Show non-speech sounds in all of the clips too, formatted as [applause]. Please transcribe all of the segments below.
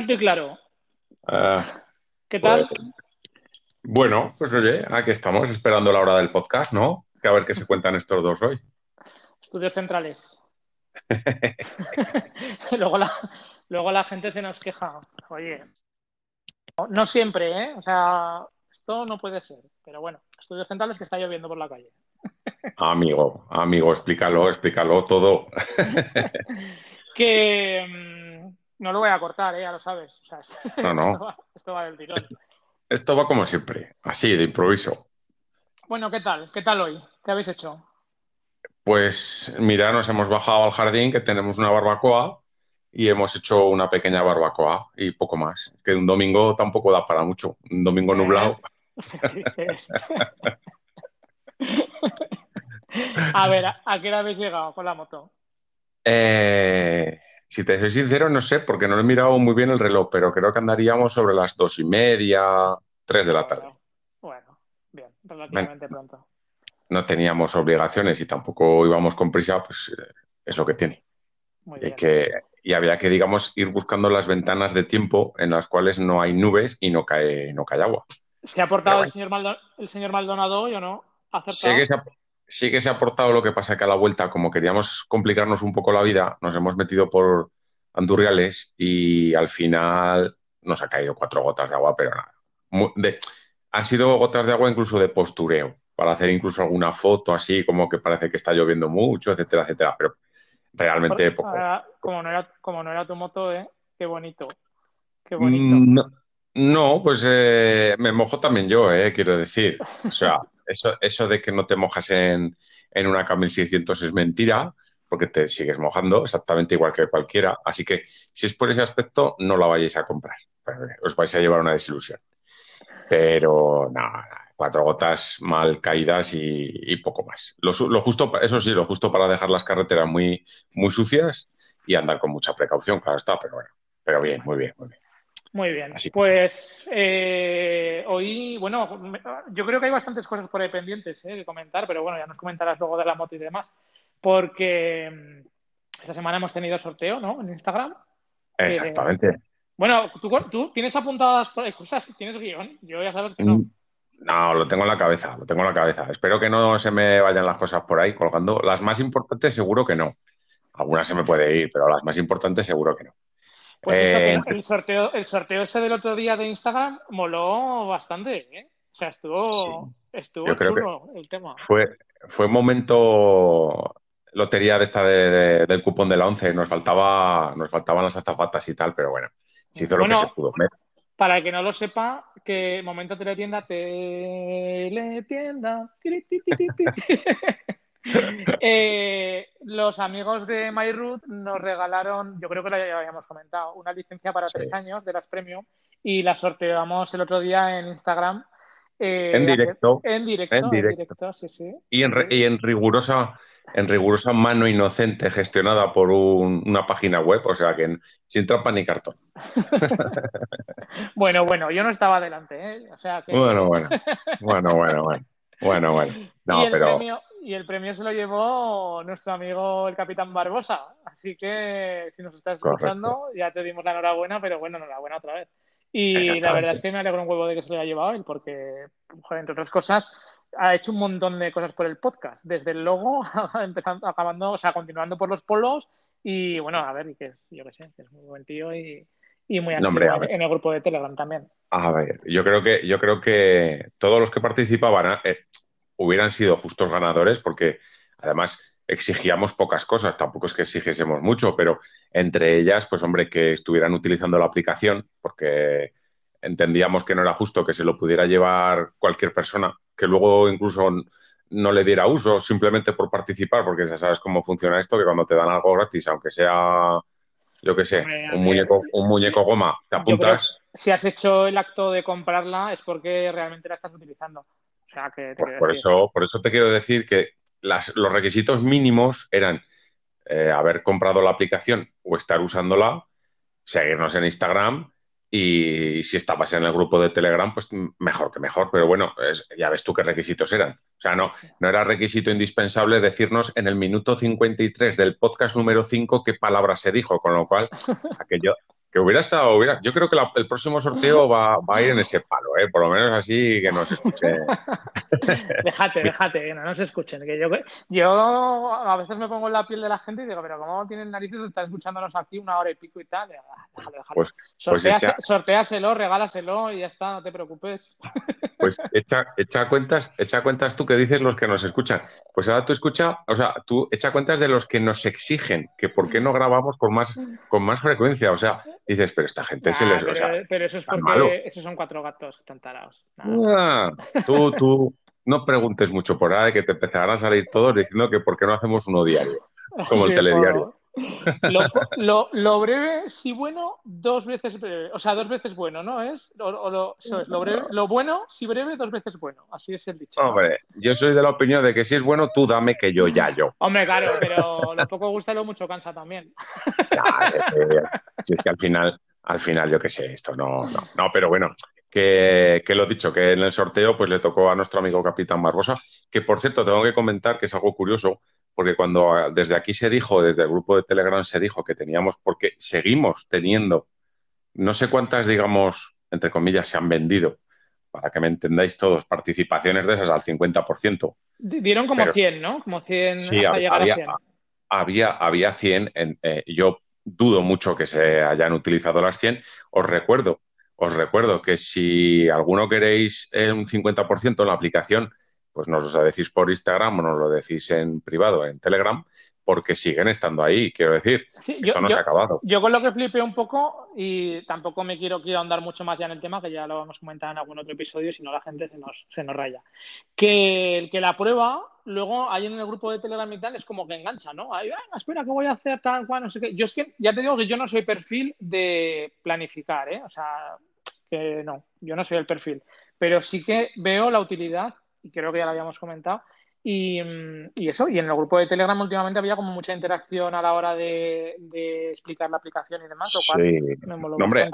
Alto y claro. Ah, ¿Qué tal? pues, bueno, pues oye, aquí estamos esperando la hora del podcast, ¿no? Que a ver qué se cuentan estos dos hoy. Estudios centrales. [laughs] luego, la, luego la gente se nos queja. Oye, no, siempre, ¿eh? O sea, esto no puede ser. Pero bueno, estudios centrales que está lloviendo por la calle. [laughs] Amigo, amigo, explícalo, explícalo todo. [laughs] Que no lo voy a cortar, ¿eh? Ya lo sabes. O sea, [laughs] No, no. Esto, va, esto va del tirón. Esto va como siempre, así, de improviso. Bueno, ¿qué tal? ¿Qué tal hoy? ¿Qué habéis hecho? Pues mira, nos hemos bajado al jardín, que tenemos una barbacoa, y hemos hecho una pequeña barbacoa y poco más. Que un domingo tampoco da para mucho. Un domingo nublado. [laughs] A ver, ¿a a qué hora habéis llegado con la moto? Eh, si te soy sincero, no sé, porque no he mirado muy bien el reloj, pero creo que andaríamos sobre las dos y media, tres de la tarde. Bueno, bien, relativamente pronto. No teníamos obligaciones y tampoco íbamos con prisa, pues eh, es lo que tiene. Muy Y bien. que, y había que, digamos, ir buscando las ventanas de tiempo en las cuales no hay nubes y no cae, no cae agua. ¿Se ha portado el señor, Maldo- el señor Maldonado hoy o no? Que se ha, sí que se ha aportado, lo que pasa que a la vuelta, como queríamos complicarnos un poco la vida, nos hemos metido por Andurriales y al final nos ha caído cuatro gotas de agua, pero nada. De- han sido gotas de agua incluso de postureo, para hacer incluso alguna foto así, como que parece que está lloviendo mucho, etcétera, etcétera, pero realmente poco. Como, no era, como no era tu moto, ¿eh? Qué bonito. Qué bonito. Mm, No, no, pues eh, me mojo también yo, eh, quiero decir. O sea, [laughs] eso, eso de que no te mojas en, en una K1600 es mentira, porque te sigues mojando exactamente igual que cualquiera. Así que si es por ese aspecto, no la vayáis a comprar. Os vais a llevar una desilusión. Pero nada, cuatro gotas mal caídas y, poco más. Lo, lo justo, eso sí, lo justo para dejar las carreteras muy, muy sucias y andar con mucha precaución, claro está, pero bueno, pero bien, muy bien, muy bien. Muy bien. Así. Pues eh, hoy, bueno, yo creo que hay bastantes cosas por ahí pendientes ¿eh? de comentar, pero bueno, ya nos comentarás luego de la moto y demás. Porque mm, esta semana hemos tenido sorteo, ¿no? En Instagram. Exactamente. Bueno, ¿tú, tú tienes apuntadas cosas? ¿Tienes guion? Yo ya sabes que no. Mm, No, lo tengo en la cabeza, lo tengo en la cabeza. Espero que no se me vayan las cosas por ahí colgando. Las más importantes seguro que no. Algunas se me puede ir, pero las más importantes seguro que no. Pues Eh, el sorteo, el sorteo ese del otro día de Instagram moló bastante, ¿eh? O sea, estuvo, Sí. estuvo chulo el tema. Fue, fue momento lotería de esta de- de- del cupón de la 11. Nos faltaba, nos faltaban las azafatas y tal, pero bueno, se hizo lo que se pudo. Para el que no lo sepa, que momento teletienda, teletienda. tiri, ti, ti, ti, ti. Eh, los amigos de MyRoot nos regalaron, yo creo que lo ya habíamos comentado, una licencia para Sí. tres años de las Premium y la sorteamos el otro día en Instagram. eh, En directo. En directo, En en directo. sí, sí. Y en, re- y en rigurosa, en rigurosa mano inocente gestionada por un- una página web, o sea que sin trampa ni cartón. [laughs] Bueno, bueno, yo no estaba adelante, ¿eh? O sea que... Bueno, bueno, bueno, bueno, bueno, bueno, bueno. [laughs] No, y, el pero premio, y el premio se lo llevó nuestro amigo el Capitán Barbosa. Así que si nos estás Correcto. escuchando, ya te dimos la enhorabuena, pero bueno, enhorabuena otra vez. Y la verdad es que me alegro un huevo de que se lo haya llevado él, porque, entre otras cosas, ha hecho un montón de cosas por el podcast. Desde el logo, [laughs] empezando, acabando, o sea, continuando por los polos. Y bueno, a ver, que es, yo qué sé, que es muy buen tío y, y muy activo en el grupo de Telegram también. a ver, yo creo que, yo creo que todos los que participaban eh, hubieran sido justos ganadores, porque además exigíamos pocas cosas, tampoco es que exigiésemos mucho, pero entre ellas, pues hombre, que estuvieran utilizando la aplicación, porque entendíamos que no era justo que se lo pudiera llevar cualquier persona, que luego incluso no le diera uso simplemente por participar, porque ya sabes cómo funciona esto, que cuando te dan algo gratis, aunque sea, yo qué sé, un muñeco, un muñeco goma, te creo apuntas. si has hecho el acto de comprarla es porque realmente la estás utilizando. O sea, que te quiero por eso, por eso te quiero decir que las- los requisitos mínimos eran eh, haber comprado la aplicación o estar usándola, seguirnos en Instagram y si estabas en el grupo de Telegram, pues mejor que mejor. Pero bueno, es- ya ves tú qué requisitos eran. O sea, no, no era requisito indispensable decirnos en el minuto 53 del podcast número 5 qué palabra se dijo, con lo cual [laughs] aquello, que hubiera estado, hubiera, yo creo que el próximo sorteo va, a ir en ese palo, ¿eh? por lo menos así que nos escuche. [laughs] déjate, déjate, que no nos escuchen. Que yo, yo a veces me pongo en la piel de la gente y digo, pero ¿cómo tienen narices de estar escuchándonos aquí una hora y pico y tal? Déjale, déjale. Pues, pues sorteáselo, regálaselo y ya está, no te preocupes. [laughs] Pues echa, echa cuentas, echa cuentas tú que dices los que nos escuchan. Pues ahora tú escucha, o sea, tú echa cuentas de los que nos exigen, que por qué no grabamos con más, con más frecuencia. O sea, dices, pero esta gente se les. Pero, pero eso es porque esos son cuatro gatos que están tarados. Ah, tú, tú no preguntes mucho por ahí, que te empezarán a salir todos diciendo que por qué no hacemos uno diario, como el [laughs] telediario. Lo, lo, breve, si bueno, dos veces breve. O sea, dos veces bueno, ¿no? Es, lo, lo, bueno, si breve, dos veces bueno. Así es el dicho. Hombre, yo soy de la opinión de que si es bueno, tú dame que yo ya yo. Hombre, claro, pero lo poco gusta y lo mucho cansa también. si es que al final, al final, yo qué sé, esto no, no, no, pero bueno, que, que, lo dicho, que en el sorteo pues le tocó a nuestro amigo Capitán Barbosa, que por cierto tengo que comentar que es algo curioso, porque cuando ah, desde aquí se dijo, desde el grupo de Telegram se dijo que teníamos, porque seguimos teniendo, no sé cuántas, digamos, entre comillas, se han vendido, para que me entendáis todos, participaciones de esas al 50%. Dieron como 100, ¿no? Como 100 sí, había, a 100. Había, había 100, en, eh, yo dudo mucho que se hayan utilizado las 100. Os recuerdo, os recuerdo que si alguno queréis eh, un 50% en la aplicación, pues nos lo decís por Instagram o nos lo decís en privado, en Telegram, porque siguen estando ahí, quiero decir. esto no se ha acabado. Yo con lo que flipé un poco, y tampoco me quiero, quiero ahondar mucho más ya en el tema, que ya lo hemos comentado en algún otro episodio, si no la gente se nos, se nos raya. Que el que la prueba, luego ahí en el grupo de Telegram y tal, es como que engancha, ¿no? Ay, espera, ¿qué voy a hacer? Tal cual, no sé qué. Yo es que, ya te digo que yo no soy perfil de planificar, ¿eh? O sea, que no, yo no soy el perfil. Pero sí que veo la utilidad y creo que ya lo habíamos comentado. Y, eso, y en el grupo de Telegram últimamente había como mucha interacción a la hora de, explicar la aplicación y demás. sí. hombre,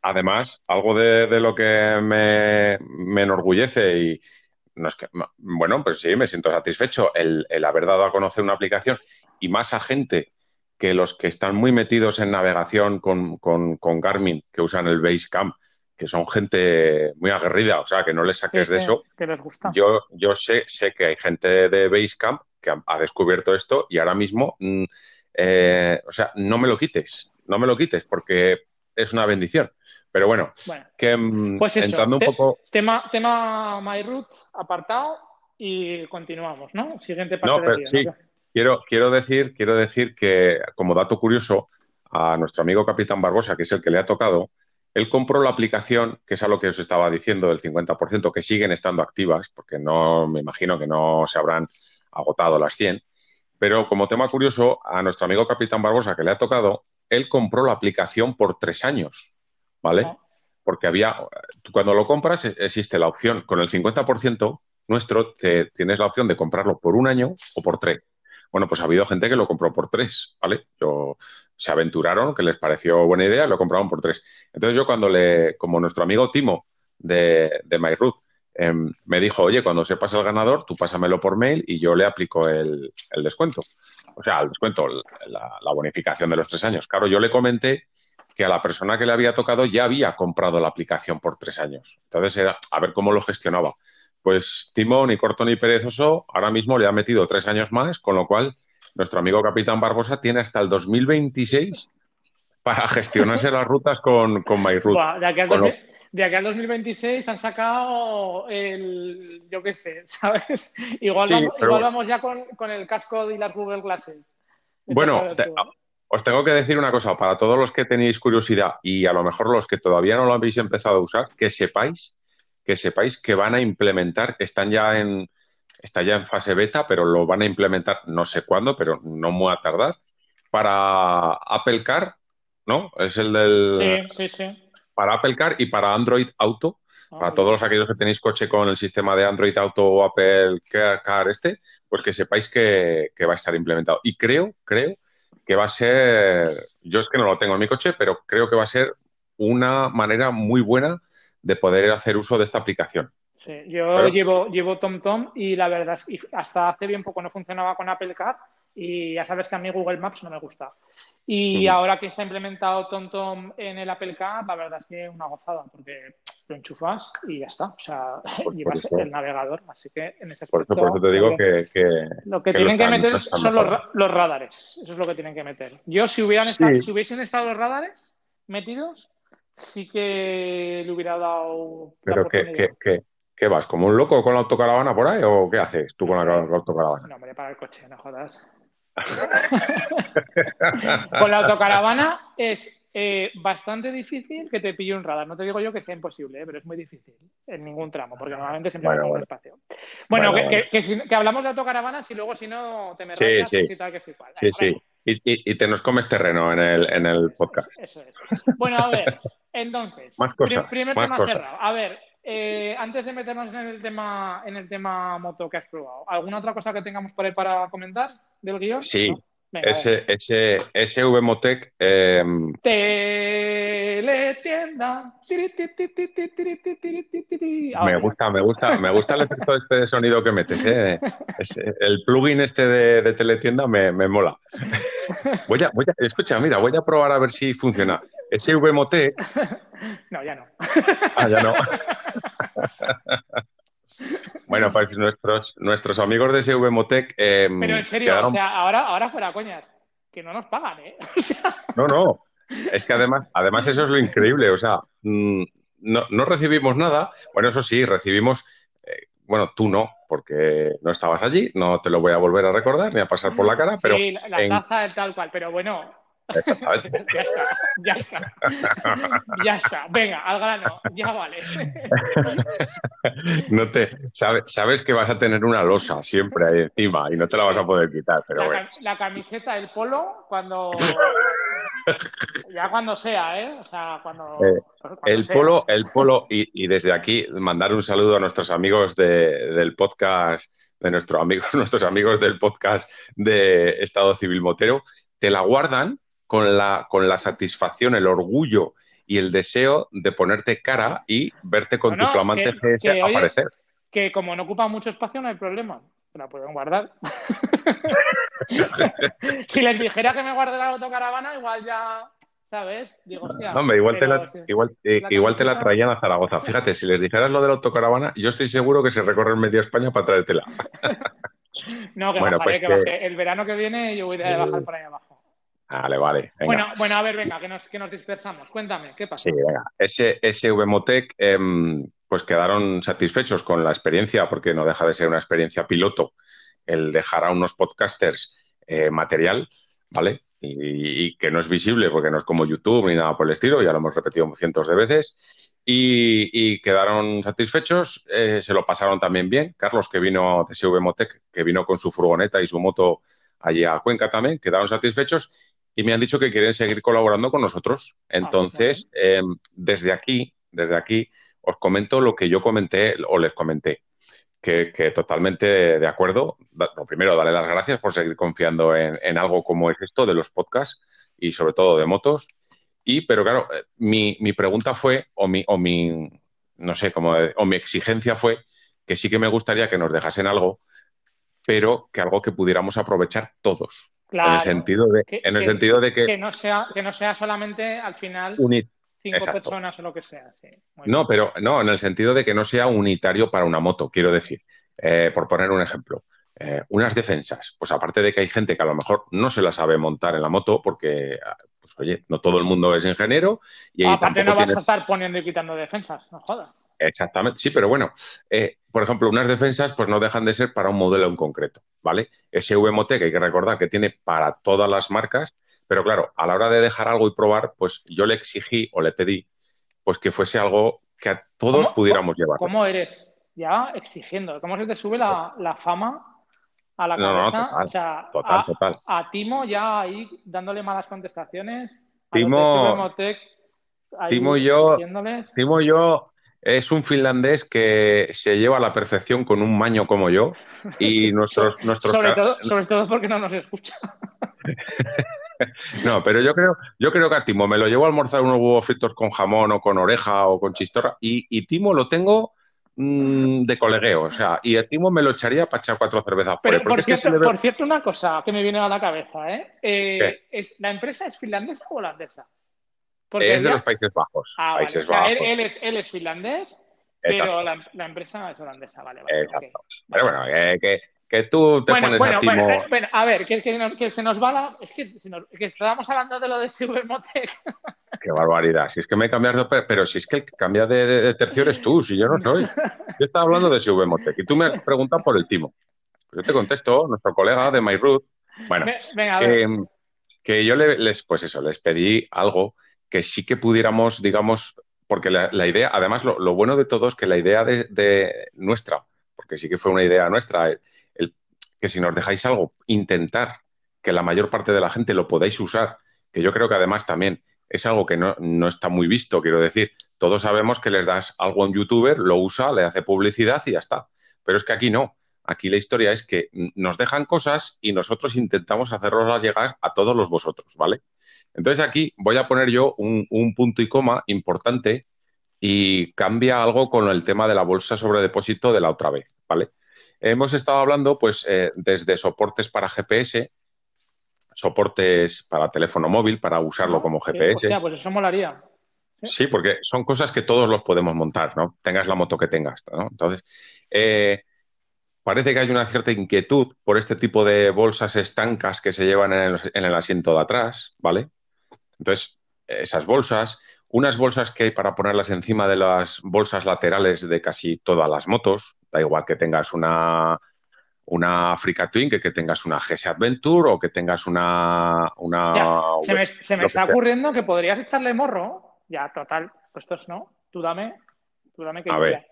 además, algo de, lo que me, enorgullece y no es que, bueno, pues sí, me siento satisfecho el, haber dado a conocer una aplicación y más a gente que los que están muy metidos en navegación con, con, con Garmin, que usan el Basecamp, que son gente muy aguerrida, o sea, que no les saques de eso. Que les gusta. Yo, yo sé, sé que hay gente de Basecamp que ha, descubierto esto y ahora mismo, mm, eh, o sea, no me lo quites, no me lo quites porque es una bendición. Pero bueno, que mm, pues entrando un poco... Tema, tema MyRoot apartado y continuamos, ¿no? Siguiente parte no, sí. Quiero, quiero, decir, quiero decir que, como dato curioso, a nuestro amigo Capitán Barbosa, que es el que le ha tocado, él compró la aplicación, que es a lo que os estaba diciendo, del 50%, que siguen estando activas, porque no me imagino que no se habrán agotado las 100. Pero como tema curioso, a nuestro amigo Capitán Barbosa, que le ha tocado, él compró la aplicación por tres años, ¿vale? Ah. Porque había, cuando lo compras e-, existe la opción, con el 50% nuestro, tienes la opción de comprarlo por un año o por tres. Bueno, pues ha habido gente que lo compró por tres, ¿vale? Yo, se aventuraron, que les pareció buena idea, lo compraron por tres. Entonces yo cuando le, como nuestro amigo Timo de, de MyRoot, em, me dijo, oye, cuando sepas el ganador, tú pásamelo por mail y yo le aplico el, descuento. O sea, el descuento, la, la, bonificación de los tres años. Claro, yo le comenté que a la persona que le había tocado ya había comprado la aplicación por tres años. Entonces era a ver cómo lo gestionaba. Pues Timo, ni corto ni perezoso, ahora mismo le ha metido tres años más, con lo cual nuestro amigo Capitán Barbosa tiene hasta el 2026 para gestionarse las rutas con, con MyRoute. de, aquí al 2026 han sacado el, yo qué sé, [laughs] ¿sabes? Igual, vamos, ya con, el casco y las Google Glasses. Bueno, os tengo que decir una cosa, para todos los que tenéis curiosidad y a lo mejor los que todavía no lo habéis empezado a usar, que sepáis que sepáis que van a implementar, están ya en, está ya en fase beta, pero lo van a implementar no sé cuándo, pero no muy a tardar, para Apple Car, ¿no? Es el del... Sí, sí, sí. Para Apple Car y para Android Auto, ah, para todos aquellos que tenéis coche con el sistema de Android Auto o Apple Car este, pues que sepáis que, que va a estar implementado. Y creo, creo que va a ser, yo es que no lo tengo en mi coche, pero creo que va a ser una manera muy buena de poder hacer uso de esta aplicación. Sí, yo llevo, llevo TomTom y la verdad es que hasta hace bien poco no funcionaba con Apple Car Y ya sabes que a mí Google Maps no me gusta. Y ahora que está implementado TomTom en el Apple Car, la verdad es que una gozada, porque lo enchufas y ya está. O sea, [laughs] llevas el navegador. Así que en ese aspecto. Por eso, te digo que, Lo que, tienen que meter son los, radares. Eso es lo que tienen que meter. Yo, si, hubieran si hubiesen estado los radares metidos, sí que le hubiera dado. Pero que, ¿Qué vas? ¿Como un loco con la autocaravana por ahí o qué haces tú con la, autocaravana? No, hombre, para el coche, no jodas. [laughs] con la autocaravana es eh, bastante difícil que te pille un radar. No te digo yo que sea imposible, eh, pero es muy difícil en ningún tramo, porque normalmente siempre hay un espacio. Bueno, que, hablamos de autocaravanas y luego si no te me sí, sí. y tal, que sí. sí, sí. Y, te nos comes terreno en el, en el podcast. Eso es. Bueno, a ver, entonces. [laughs] Más cosas. primer tema cerrado. A ver, eh, antes de meternos en el tema en el tema moto que has probado, ¿alguna otra cosa que tengamos por ahí para comentar del guion? Sí, ese, ese, ese VMOTEC. Eh... Teletienda. Me gusta, me gusta, me gusta el efecto este de sonido que metes. ¿eh? el plugin este de, de teletienda me, me, mola. Voy a, voy a, escucha, mira, voy a probar a ver si funciona. Ese VMOTEC. [laughs] No, ya no. Ah, ya no. [laughs] Bueno, pues nuestros, nuestros amigos de SVMotec. Eh, Pero en serio, o sea, ahora, ahora fuera coñas, que no nos pagan, ¿eh? [laughs] No, no. Es que además, además eso es lo increíble. O sea, mm, no, no recibimos nada. Bueno, eso sí, recibimos. Eh, bueno, tú no, porque no estabas allí, no te lo voy a volver a recordar ni a pasar por la cara, pero. Sí, la, la taza es tal cual, pero bueno, Exactamente. [laughs] ya está, ya está. Ya está. Venga, al grano, ya vale. [laughs] No te, sabes, que vas a tener una losa siempre ahí encima y no te la vas a poder quitar, pero la, bueno. La camiseta, el polo, cuando [laughs] ya cuando sea, ¿eh? O sea, cuando. Eh, el polo, el polo, y, desde aquí mandar un saludo a nuestros amigos del podcast, de nuestros amigos, nuestros amigos del podcast de Estado Civil Motero, te la guardan con la, con la satisfacción, el orgullo y el deseo de ponerte cara y verte con tu flamante GS aparecer. que como no ocupa mucho espacio no hay problema, la pueden guardar. [laughs] si les dijera que me guarde la autocaravana, igual ya, ¿sabes? Digo, hostia. No, hombre, igual, te la, igual, eh, igual te la traían a Zaragoza. Fíjate, si les dijeras lo de la autocaravana, yo estoy seguro que se recorre media España para traértela. [laughs] no, que, bueno, pues que, el verano que viene yo voy a bajar por ahí abajo. Vale, vale. Bueno, bueno, a ver, venga, que nos, que nos dispersamos. Cuéntame, ¿qué pasa? Sí, venga. Ese, ese VMOTEC, em, pues quedaron satisfechos con la experiencia, porque no deja de ser una experiencia piloto el dejar a unos podcasters eh, material, ¿vale? Y, que no es visible porque no es como YouTube ni nada por el estilo, ya lo hemos repetido cientos de veces. Y, quedaron satisfechos, eh, se lo pasaron también bien. Carlos, que vino de SVMotec, que vino con su furgoneta y su moto allí a Cuenca también, quedaron satisfechos y me han dicho que quieren seguir colaborando con nosotros. Ah, Entonces, em, desde aquí, desde aquí, os comento lo que yo comenté o les comenté. Que, totalmente de acuerdo. Lo primero, darle las gracias por seguir confiando en, algo como es esto de los podcasts y sobre todo de motos. Y, pero claro, eh, mi, mi pregunta fue, o mi, o mi, no sé, como, o mi exigencia fue que sí que me gustaría que nos dejasen algo, pero que algo que pudiéramos aprovechar todos en el sentido de que, en el sentido de que, no sea que no sea solamente al final cinco personas o lo que sea. no, pero no, en el sentido de que no sea unitario para una moto, quiero decir. Eh, por poner un ejemplo, eh, unas defensas, pues aparte de que hay gente que a lo mejor no se la sabe montar en la moto porque, pues oye, no todo el mundo es ingeniero y aparte no vas a estar poniendo y quitando defensas, no jodas. Exactamente, sí, pero bueno, eh, por ejemplo, unas defensas pues no dejan de ser para un modelo en concreto, ¿vale? Ese VMOT que hay que recordar que tiene para todas las marcas, pero claro, a la hora de dejar algo y probar, pues yo le exigí o le pedí pues que fuese algo que a todos pudiéramos llevar. ¿Cómo eres? Ya exigiendo, ¿cómo se te sube la, fama a la cabeza? total, total, a, Timo ya ahí dándole malas contestaciones. Timo, Timo y yo, Timo y yo es un finlandés que se lleva a la perfección con un maño como yo y [laughs] nuestros... nuestros sobre, todo, sobre todo porque no nos escucha. [laughs] no, pero yo creo, yo creo que a Timo me lo llevo a almorzar unos huevos fritos con jamón o con oreja o con chistorra y, Timo lo tengo mm, de colegueo, o sea, y el Timo me lo echaría para echar cuatro cervezas. Pero, por, cierto, por cierto, una cosa que me viene a la cabeza, ¿eh? eh es, ¿La empresa es finlandesa o holandesa? Es de los Países Bajos. Ah, Países Bajos. Él, es, él, es, finlandés, pero la, la, empresa es holandesa, vale. vale Exacto. Pero bueno, que, que tú te pones a Timo... Bueno, bueno, a ver, que, que, se nos va la... Es que, se nos, que estábamos hablando de lo de Subemotec. Qué barbaridad. Si es que me he cambiado, pero si es que el que cambia de, tercio eres tú, si yo no soy. Yo estaba hablando de Subemotec y tú me has preguntado por el Timo. Yo te contesto, nuestro colega de MyRoot. Bueno, Venga, que, que, yo les, pues eso, les pedí algo que sí que pudiéramos, digamos, porque la, idea, además lo, bueno de todo es que la idea de, nuestra, porque sí que fue una idea nuestra, el, que si nos dejáis algo, intentar que la mayor parte de la gente lo podáis usar, que yo creo que además también es algo que no, no, está muy visto, quiero decir, todos sabemos que les das algo a un youtuber, lo usa, le hace publicidad y ya está. Pero es que aquí no. Aquí la historia es que nos dejan cosas y nosotros intentamos hacerlas llegar a todos los vosotros, ¿vale? Entonces aquí voy a poner yo un, punto y coma importante y cambia algo con el tema de la bolsa sobre depósito de la otra vez, ¿vale? Hemos estado hablando, pues, eh, desde soportes para GPS, soportes para teléfono móvil, para usarlo ah, como GPS. pues eso molaría. Sí, porque son cosas que todos los podemos montar, ¿no? Tengas la moto que tengas, ¿no? Entonces, eh, parece que hay una cierta inquietud por este tipo de bolsas estancas que se llevan en el asiento de atrás, ¿vale? Entonces, esas bolsas, unas bolsas que hay para ponerlas encima de las bolsas laterales de casi todas las motos, da igual que tengas una, una Africa Twin, que, que tengas una GS Adventure o que tengas una... una se me, se me está ocurriendo que podrías echarle morro. Ya, total, pues es no. Tú dame, tú dame que a ver,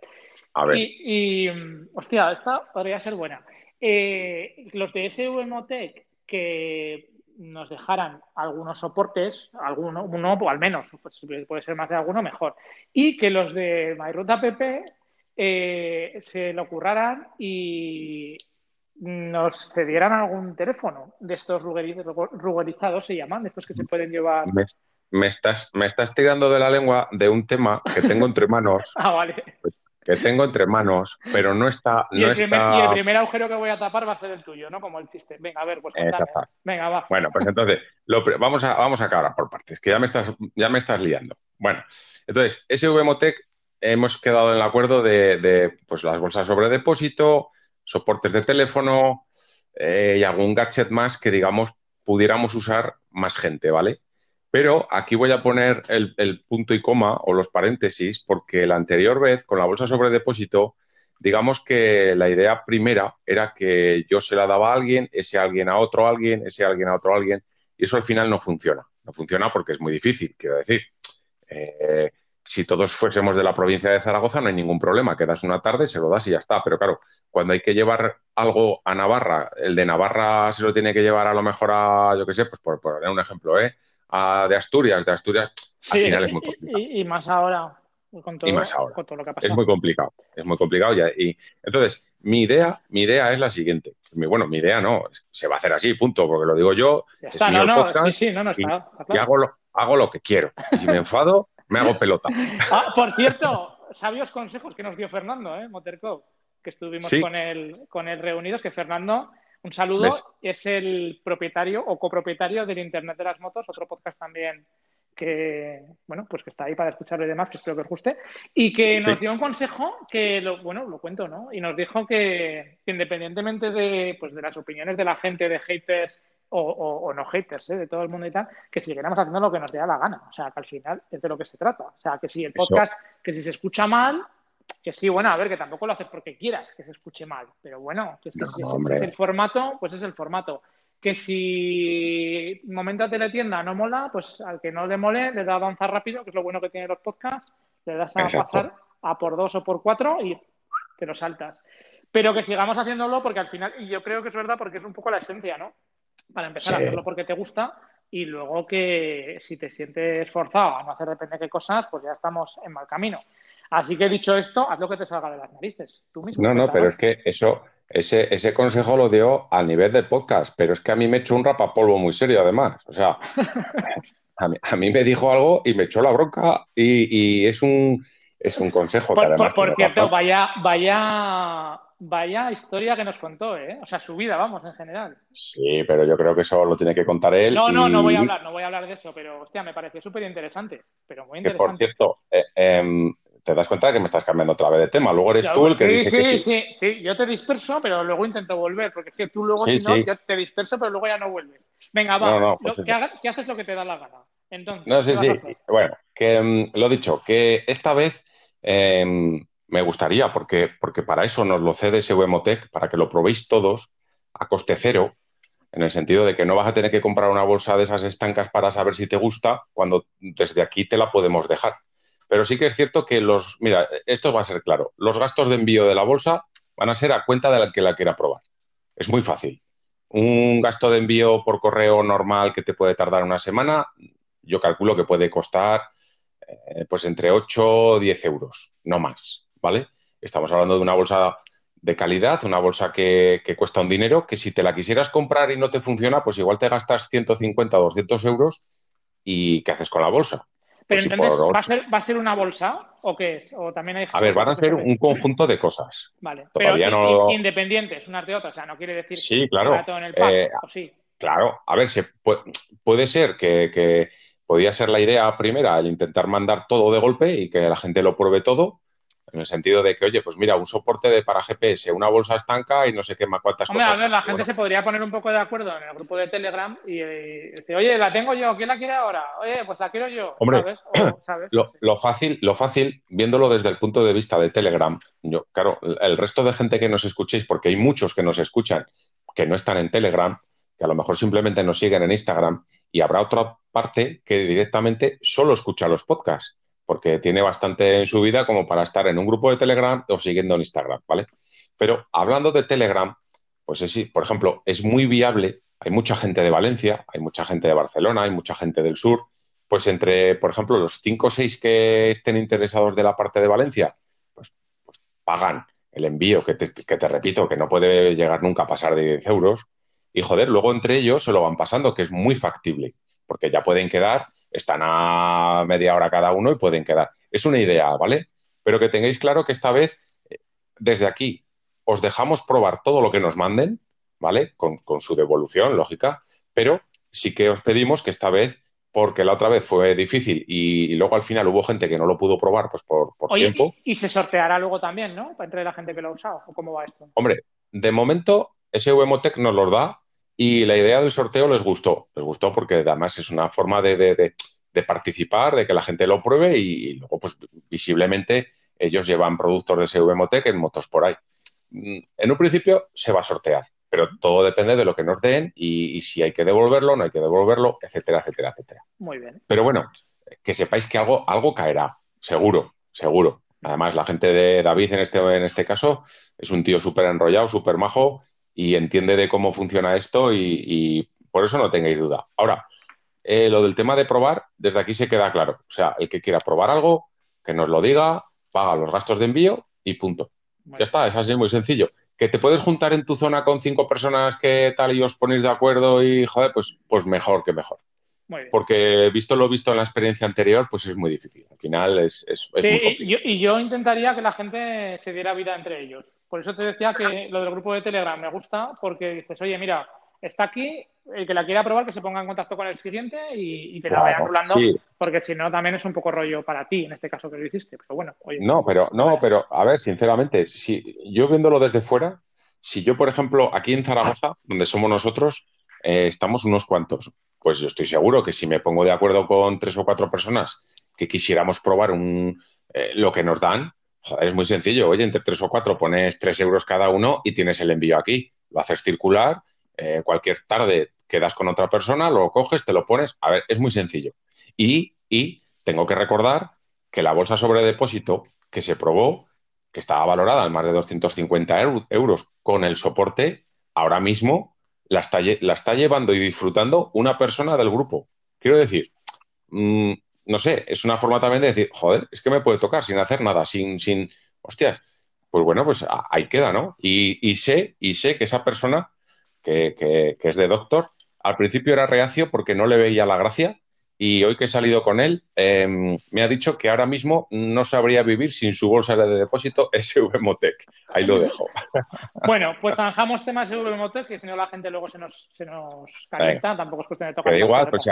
a ver. Y, hostia, esta podría ser buena. Eh, los de SV Motec que nos dejaran algunos soportes, alguno, uno o al menos, pues, puede ser más de alguno, mejor. Y que los de MyRoot app eh, se lo curraran y nos cedieran algún teléfono de estos rugerizados, se llaman, de estos que se pueden llevar. Me, estás, me estás tirando de la lengua de un tema que tengo entre manos. [laughs] ah, vale. Que tengo entre manos, pero no está. Y, el primer, agujero que voy a tapar va a ser el tuyo, ¿no? Como el chiste. Venga, a ver, pues. Venga, va. Bueno, pues entonces, vamos, a, vamos a acabar por partes, que ya me estás, ya me estás liando. Bueno, entonces, SVMotec hemos quedado en el acuerdo de, pues, las bolsas sobre depósito, soportes de teléfono eh, y algún gadget más que, digamos, pudiéramos usar más gente, ¿vale? Pero aquí voy a poner el, punto y coma o los paréntesis porque la anterior vez con la bolsa sobre depósito, digamos que la idea primera era que yo se la daba a alguien, ese alguien a otro alguien, ese alguien a otro alguien y eso al final no funciona. No funciona porque es muy difícil, quiero decir. Eh, si todos fuésemos de la provincia de Zaragoza no hay ningún problema, quedas una tarde, se lo das y ya está. Pero claro, cuando hay que llevar algo a Navarra, el de Navarra se lo tiene que llevar a lo mejor a, yo qué sé, pues por poner un ejemplo, ¿eh? De Asturias, de Asturias, al final es muy complicado. Y, más ahora. Con todo, y más ahora. Con todo lo que ha es muy complicado, es muy complicado. Y, entonces, mi idea, mi idea es la siguiente. bueno, mi idea no, se va a hacer así, punto, porque lo digo yo. está, no, no, sí, sí, no, no, está, y, hago, lo, hago lo que quiero. Y si me [laughs] enfado, me hago pelota. Ah, por cierto, sabios consejos que nos dio Fernando, ¿eh? Moterco, que estuvimos con, él, con él reunidos, que Fernando un saludo. Es el propietario o copropietario del Internet de las Motos, otro podcast también que, bueno, pues que está ahí para escucharlo y demás, que espero que os guste, y que nos dio un consejo que, lo, bueno, lo cuento, ¿no? Y nos dijo que, independientemente de, pues, de las opiniones de la gente, de haters o, no haters, ¿eh? de todo el mundo y tal, que siguiéramos haciendo lo que nos dé la gana. O sea, que al final es de lo que se trata. O sea, que si el podcast, que si se escucha mal, que sí, bueno, a ver, que tampoco lo haces porque quieras que se escuche mal, pero bueno, que, si es el formato, pues es el formato. Que si momento de teletienda no mola, pues al que no le mole, le da a avanzar rápido, que es lo bueno que tienen los podcasts, le das a pasar a por dos o por cuatro y te lo saltas. Pero que sigamos haciéndolo porque al final, y yo creo que es verdad porque es un poco la esencia, ¿no? Para empezar a hacerlo porque te gusta y luego que si te sientes forzado a no hacer depende de qué cosas, pues ya estamos en mal camino. Así que dicho esto, haz lo que te salga de las narices. Tú mismo. No, no, pero es que eso, ese, ese consejo lo dio al nivel del podcast, pero es que a mí me echó un rapapolvo muy serio, además. O sea, [laughs] a mí, me dijo algo y me echó la bronca y, es un es un consejo por, que además. Por, cierto, vaya, vaya, vaya historia que nos contó, ¿eh? O sea, su vida, vamos, en general. Sí, pero yo creo que eso lo tiene que contar él. No, no, no voy a hablar, no voy a hablar de eso, pero hostia, me pareció súper interesante, pero muy interesante. Que, por cierto, eh, eh, te das cuenta de que me estás cambiando otra vez de tema. Luego eres tú el que sí, dice sí, que sí. Sí, sí, yo te disperso, pero luego intento volver, porque es que tú luego, si no, yo te disperso, pero luego ya no vuelves. Venga, va, no, no, pues lo, que, haces lo que te da la gana. Entonces, no, sí, sí. Bueno, que um, lo dicho, que esta vez eh, me gustaría, porque, porque para eso nos lo cede SVMotec, para que lo probéis todos a coste cero, en el sentido de que no vas a tener que comprar una bolsa de esas estancas para saber si te gusta, cuando desde aquí te la podemos dejar. Pero sí que es cierto que los, mira, esto va a ser claro, los gastos de envío de la bolsa van a ser a cuenta de la que la quiera probar. Es muy fácil. Un gasto de envío por correo normal que te puede tardar una semana, yo calculo que puede costar eh, pues entre 8 o 10 euros, no más, ¿vale? Estamos hablando de una bolsa de calidad, una bolsa que, que, cuesta un dinero, que si te la quisieras comprar y no te funciona, pues igual te gastas 150 o 200 euros y ¿qué haces con la bolsa? Pero pues entonces. ¿va, a ser, ¿va a ser una bolsa o qué es? ¿O también hay a ver, van a ser un conjunto de cosas. Vale, Todavía pero no... independientes, unas de otras. O sea, no quiere decir sí, claro. en el pack, eh, ¿o sí? Claro, a ver, se puede, puede ser que, que, podía ser la idea primera el intentar mandar todo de golpe y que la gente lo pruebe todo, en el sentido de que, oye, pues mira, un soporte de para GPS, una bolsa estanca y no sé qué más cuántas Hombre, cosas. Ver, la gente bueno. se podría poner un poco de acuerdo en el grupo de Telegram y, y decir, oye, la tengo yo, ¿quién la quiere ahora? Oye, pues la quiero yo. Hombre, ¿sabes? O, [clears throat] ¿sabes? Lo, lo, fácil, lo fácil, viéndolo desde el punto de vista de Telegram, yo, claro, el resto de gente que nos escuchéis, porque hay muchos que nos escuchan que no están en Telegram, que a lo mejor simplemente nos siguen en Instagram, y habrá otra parte que directamente solo escucha los podcasts porque tiene bastante en su vida como para estar en un grupo de Telegram o siguiendo en Instagram, ¿vale? Pero hablando de Telegram, pues es, por ejemplo, es muy viable, hay mucha gente de Valencia, hay mucha gente de Barcelona, hay mucha gente del sur, pues entre, por ejemplo, los cinco o seis que estén interesados de la parte de Valencia, pues, pues pagan el envío, que te, que te, repito, que no puede llegar nunca a pasar de 10 euros, y joder, luego entre ellos se lo van pasando, que es muy factible, porque ya pueden quedar están a media hora cada uno y pueden quedar. Es una idea, ¿vale? Pero que tengáis claro que esta vez, desde aquí, os dejamos probar todo lo que nos manden, ¿vale? Con, con su devolución, lógica, pero sí que os pedimos que esta vez, porque la otra vez fue difícil y, y luego al final hubo gente que no lo pudo probar pues por, por Oye, tiempo. Y, y, se sorteará luego también, ¿no? Entre la gente que lo ha usado, ¿o cómo va esto? Hombre, de momento, ese VMotec nos los da y la idea del sorteo les gustó. Les gustó porque además es una forma de, de, de, de participar, de que la gente lo pruebe y, y, luego, pues visiblemente, ellos llevan productos de SVMotec en motos por ahí. En un principio se va a sortear, pero todo depende de lo que nos den y, y si hay que devolverlo, no hay que devolverlo, etcétera, etcétera, etcétera. Muy bien. Pero bueno, que sepáis que algo, algo caerá, seguro, seguro. Además, la gente de David en este, en este caso es un tío súper enrollado, súper majo y entiende de cómo funciona esto y, por eso no tengáis duda. Ahora, eh, lo del tema de probar, desde aquí se queda claro. O sea, el que quiera probar algo, que nos lo diga, paga los gastos de envío y punto. Ya está, es así muy sencillo. Que te puedes juntar en tu zona con cinco personas que tal y os ponéis de acuerdo y joder, pues, pues mejor que mejor. Porque visto lo visto en la experiencia anterior, pues es muy difícil. Al final es, es, es sí, muy y, yo, y yo intentaría que la gente se diera vida entre ellos. Por eso te decía que lo del grupo de Telegram me gusta, porque dices, oye, mira, está aquí, el que la quiera probar, que se ponga en contacto con el siguiente y, y que la vayan rulando, sí. porque si no también es un poco rollo para ti, en este caso que lo hiciste. Pero bueno, oye. No, pero, no, pero a ver, sinceramente, si yo viéndolo desde fuera, si yo, por ejemplo, aquí en Zaragoza, donde somos nosotros, eh, estamos unos cuantos, pues yo estoy seguro que si me pongo de acuerdo con tres o cuatro personas que quisiéramos probar un, eh, lo que nos dan, joder, es muy sencillo. Oye, entre tres o cuatro pones tres euros cada uno y tienes el envío aquí. Lo haces circular, eh, cualquier tarde quedas con otra persona, lo coges, te lo pones. A ver, es muy sencillo. Y, y tengo que recordar que la bolsa sobre depósito que se probó, que estaba valorada en más de 250 euros con el soporte, ahora mismo la está, la está llevando y disfrutando una persona del grupo. Quiero decir, mmm, no sé, es una forma también de decir, joder, es que me puede tocar sin hacer nada, sin, sin, hostias, pues bueno, pues ahí queda, ¿no? Y, y sé, y sé que esa persona que, que, que, es de doctor, al principio era reacio porque no le veía la gracia y hoy que he salido con él, em, me ha dicho que ahora mismo no sabría vivir sin su bolsa de depósito [laughs] SV Motec. Ahí lo dejo. [laughs] Bueno, pues zanjamos temas SV Motec, que si no la gente luego se nos, se nos calista, tampoco es cuestión de tocar. Pero igual, pues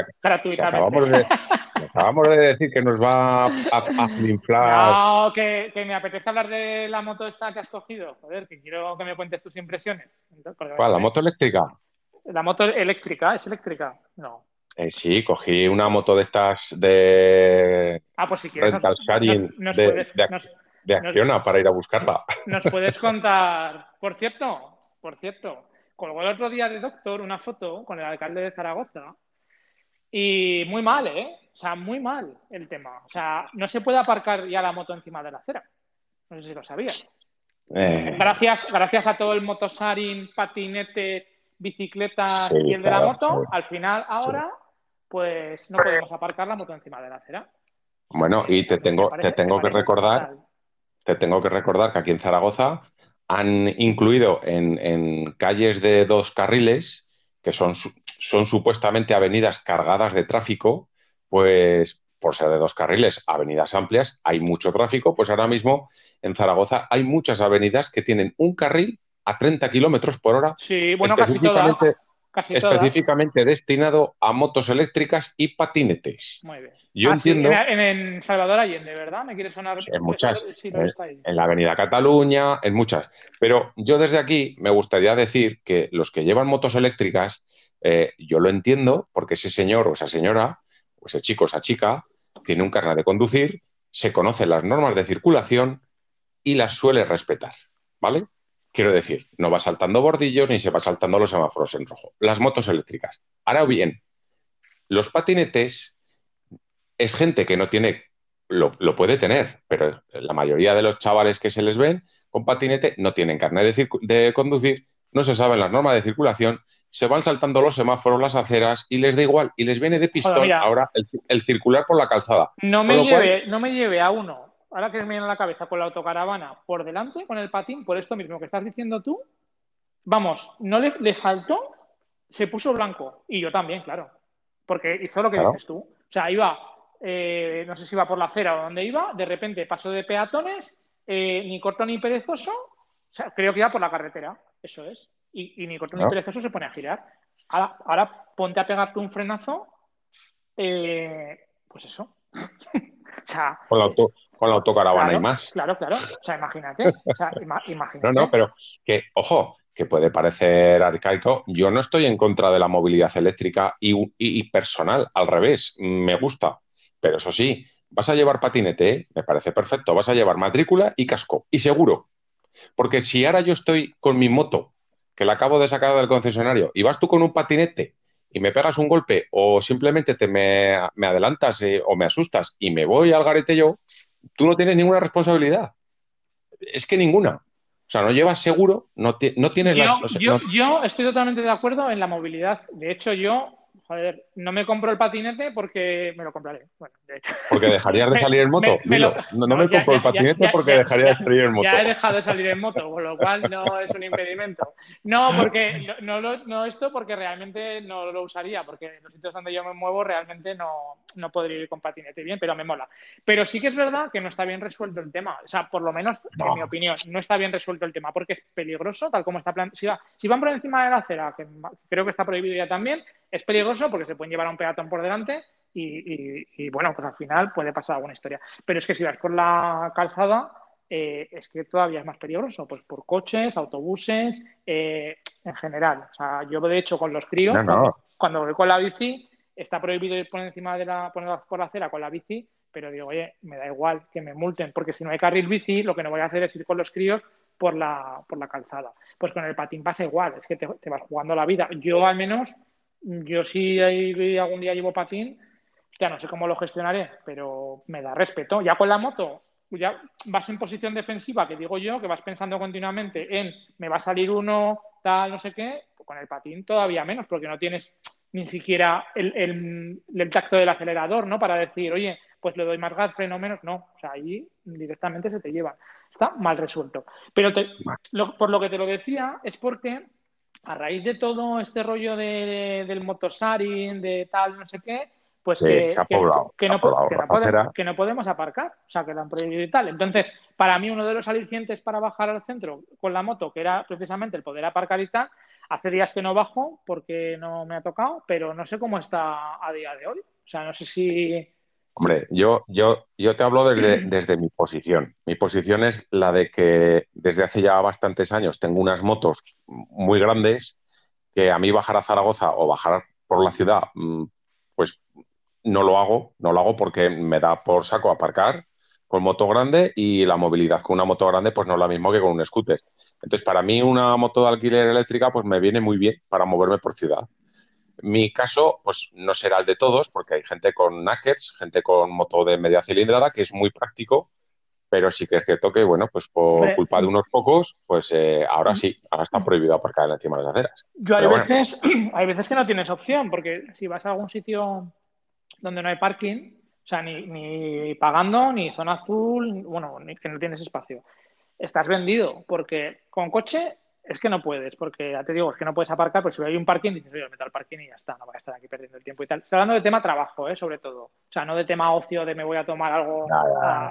acabamos, de, [laughs] acabamos, de, decir que nos va a, a No, que, que, me apetece hablar de la moto esta que has cogido. Joder, que quiero que me cuentes tus impresiones. ¿Cuál? ¿La moto eléctrica? La moto eléctrica, ¿es eléctrica? No. Eh, sí, cogí una moto de estas de ah, pues si quieres, de, Acciona para ir a buscarla. Nos puedes [laughs] contar, por cierto, por cierto, colgó el otro día de Doctor una foto con el alcalde de Zaragoza y muy mal, ¿eh? O sea, muy mal el tema. O sea, no se puede aparcar ya la moto encima de la acera. No sé si lo sabías. Eh. Gracias, gracias a todo el motosaring, patinetes, bicicletas y el de la moto, al final ahora pues no podemos aparcar la moto encima de la acera. Bueno, y te tengo, te tengo que recordar, te tengo que recordar que aquí en Zaragoza han incluido en, calles de dos carriles, que son, son supuestamente avenidas cargadas de tráfico, pues por ser de dos carriles, avenidas amplias, hay mucho tráfico, pues ahora mismo en Zaragoza hay muchas avenidas que tienen un carril a 30 kilómetros por hora. Sí, bueno, casi todas específicamente destinado a motos eléctricas y patinetes. Muy bien. Yo ah, entiendo. en, Salvador Allende, ¿verdad? ¿Me quieres sonar? En muchas. en, la Avenida Cataluña, en muchas. Pero yo desde aquí me gustaría decir que los que llevan motos eléctricas, eh, yo lo entiendo porque ese señor o esa señora, o ese chico o esa chica, tiene un carnet de conducir, se conocen las normas de circulación y las suele respetar. ¿Vale? Quiero decir, no va saltando bordillos ni se va saltando los semáforos en rojo. Las motos eléctricas. Ahora bien, los patinetes es gente que no tiene, lo, puede tener, pero la mayoría de los chavales que se les ven con patinete no tienen carnet de, conducir, no se saben las normas de circulación, se van saltando los semáforos, las aceras y les da igual y les viene de pistón ahora el, circular por la calzada. No me, lleve, no me lleve a uno ahora que me viene a la cabeza con la autocaravana por delante, con el patín, por esto mismo que estás diciendo tú, vamos, no le, faltó, se puso blanco. Y yo también, claro. Porque hizo lo que dices tú. O sea, iba, eh, no sé si iba por la acera o donde iba, de repente pasó de peatones, eh, ni corto ni perezoso, o sea, creo que iba por la carretera, eso es. Y, ni corto ni perezoso se pone a girar. Ahora, ponte a pegarte un frenazo, eh, pues eso. [laughs] o sea, con la, auto, con la autocaravana y más. Claro, claro. O sea, imagínate. O sea, imagínate. No, no, pero que, ojo, que puede parecer arcaico. Yo no estoy en contra de la movilidad eléctrica y, personal, al revés, me gusta. Pero eso sí, vas a llevar patinete, ¿eh? me parece perfecto. Vas a llevar matrícula y casco, y seguro. Porque si ahora yo estoy con mi moto, que la acabo de sacar del concesionario, y vas tú con un patinete y me pegas un golpe, o simplemente te me, adelantas eh, o me asustas y me voy al garete yo, tú no tienes ninguna responsabilidad. Es que ninguna. O sea, no llevas seguro, no, no tienes yo, yo estoy totalmente de acuerdo en la movilidad. De hecho, yo joder, no me compro el patinete porque me lo compraré. Bueno, Porque dejarías de salir en [laughs] moto. [laughs] no, me compro el patinete porque dejaría de salir en moto. Ya he dejado de salir en moto, con lo cual no es un impedimento. No, porque no, no, esto porque realmente no lo usaría, porque en los sitios donde yo me muevo realmente no, no podría ir con patinete bien, pero me mola. Pero sí que es verdad que no está bien resuelto el tema. O sea, por lo menos, en mi opinión, no está bien resuelto el tema porque es peligroso, tal como está planteado. Si, van por encima de la acera, que creo que está prohibido ya también, es peligroso porque se pueden llevar a un peatón por delante y, bueno, pues al final puede pasar alguna historia. Pero es que si vas por la calzada, eh, es que todavía es más peligroso, pues por coches, autobuses, eh, en general. O sea, yo de hecho con los críos, Cuando, voy con la bici, está prohibido ir por encima de la, por la acera con la bici, pero digo, oye, me da igual que me multen, porque si no hay carril bici, lo que no voy a hacer es ir con los críos por la, por la calzada. Pues con el patín pasa igual, es que te, te vas jugando la vida. Yo al menos yo si algún día llevo patín, ya no sé cómo lo gestionaré, pero me da respeto. Ya con la moto, ya vas en posición defensiva, que digo yo, que vas pensando continuamente en me va a salir uno, tal, no sé qué, pues con el patín todavía menos, porque no tienes ni siquiera el, el, tacto del acelerador, ¿no? Para decir, oye, pues le doy más gas, freno menos, no. O sea, ahí directamente se te lleva. Está mal resuelto. Pero por lo que te lo decía es porque a raíz de todo este rollo de, del motosaring, de tal, no sé qué, pues Sí, que, poblado, no, la podemos, acera. que no podemos aparcar, o sea, que lo han prohibido y tal. Entonces, para mí uno de los alicientes para bajar al centro con la moto, que era precisamente el poder aparcar y tal, hace días que no bajo porque no me ha tocado, pero no sé cómo está a día de hoy. O sea, no sé si... Hombre, yo, yo, yo te hablo desde, [clears throat] desde mi posición. Mi posición es la de que desde hace ya bastantes años tengo unas motos muy grandes que a mí bajar a Zaragoza o bajar por la ciudad, mm, pues no lo hago, no lo hago porque me da por saco aparcar con moto grande y la movilidad con una moto grande pues no es la misma que con un scooter. Entonces, para mí una moto de alquiler eléctrica pues me viene muy bien para moverme por ciudad. Mi caso, pues no será el de todos, porque hay gente con nakeds, gente con moto de media cilindrada, que es muy práctico, pero sí que es cierto que, bueno, pues por culpa de unos pocos, pues eh, ahora sí, ahora está prohibido aparcar encima de las aceras. Yo hay Pero bueno. veces, [clears throat] hay veces que no tienes opción, porque si vas a algún sitio donde no hay parking, o sea, ni, ni pagando, ni zona azul, bueno, ni que no tienes espacio, estás vendido, porque con coche es que no puedes, porque ya te digo, es que no puedes aparcar, pues si hay un parking, dices, oye, me meto al parking y ya está, no voy a estar aquí perdiendo el tiempo y tal. Estoy hablando de tema trabajo, ¿eh? sobre todo. O sea, no de tema ocio, de me voy a tomar algo,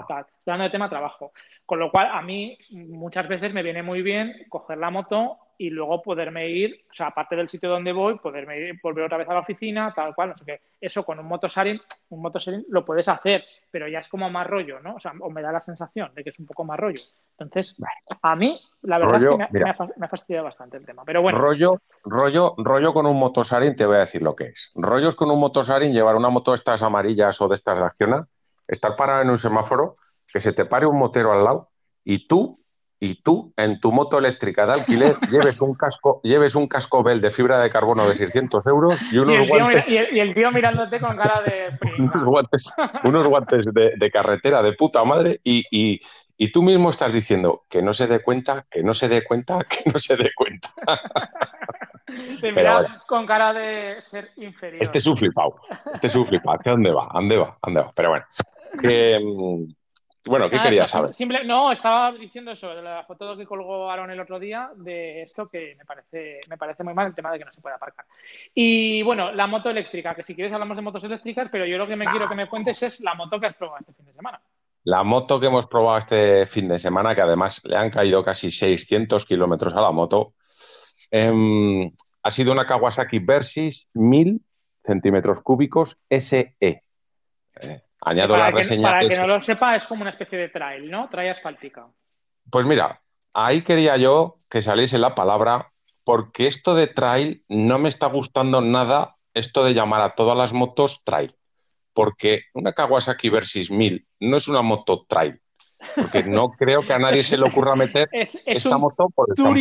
tal. Estoy hablando de tema trabajo. Con lo cual, a mí muchas veces me viene muy bien coger la moto y luego poderme ir, o sea, aparte del sitio donde voy, poderme ir, volver otra vez a la oficina, tal cual, no sé qué. Eso con un motosharing, un motosharing lo puedes hacer, pero ya es como más rollo, ¿no? O sea, o me da la sensación de que es un poco más rollo. Entonces, a mí, la verdad Rollo, es que me, me ha, me ha fastidiado bastante el tema. Pero bueno, Rollo, rollo, rollo con un motosarin, te voy a decir lo que es. Rollos con un motosarin, llevar una moto de estas amarillas o de estas de Acciona, estar parado en un semáforo, que se te pare un motero al lado y tú, y tú en tu moto eléctrica de alquiler [laughs] lleves un casco, lleves un casco Bell de fibra de carbono de 600 euros y y unos el, tío, guantes, y el- y el tío mirándote con cara de [laughs] unos guantes, unos guantes de, de carretera de puta madre y, y- y tú mismo estás diciendo que no se dé cuenta, que no se dé cuenta, [laughs] que no se dé cuenta. Te mira con cara de ser inferior. Este es un flipado. Este es un flipado. ¿Hacia dónde va? ¿A ¿Dónde va? ¿A ¿Dónde va? Pero bueno. Que, mm, bueno, ¿qué Ah, querías saber? simple- no, estaba diciendo eso, de la foto que colgó Aaron el otro día, de esto que me parece, me parece muy mal el tema de que no se puede aparcar. Y bueno, la moto eléctrica, que si quieres hablamos de motos eléctricas, pero yo lo que me quiero que me cuentes es la moto que has probado este fin de semana. La moto que hemos probado este fin de semana, que además le han caído casi 600 kilómetros a la moto, em, ha sido una Kawasaki Versys 1000 centímetros cúbicos SE. Eh, añado para la que, reseña para que no lo sepa, es como una especie de trail, ¿no? Trail asfáltica. Pues mira, ahí quería yo que saliese la palabra, porque esto de trail no me está gustando nada, esto de llamar a todas las motos trail. Porque una Kawasaki Versys 1000 no es una moto trail. Porque no [laughs] creo que a nadie se le ocurra meter Es, es esta un moto por el campo.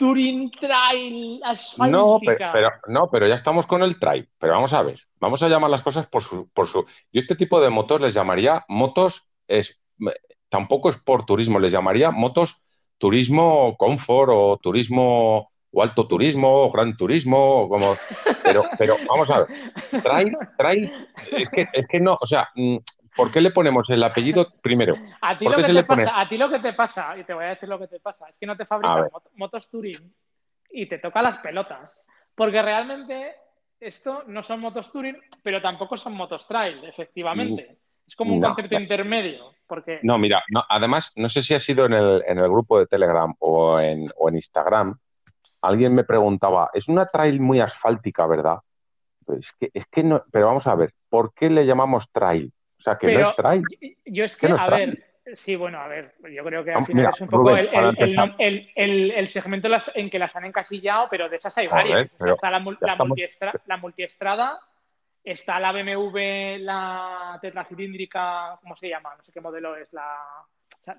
Touring, Touring Trail asfáltica. No, pero, pero- no, pero ya estamos con el trail. Pero vamos a ver, vamos a llamar las cosas por su, por su. Yo este tipo de motos les llamaría motos, es, tampoco es por turismo, les llamaría motos turismo confort o turismo o alto turismo o gran turismo, o como, pero, pero vamos a ver, trail, trail, es que, es que no, o sea, mm, ¿por qué le ponemos el apellido primero? [laughs] A ti, ¿Por lo que te pasa, a ti lo que te pasa, y te voy a decir lo que te pasa, es que no te fabrican mot- motos Touring y te toca las pelotas. Porque realmente esto no son motos Touring, pero tampoco son motos Trail, efectivamente. Es como un No, concepto no. intermedio. Porque No, mira, no, además, no sé si ha sido en el, en el grupo de Telegram o en, o en Instagram, alguien me preguntaba, es una trail muy asfáltica, ¿verdad? Pues es que, es que no, pero vamos a ver, ¿por qué le llamamos trail? O sea, que no Pero es trail. yo es ¿Qué que, no a ver, sí, bueno, a ver, yo creo que al final mira, es un poco Rubén, el, el- el segmento en las- en que las han encasillado, pero de esas hay varias. Está la, la estamos- multiestra- la multiestrada, está la BMW, la tetracilíndrica, ¿cómo se llama? No sé qué modelo es la.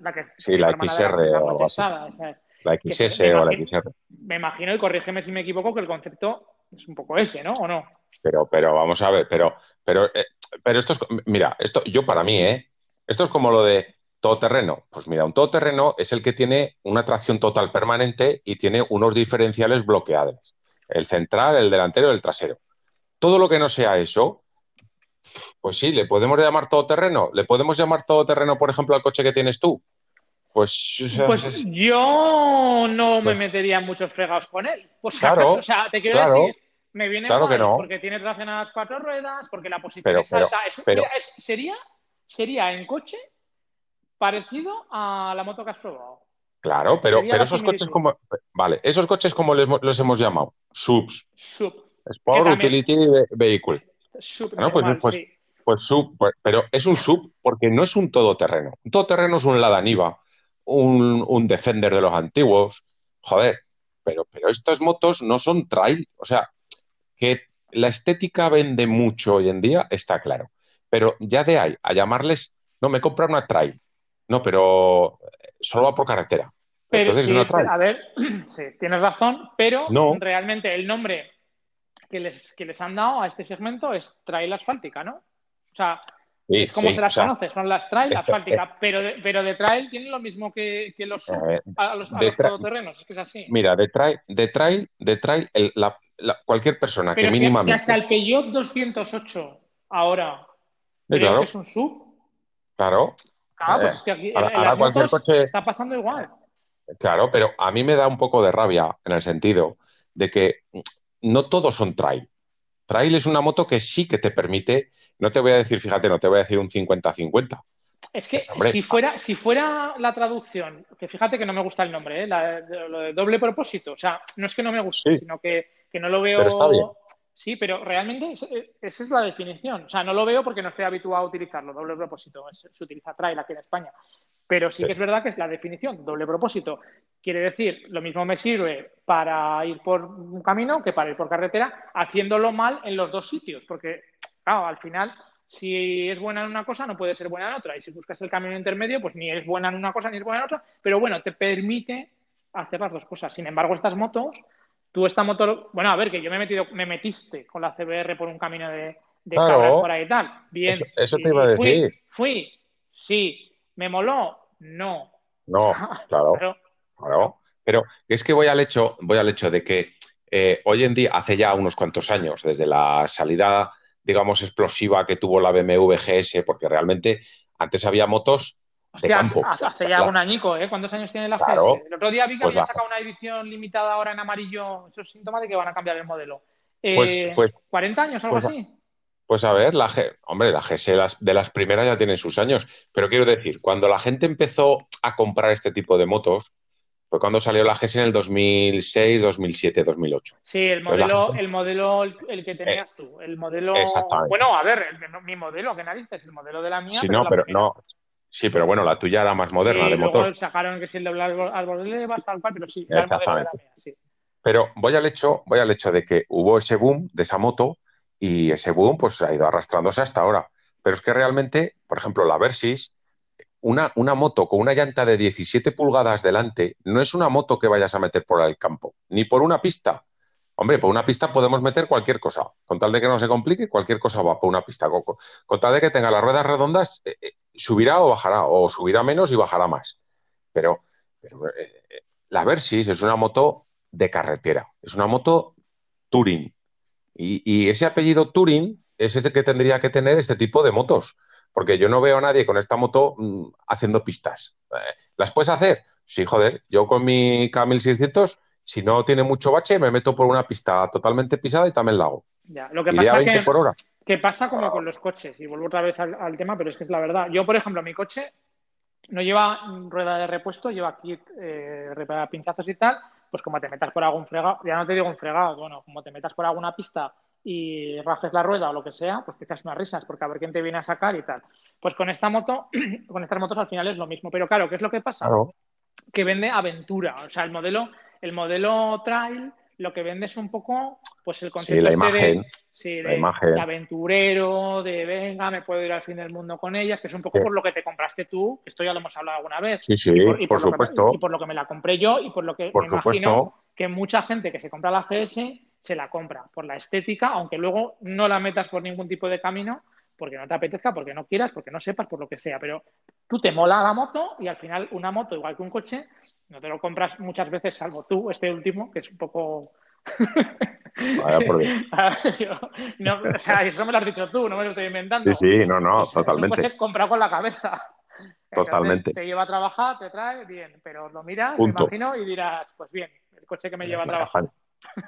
la que Sí, la XR la o algo así. La XS me o la XR. Me imagino, y corrígeme si me equivoco, que el concepto es un poco ese, ¿no? ¿O no? Pero, pero vamos a ver, pero, pero, eh, pero esto es, mira, esto, yo para mí, ¿eh? Esto es como lo de todoterreno. Pues mira, un todoterreno es el que tiene una tracción total permanente y tiene unos diferenciales bloqueados. El central, el delantero y el trasero. Todo lo que no sea eso, pues sí, le podemos llamar todoterreno. ¿Le podemos llamar todoterreno, por ejemplo, al coche que tienes tú? Pues, o sea, Pues es- yo no me Pues- metería en muchos fregados con él. Si Claro, o sea, te quiero claro. decir, Me viene Claro que guay, no. porque tiene traccionadas cuatro ruedas, porque la posición Pero- es alta. pero- Es- pero- mira, es- sería, sería en coche parecido a la moto que has probado. Claro, pero, Sería pero la esos similitud. coches como, vale, esos coches como les, los hemos llamado, subs, Sub. Sport Que Utility Ve- Vehicle. Sub Bueno, pues- normal, pues- sí. Pues sub, pues- pero es un sub porque no es un todoterreno. Un todoterreno es un Lada Niva, un, un Defender de los antiguos. Joder, pero, pero estas motos no son trail. O sea, que la estética vende mucho hoy en día, está claro. Pero ya de ahí a llamarles, no, me compra una trail. No, pero eh, solo va por carretera. Pero Entonces sí, es una trail. a ver, [clears throat] sí, tienes razón, pero No. realmente el nombre que les, que les han dado a este segmento es trail asfáltica, ¿no? O sea, Sí, es como sí, se las o sea, conoce, son las trail asfálticas, pero, de, pero de trail tienen lo mismo que, que los, sub a ver, a los, a todoterrenos, es que es así. mira, de trail, de trail, de trail, el- la- la- cualquier persona que Pero si, si mínimamente. hasta el Peugeot 208 ahora Sí, claro, que es un sub, claro. ah, pues Eh, es que aquí ahora- en ahora las cualquier coche- está pasando igual. Claro, pero a mí me da un poco de rabia en el sentido de que no todos son trail. Trail es una moto que sí que te permite, no te voy a decir, fíjate, no te voy a decir un 50-50. Es que Hombre. si fuera, si fuera la traducción, que fíjate que no me gusta el nombre, ¿eh? La- lo de doble propósito, o sea, no es que no me guste, Sí. sino que, que no lo veo. Pero está bien. Sí, pero realmente eh, esa es la definición. O sea, no lo veo porque no estoy habituado a utilizarlo, doble propósito. se utiliza trail aquí en España. Pero sí, Sí. que es verdad que es la definición, doble propósito. Quiere decir, lo mismo me sirve para ir por un camino que para ir por carretera, haciéndolo mal en los dos sitios, porque, claro, al final, si es buena en una cosa, no puede ser buena en otra. Y si buscas el camino intermedio, pues ni es buena en una cosa ni es buena en otra, pero bueno, te permite hacer las dos cosas. Sin embargo, estas motos, tú esta moto, bueno, a ver, que yo me he metido, me metiste con la CBR por un camino de, de Claro. por ahí y tal. Bien. Eso- eso te iba a fui, decir. Fui, sí. ¿Me moló? No. No, [laughs] claro, Pero, claro. Pero es que voy al hecho, voy al hecho de que eh, hoy en día, hace ya unos cuantos años, desde la salida, digamos, explosiva que tuvo la BMW GS, porque realmente antes había motos hostia, campo. hace, hace ya un añico, ¿eh? ¿Cuántos años tiene la Claro. GS? El otro día vi que Pues habían sacado una edición limitada ahora en amarillo. Eso es síntoma de que van a cambiar el modelo. Pues- Eh, pues- ¿40 años, algo pues- así? Pues a ver, la G, hombre, la GS las- de las primeras ya tiene sus años, pero quiero decir, cuando la gente empezó a comprar este tipo de motos, fue cuando salió la GS en el 2006, 2007, 2008. Sí, el modelo, gente- el modelo el, que tenías tú. El modelo. Exactamente. Bueno, a ver, el- mi modelo, ¿qué narices? El modelo de la mía. Sí, pero no, la pero primera. no. Sí, pero bueno, la tuya era más moderna Sí, de luego motor. sacaron que si el doble árbol, tal cual, pero sí, era la Exactamente. mía, sí. Pero voy al hecho, voy al hecho de que hubo ese boom de esa moto y ese boom pues ha ido arrastrándose hasta ahora. Pero es que realmente, por ejemplo, la Versys, una, una moto con una llanta de 17 pulgadas delante, no es una moto que vayas a meter por el campo, ni por una pista. Hombre, por una pista podemos meter cualquier cosa. Con tal de que no se complique, cualquier cosa va por una pista. Con, con tal de que tenga las ruedas redondas, eh, eh, subirá o bajará, o subirá menos y bajará más. Pero, pero eh, la Versys es una moto de carretera, es una moto Touring. Y, y ese apellido Touring es el que tendría que tener este tipo de motos. Porque yo no veo a nadie con esta moto mm, haciendo pistas. Eh, ¿Las puedes hacer? Sí, joder. Yo con mi K1600, si no tiene mucho bache, me meto por una pista totalmente pisada y también la hago. Ya, lo que Iré a pasa 20 que, por hora. Que pasa como con los coches, y vuelvo otra vez al, al tema, pero es que es la verdad. Yo, por ejemplo, mi coche no lleva rueda de repuesto, lleva kit eh, repara pinchazos y tal, pues como te metas por algún fregado, ya no te digo un fregado, bueno, como te metas por alguna pista y rajes la rueda o lo que sea, pues te echas unas risas, porque a ver quién te viene a sacar y tal. Pues con esta moto, [clears throat] con estas motos al final es lo mismo. Pero claro, ¿qué es lo que pasa? Claro. Que vende aventura. O sea, el modelo, el modelo trail lo que vende es un poco pues el concepto la este imagen, de, sí, la imagen. de aventurero, de venga, me puedo ir al fin del mundo con ellas, que es un poco Sí. por lo que te compraste tú, que esto ya lo hemos hablado alguna vez. Sí, sí, y por, y me- supuesto. y por lo que me la compré yo y por lo que Por me imagino supuesto. que mucha gente que se compra la GS se la compra por la estética, aunque luego no la metas por ningún tipo de camino, porque no te apetezca, porque no quieras, porque no sepas, por lo que sea. Pero tú te mola la moto y al final una moto, igual que un coche, no te lo compras muchas veces, salvo tú, este último, que es un poco... Vaya por Dios. [laughs] no, o sea, eso me lo has dicho tú, no me lo estoy inventando. Sí, sí, no, no, Es- Es un totalmente. coche comprado con la cabeza. [laughs] Entonces, Totalmente. te lleva a trabajar, te trae, bien, pero lo miras, Punto. me imagino, y dirás, pues bien, el coche que me lleva a trabajar.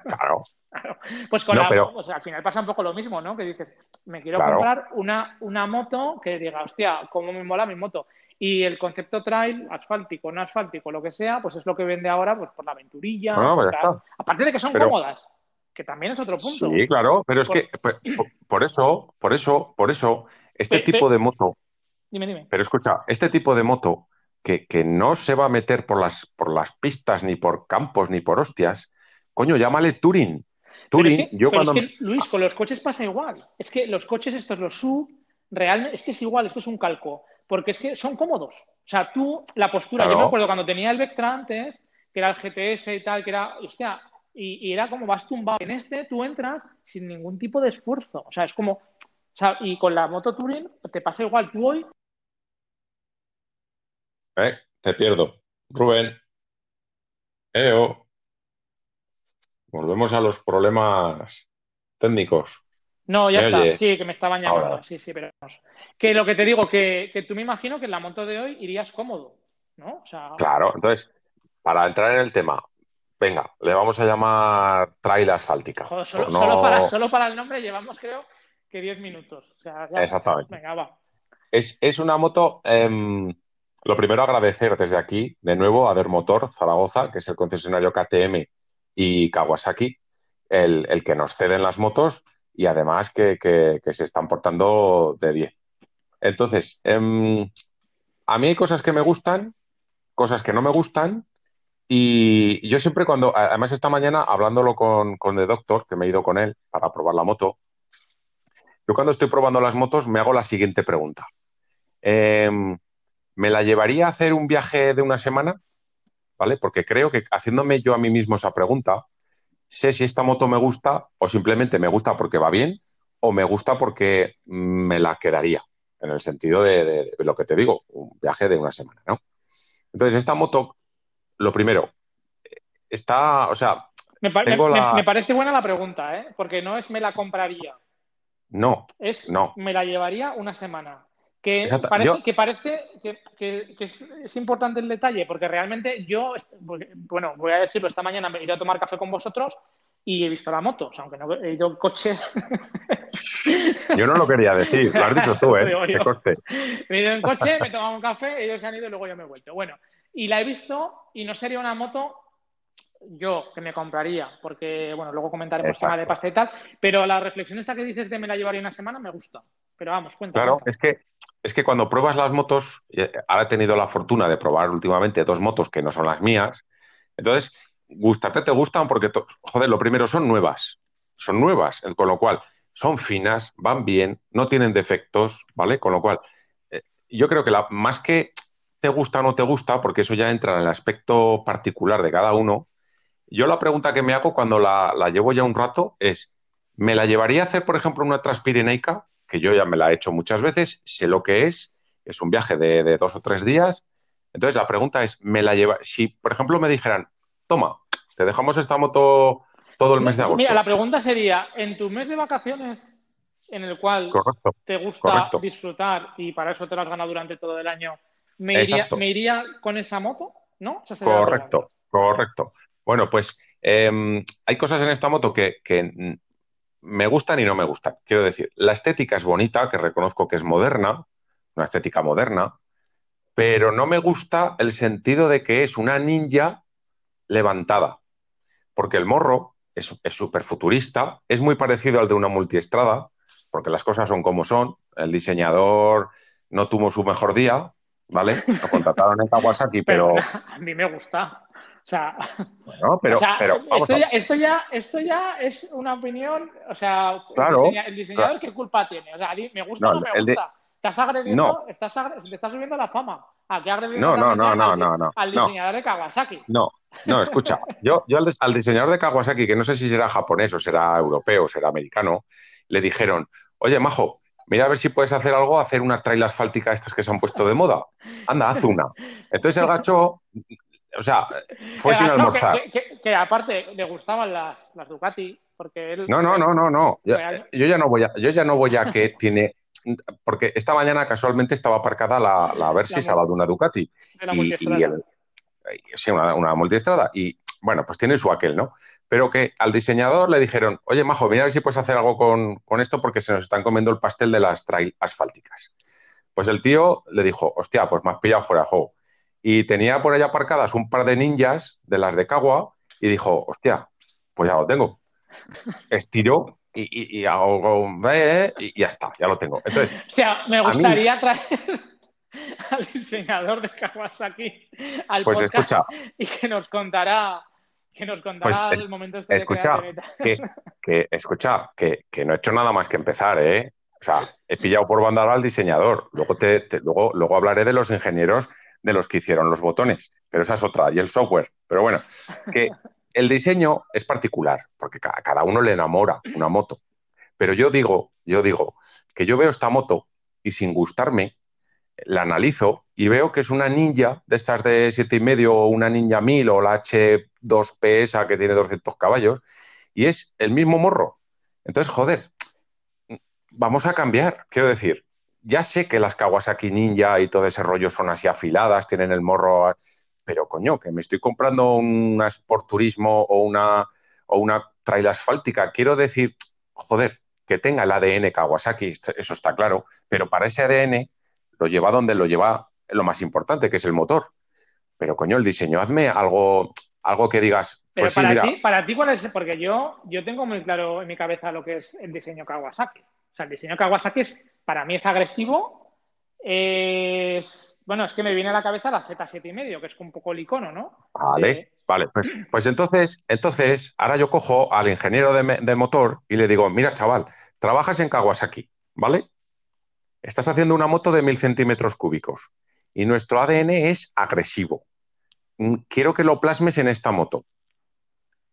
Claro. [laughs] Claro. Pues con No, la, pero- o sea, al final pasa un poco lo mismo, ¿no? Que dices, me quiero Claro. comprar una, una moto que diga, hostia, cómo me mola mi moto. Y el concepto trail, asfáltico, no asfáltico, lo que sea, pues es lo que vende ahora, pues por la aventurilla. Pues por. Aparte de que son Pero- cómodas, que también es otro punto. Sí, claro, pero es Por- que por, por eso, por eso, por eso, este Pe- pe- tipo de moto, Dime, dime. pero escucha, este tipo de moto que, que no se va a meter por las, por las pistas, ni por campos, ni por hostias, coño, llámale. Pero es que, yo pero cuando... es que, Luis, con los coches pasa igual. Es que los coches estos, los sub, realmente, es que es igual, es que es un calco. Porque es que son cómodos. O sea, tú, la postura, yo me acuerdo cuando tenía el Vectra antes, que era el GTS y tal, que era, hostia, y, y era como vas tumbado. En este tú entras sin ningún tipo de esfuerzo. O sea, es como, o sea, y con la moto Touring te pasa igual. Tú hoy, Eh, te pierdo. Rubén. Eo. Volvemos a los problemas técnicos. No, ya ¿Me está, sí, que me estaban llamando. Ahora. Sí, sí, pero vamos. Que lo que te digo, que, que tú me imagino que en la moto de hoy irías cómodo, ¿no? O sea, Claro, entonces, para entrar en el tema, venga, le vamos a llamar trail asfáltica. Joder, solo, Por no- solo para, solo para el nombre llevamos, creo, que 10 minutos. O sea, ya- Exactamente. Venga, va. Es, es una moto, em, lo primero agradecer desde aquí, de nuevo, a Dermotor Zaragoza, que es el concesionario KTM y Kawasaki, el, el que nos ceden las motos y además que, que- se están portando de 10. Entonces, em, a mí hay cosas que me gustan, cosas que no me gustan y yo siempre cuando, además esta mañana hablándolo con, con The Doctor, que me he ido con él para probar la moto, yo cuando estoy probando las motos me hago la siguiente pregunta. Em, ¿me la llevaría a hacer un viaje de una semana? ¿Vale? Porque creo que haciéndome yo a mí mismo esa pregunta, sé si esta moto me gusta o simplemente me gusta porque va bien o me gusta porque me la quedaría, en el sentido de, de- de lo que te digo, un viaje de una semana, ¿no? Entonces, esta moto, lo primero, está, o sea, Me, pa- Tengo me- la- me- me parece buena la pregunta, ¿eh? Porque no es me la compraría, no, es No. me la llevaría una semana. Que parece, Yo- que, parece que, es, es importante el detalle, porque realmente yo, bueno, voy a decirlo, esta mañana me he ido a tomar café con vosotros y he visto la moto, o sea, aunque no he ido en coche, [laughs] yo no lo quería decir, lo has dicho tú, ¿eh? [laughs] Yo. Me he ido en coche, me he tomado un café, ellos se han ido y luego yo me he vuelto. Bueno, y la he visto y no sería una moto yo que me compraría, porque, bueno, luego comentaremos tema de pasta y tal, pero la reflexión esta que dices de me la llevaría una semana me gusta. Pero vamos, cuenta. Claro, cuenta. es que, es que cuando pruebas las motos, eh, ahora he tenido la fortuna de probar últimamente dos motos que no son las mías, entonces, gustarte te gustan porque, joder, lo primero son nuevas, son nuevas, eh, con lo cual son finas, van bien, no tienen defectos, ¿vale? Con lo cual, eh, yo creo que la, más que te gusta o no te gusta, porque eso ya entra en el aspecto particular de cada uno, yo la pregunta que me hago cuando la, la llevo ya un rato es, ¿me la llevaría a hacer, por ejemplo, una Transpirenaica? Que yo ya me la he hecho muchas veces, sé lo que es, es un viaje de, de dos o tres días. Entonces la pregunta es, ¿me la lleva? Si, por ejemplo, me dijeran, toma, te dejamos esta moto todo el mes de agosto. Mira, la pregunta sería, en tu mes de vacaciones, en el cual Correcto. te gusta correcto. disfrutar y para eso te lo has ganado durante todo el año, ¿me iría, me iría con esa moto? ¿No? Correcto, correcto. Bueno, pues em, hay cosas en esta moto que, que, me gustan y no me gustan. Quiero decir, la estética es bonita, que reconozco que es moderna, una estética moderna, pero no me gusta el sentido de que es una ninja levantada, porque el morro es súper futurista, es muy parecido al de una multiestrada, porque las cosas son como son, el diseñador no tuvo su mejor día, ¿vale? Lo contrataron en Kawasaki, Pero [laughs] pero... a mí me gusta. O sea, Bueno, [laughs] pero, o sea, pero vamos esto, ya, esto, ya, esto ya es una opinión. O sea, Claro, el, diseña- el diseñador, ¿qué culpa tiene? O sea, ¿me gusta No, o no me gusta? Estás agrediendo, No. estás agre- te estás subiendo la fama. ¿A qué agrediendo No, no, no, al, no, no, al diseñador de Kawasaki? No, no, escucha, yo, yo al, al diseñador de Kawasaki, que no sé si será japonés o será europeo o será americano, le dijeron, oye, Majo, mira a ver si puedes hacer algo, hacer una trail asfáltica estas que se han puesto de moda. Anda, haz una. Entonces el gacho, o sea, fue Que sin almorzar. Que, que- que aparte le gustaban las, las Ducati, porque él. No, no, no, no, no. Yo, ya no voy a, yo ya no voy a que tiene, porque esta mañana casualmente estaba aparcada la, la Versys al lado de una Ducati. Y, y el- y- sí, una, una multiestrada. Y bueno, pues tiene su aquel, ¿no? Pero que al diseñador le dijeron, oye, Majo, mira a ver si puedes hacer algo con, con esto porque se nos están comiendo el pastel de las trail asfálticas. Pues el tío le dijo, hostia, pues me has pillado fuera de juego. Y tenía por ahí aparcadas un par de ninjas de las de Cagua y dijo, hostia, pues ya lo tengo. Estiró y, y, hago, y ya está, ya lo tengo. Entonces, [laughs] o sea, me gustaría traer [laughs] al diseñador de Kawasaki al pues podcast escucha, y que nos contará que nos contará Pues, el momento este escucha, de que, que, escucha, que, que no he hecho nada más que empezar, ¿eh? O sea, he pillado por banda al diseñador. Luego, te, te- luego, luego hablaré de los ingenieros de los que hicieron los botones, pero esa es otra, y el software. Pero bueno, que [laughs] el diseño es particular, porque a cada uno le enamora una moto. Pero yo digo, yo digo que yo veo esta moto y sin gustarme, la analizo y veo que es una ninja de estas de siete y medio o una ninja 1000 o la H2P esa que tiene 200 caballos y es el mismo morro. Entonces, joder, vamos a cambiar. Quiero decir, ya sé que las Kawasaki Ninja y todo ese rollo son así afiladas, tienen el morro, pero coño, que me estoy comprando una Sport Turismo o una, o una trail asfáltica. Quiero decir, joder, que tenga el ADN Kawasaki, eso está claro, pero para ese ADN lo lleva donde lo lleva lo más importante, que es el motor. Pero coño, el diseño, hazme algo, algo que digas, Pero pues sí, para mira, ti, para ti, ¿cuál es? Porque yo, yo tengo muy claro en mi cabeza lo que es el diseño Kawasaki. O sea, el diseño Kawasaki es, para mí es agresivo. Es, bueno, es que me viene a la cabeza la Z7 y medio, que es un poco el icono, ¿no? Vale, De- vale. Pues, pues entonces, entonces, ahora yo cojo al ingeniero de, de motor y le digo, mira, chaval, trabajas en Kawasaki, ¿vale? Estás haciendo una moto de mil centímetros cúbicos y nuestro ADN es agresivo. Mm, Quiero que lo plasmes en esta moto.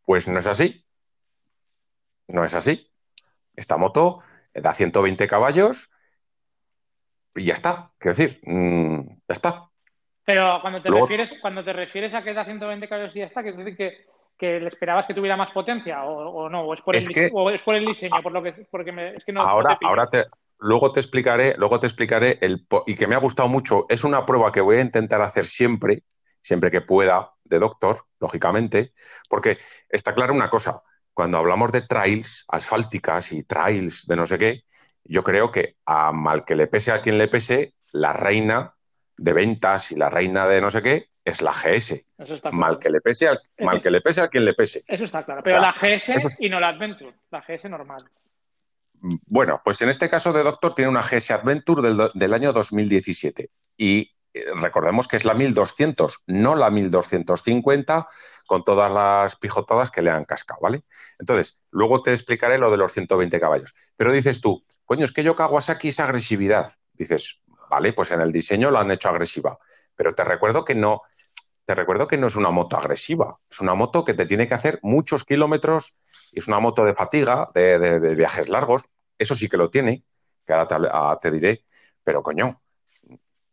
Pues no es así. No es así. Esta moto da 120 caballos y ya está. Quiero decir, mm, ya está. Pero cuando te Luego- refieres, cuando te refieres a que da 120 caballos y ya está, que decir que, que le esperabas que tuviera más potencia o, o no, o es por Es el, que- o es por el diseño, por lo que porque me- es que no, no ahora, te ahora te, luego te explicaré, luego te explicaré el y que me ha gustado mucho. Es una prueba que voy a intentar hacer siempre, siempre que pueda, de doctor, lógicamente, porque está clara una cosa. Cuando hablamos de trails asfálticas y trails de no sé qué, yo creo que a mal que le pese a quien le pese, la reina de ventas y la reina de no sé qué es la GS. Eso está claro. Mal que le pese a, mal que le pese a quien le pese. Eso está claro. Pero O sea, la GS eso- y no la Adventure, la GS normal. Bueno, pues en este caso de Doctor tiene una GS Adventure del, del año 2017 y recordemos que es la 1200, no la 1250 con todas las pijotadas que le han cascado, ¿vale? Entonces, luego te explicaré lo de los 120 caballos. Pero dices tú, coño, es que yo Kawasaki es agresividad. Dices, vale, pues en el diseño lo han hecho agresiva, pero te recuerdo que no, te recuerdo que no es una moto agresiva, es una moto que te tiene que hacer muchos kilómetros es una moto de fatiga, de, viajes largos, eso sí que lo tiene, que ahora te, ah, te diré, pero coño,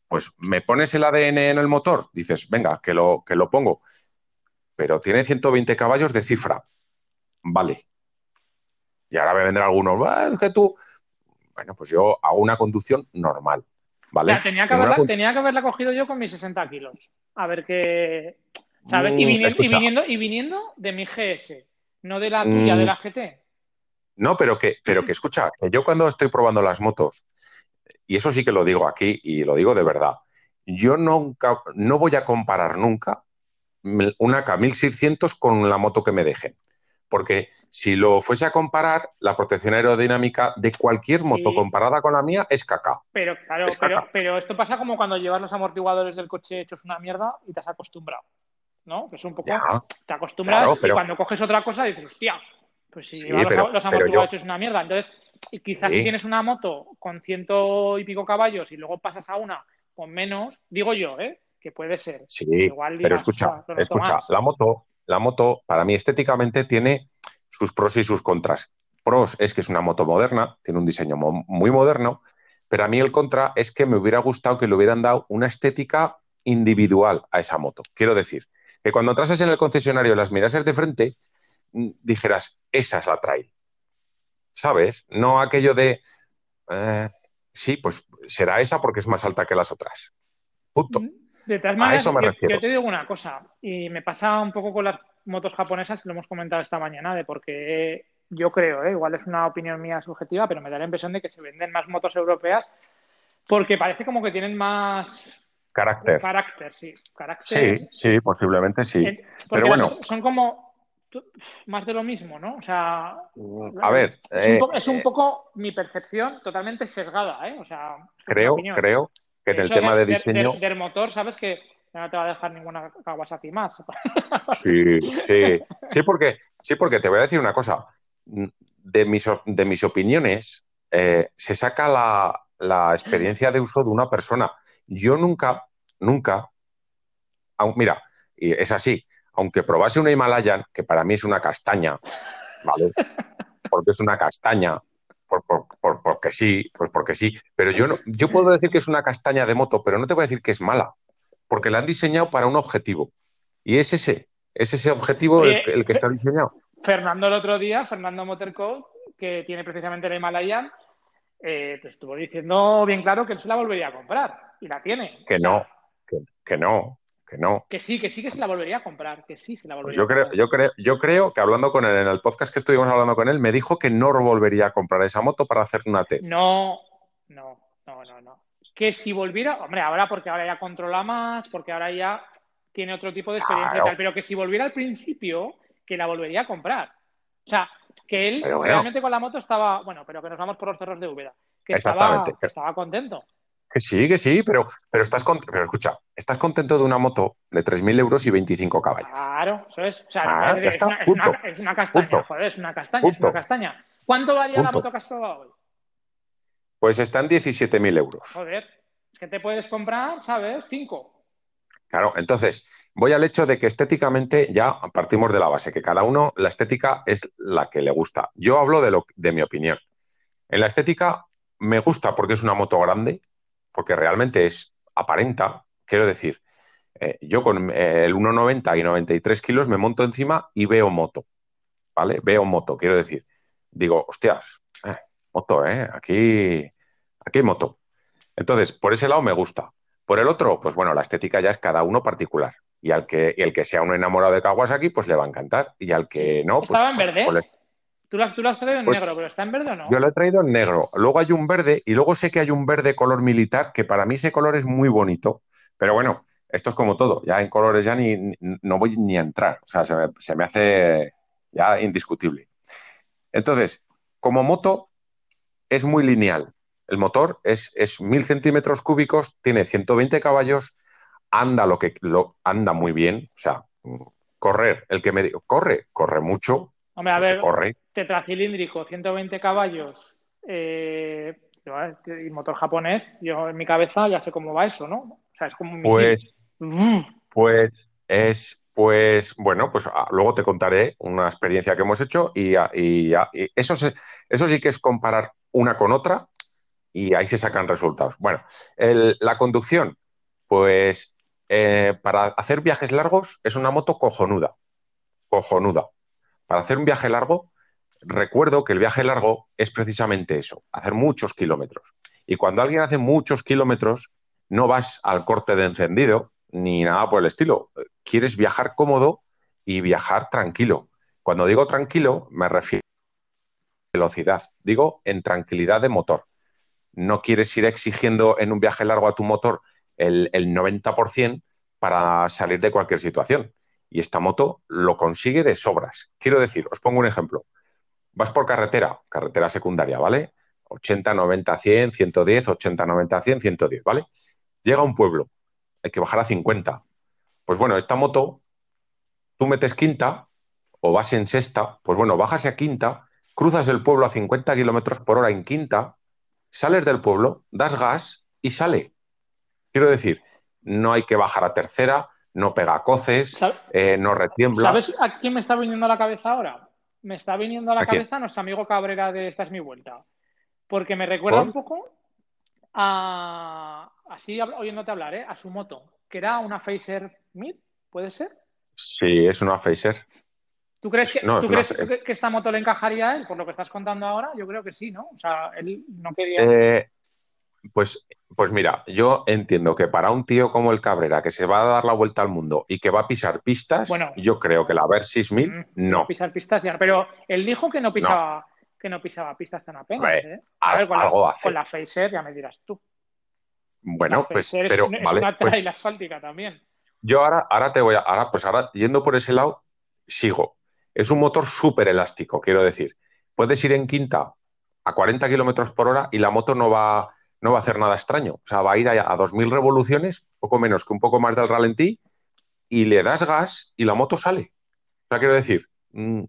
pues me pones el ADN en el motor, dices, venga, que lo, que lo pongo, pero tiene 120 caballos de cifra, vale. Y ahora me vendrá alguno, "Ah, es que tú, bueno, pues yo hago una conducción normal, ¿vale? O sea, tenía que, haberla, con- tenía que haberla cogido yo con mis 60 kilos. A ver qué. ¿Sabes? Mm, Y, viniendo, y, viniendo, y viniendo de mi GS, no de la tuya, Mm. de la GT. No, pero que, pero que escucha, que yo cuando estoy probando las motos, y eso sí que lo digo aquí y lo digo de verdad, yo nunca, no voy a comparar nunca una K1600 con la moto que me dejen. Porque si lo fuese a comparar, la protección aerodinámica de cualquier moto Sí. comparada con la mía es caca. Pero claro, Es pero, caca. pero esto pasa como cuando llevas los amortiguadores del coche hechos una mierda y te has acostumbrado. ¿No? Es un poco. Ya, Te acostumbras Claro, y pero- cuando coges otra cosa dices, hostia, pues si Sí, llevas los- pero- los, pero amortiguadores yo- hechos una mierda. Entonces, y quizás Sí. si tienes una moto con ciento y pico caballos y luego pasas a una con menos, digo yo, ¿eh? Que puede ser. Sí, Igual pero escucha, "Ostras, lo noto escucha, más". la moto, la moto para mí estéticamente tiene sus pros y sus contras. Pros es que es una moto moderna, tiene un diseño mo- muy moderno, pero a mí el contra es que me hubiera gustado que le hubieran dado una estética individual a esa moto. Quiero decir, que cuando entrases en el concesionario y las mirases de frente, mm, dijeras, esa es la trail. ¿Sabes? No aquello de, eh, sí, pues será esa porque es más alta que las otras. Punto. De A eso me yo, refiero. yo te digo una cosa, y me pasa un poco con las motos japonesas, lo hemos comentado esta mañana, de porque yo creo, ¿eh? igual es una opinión mía subjetiva, pero me da la impresión de que se venden más motos europeas porque parece como que tienen más carácter. Carácter, sí. Carácter. Sí, sí, posiblemente sí. pero bueno. Son como más de lo mismo, ¿no? O sea. Mm, a ver. Es, un, eh, poco, mi percepción totalmente sesgada, ¿eh? O sea. Creo, creo que en el tema de, diseño. Del, motor, sabes que no te va a dejar ninguna Kawasaki más. [laughs] Sí, sí. Sí, porque, sí, porque te voy a decir una cosa. De mis, de mis opiniones, eh, se saca la, la experiencia de uso de una persona. Yo nunca, nunca, mira, y es así, aunque probase una Himalayan, que para mí es una castaña, ¿vale? [laughs] Porque es una castaña, por, porque sí, pues porque sí, pero yo, no, yo puedo decir que es una castaña de moto, pero no te voy a decir que es mala, porque la han diseñado para un objetivo. Y es ese, es ese objetivo el, que está diseñado. Fernando el otro día, Fernando Motorcode, que tiene precisamente la Himalayan, eh, te estuvo diciendo bien claro que él se la volvería a comprar y la tiene. Que no, que, no, que no. Que sí, que sí que se la volvería a comprar, que sí se la pues volvería yo creo, Yo creo, yo creo que hablando con él, en el podcast que estuvimos hablando con él, me dijo que no volvería a comprar esa moto para hacer una T. No, no, no, no, no. Que si volviera, hombre, ahora porque ahora ya controla más, porque ahora ya tiene otro tipo de experiencia y tal, pero que si volviera al principio, que la volvería a comprar. O sea, que él realmente con la moto estaba, bueno, pero que nos vamos por los cerros de Úbeda, que estaba, estaba contento. Que sí, que sí, pero, pero estás pero escucha, estás contento de una moto de 3.000 euros y 25 caballos. Claro, eso es. O sea, ah, es, una, es, una, castaña, joder, es una castaña, es una castaña. ¿Cuánto valía la moto que has probado hoy? Pues están 17.000 euros. Joder, es que te puedes comprar, ¿sabes? Cinco. Claro, entonces, voy al hecho de que estéticamente ya partimos de la base, que cada uno, la estética es la que le gusta. Yo hablo de, lo, de mi opinión. En la estética me gusta porque es una moto grande, porque realmente es aparenta, quiero decir, eh, yo con eh, el 1,90 y 93 kilos me monto encima y veo moto, ¿vale? Veo moto, quiero decir. Digo, hostias, eh, moto, ¿eh? Aquí, aquí hay moto. Entonces, por ese lado me gusta. Por el otro, pues bueno, la estética ya es cada uno particular. Y al que, el que sea un enamorado de Kawasaki, pues le va a encantar. Y al que no, pues. ¿Estaba en pues, verde? Pues tú, lo has, traído en pues negro, pero ¿está en verde o no? Yo lo he traído en negro. Luego hay un verde, y luego sé que hay un verde color militar, que para mí ese color es muy bonito. Pero bueno, esto es como todo. Ya en colores ya ni, no voy ni a entrar. O sea, se me, se me hace ya indiscutible. Entonces, como moto, es muy lineal. El motor es, es 1000 centímetros cúbicos, tiene 120 caballos, anda lo que lo anda muy bien, o sea, correr, el que me digo, corre, corre mucho. Hombre, a ver, corre. tetracilíndrico, 120 caballos eh, y motor japonés, yo en mi cabeza ya sé cómo va eso, ¿no? O sea, es como un Pues, pues es, pues bueno, pues ah, luego te contaré una experiencia que hemos hecho y, y, y eso, eso sí que es comparar una con otra y ahí se sacan resultados. Bueno, la conducción, pues eh, para hacer viajes largos es una moto cojonuda, cojonuda. Para hacer un viaje largo, recuerdo que el viaje largo es precisamente eso, hacer muchos kilómetros. Y cuando alguien hace muchos kilómetros, no vas al corte de encendido ni nada por el estilo. Quieres viajar cómodo y viajar tranquilo. Cuando digo tranquilo, me refiero a velocidad, digo en tranquilidad de motor no quieres ir exigiendo en un viaje largo a tu motor el, 90% para salir de cualquier situación. Y esta moto lo consigue de sobras. Quiero decir, os pongo un ejemplo. Vas por carretera, carretera secundaria, ¿vale? 80, 90, 100, 110, 80, 90, 100, 110, ¿vale? Llega a un pueblo, hay que bajar a 50. Pues bueno, esta moto, tú metes quinta o vas en sexta, pues bueno, bajas a quinta, cruzas el pueblo a 50 kilómetros por hora en quinta sales del pueblo, das gas y sale. Quiero decir, no hay que bajar a tercera, no pega coces, eh, no retiembla. ¿Sabes a quién me está viniendo a la cabeza ahora? Me está viniendo a la cabeza nuestro amigo Cabrera de Esta es mi vuelta. Porque me recuerda un poco a, así oyéndote hablar, ¿eh? a su moto, que era una Phaser 1000, ¿puede ser? Sí, es una Phaser. ¿Tú crees, que, que, esta moto le encajaría a él por lo que estás contando ahora? Yo creo que sí, ¿no? O sea, él no quería. Eh, pues, pues mira, yo entiendo que para un tío como el Cabrera, que se va a dar la vuelta al mundo y que va a pisar pistas, Bueno. yo creo que la Ver 6000 Mm, no. Pisar pistas ya. Pero él dijo que no pisaba, que no pisaba pistas tan apenas, ¿eh? A ver, con algo la, hace. con la Facer ya me dirás tú. Bueno, la pues, es, pero es vale, una pues trail asfáltica también. yo ahora, ahora te voy a, ahora, pues ahora, yendo por ese lado, sigo. Es un motor súper elástico, quiero decir. Puedes ir en quinta a 40 kilómetros por hora y la moto no va, no va a hacer nada extraño. O sea, va a ir a, a 2.000 revoluciones, poco menos que un poco más del ralentí, y le das gas y la moto sale. O sea, quiero decir, mm,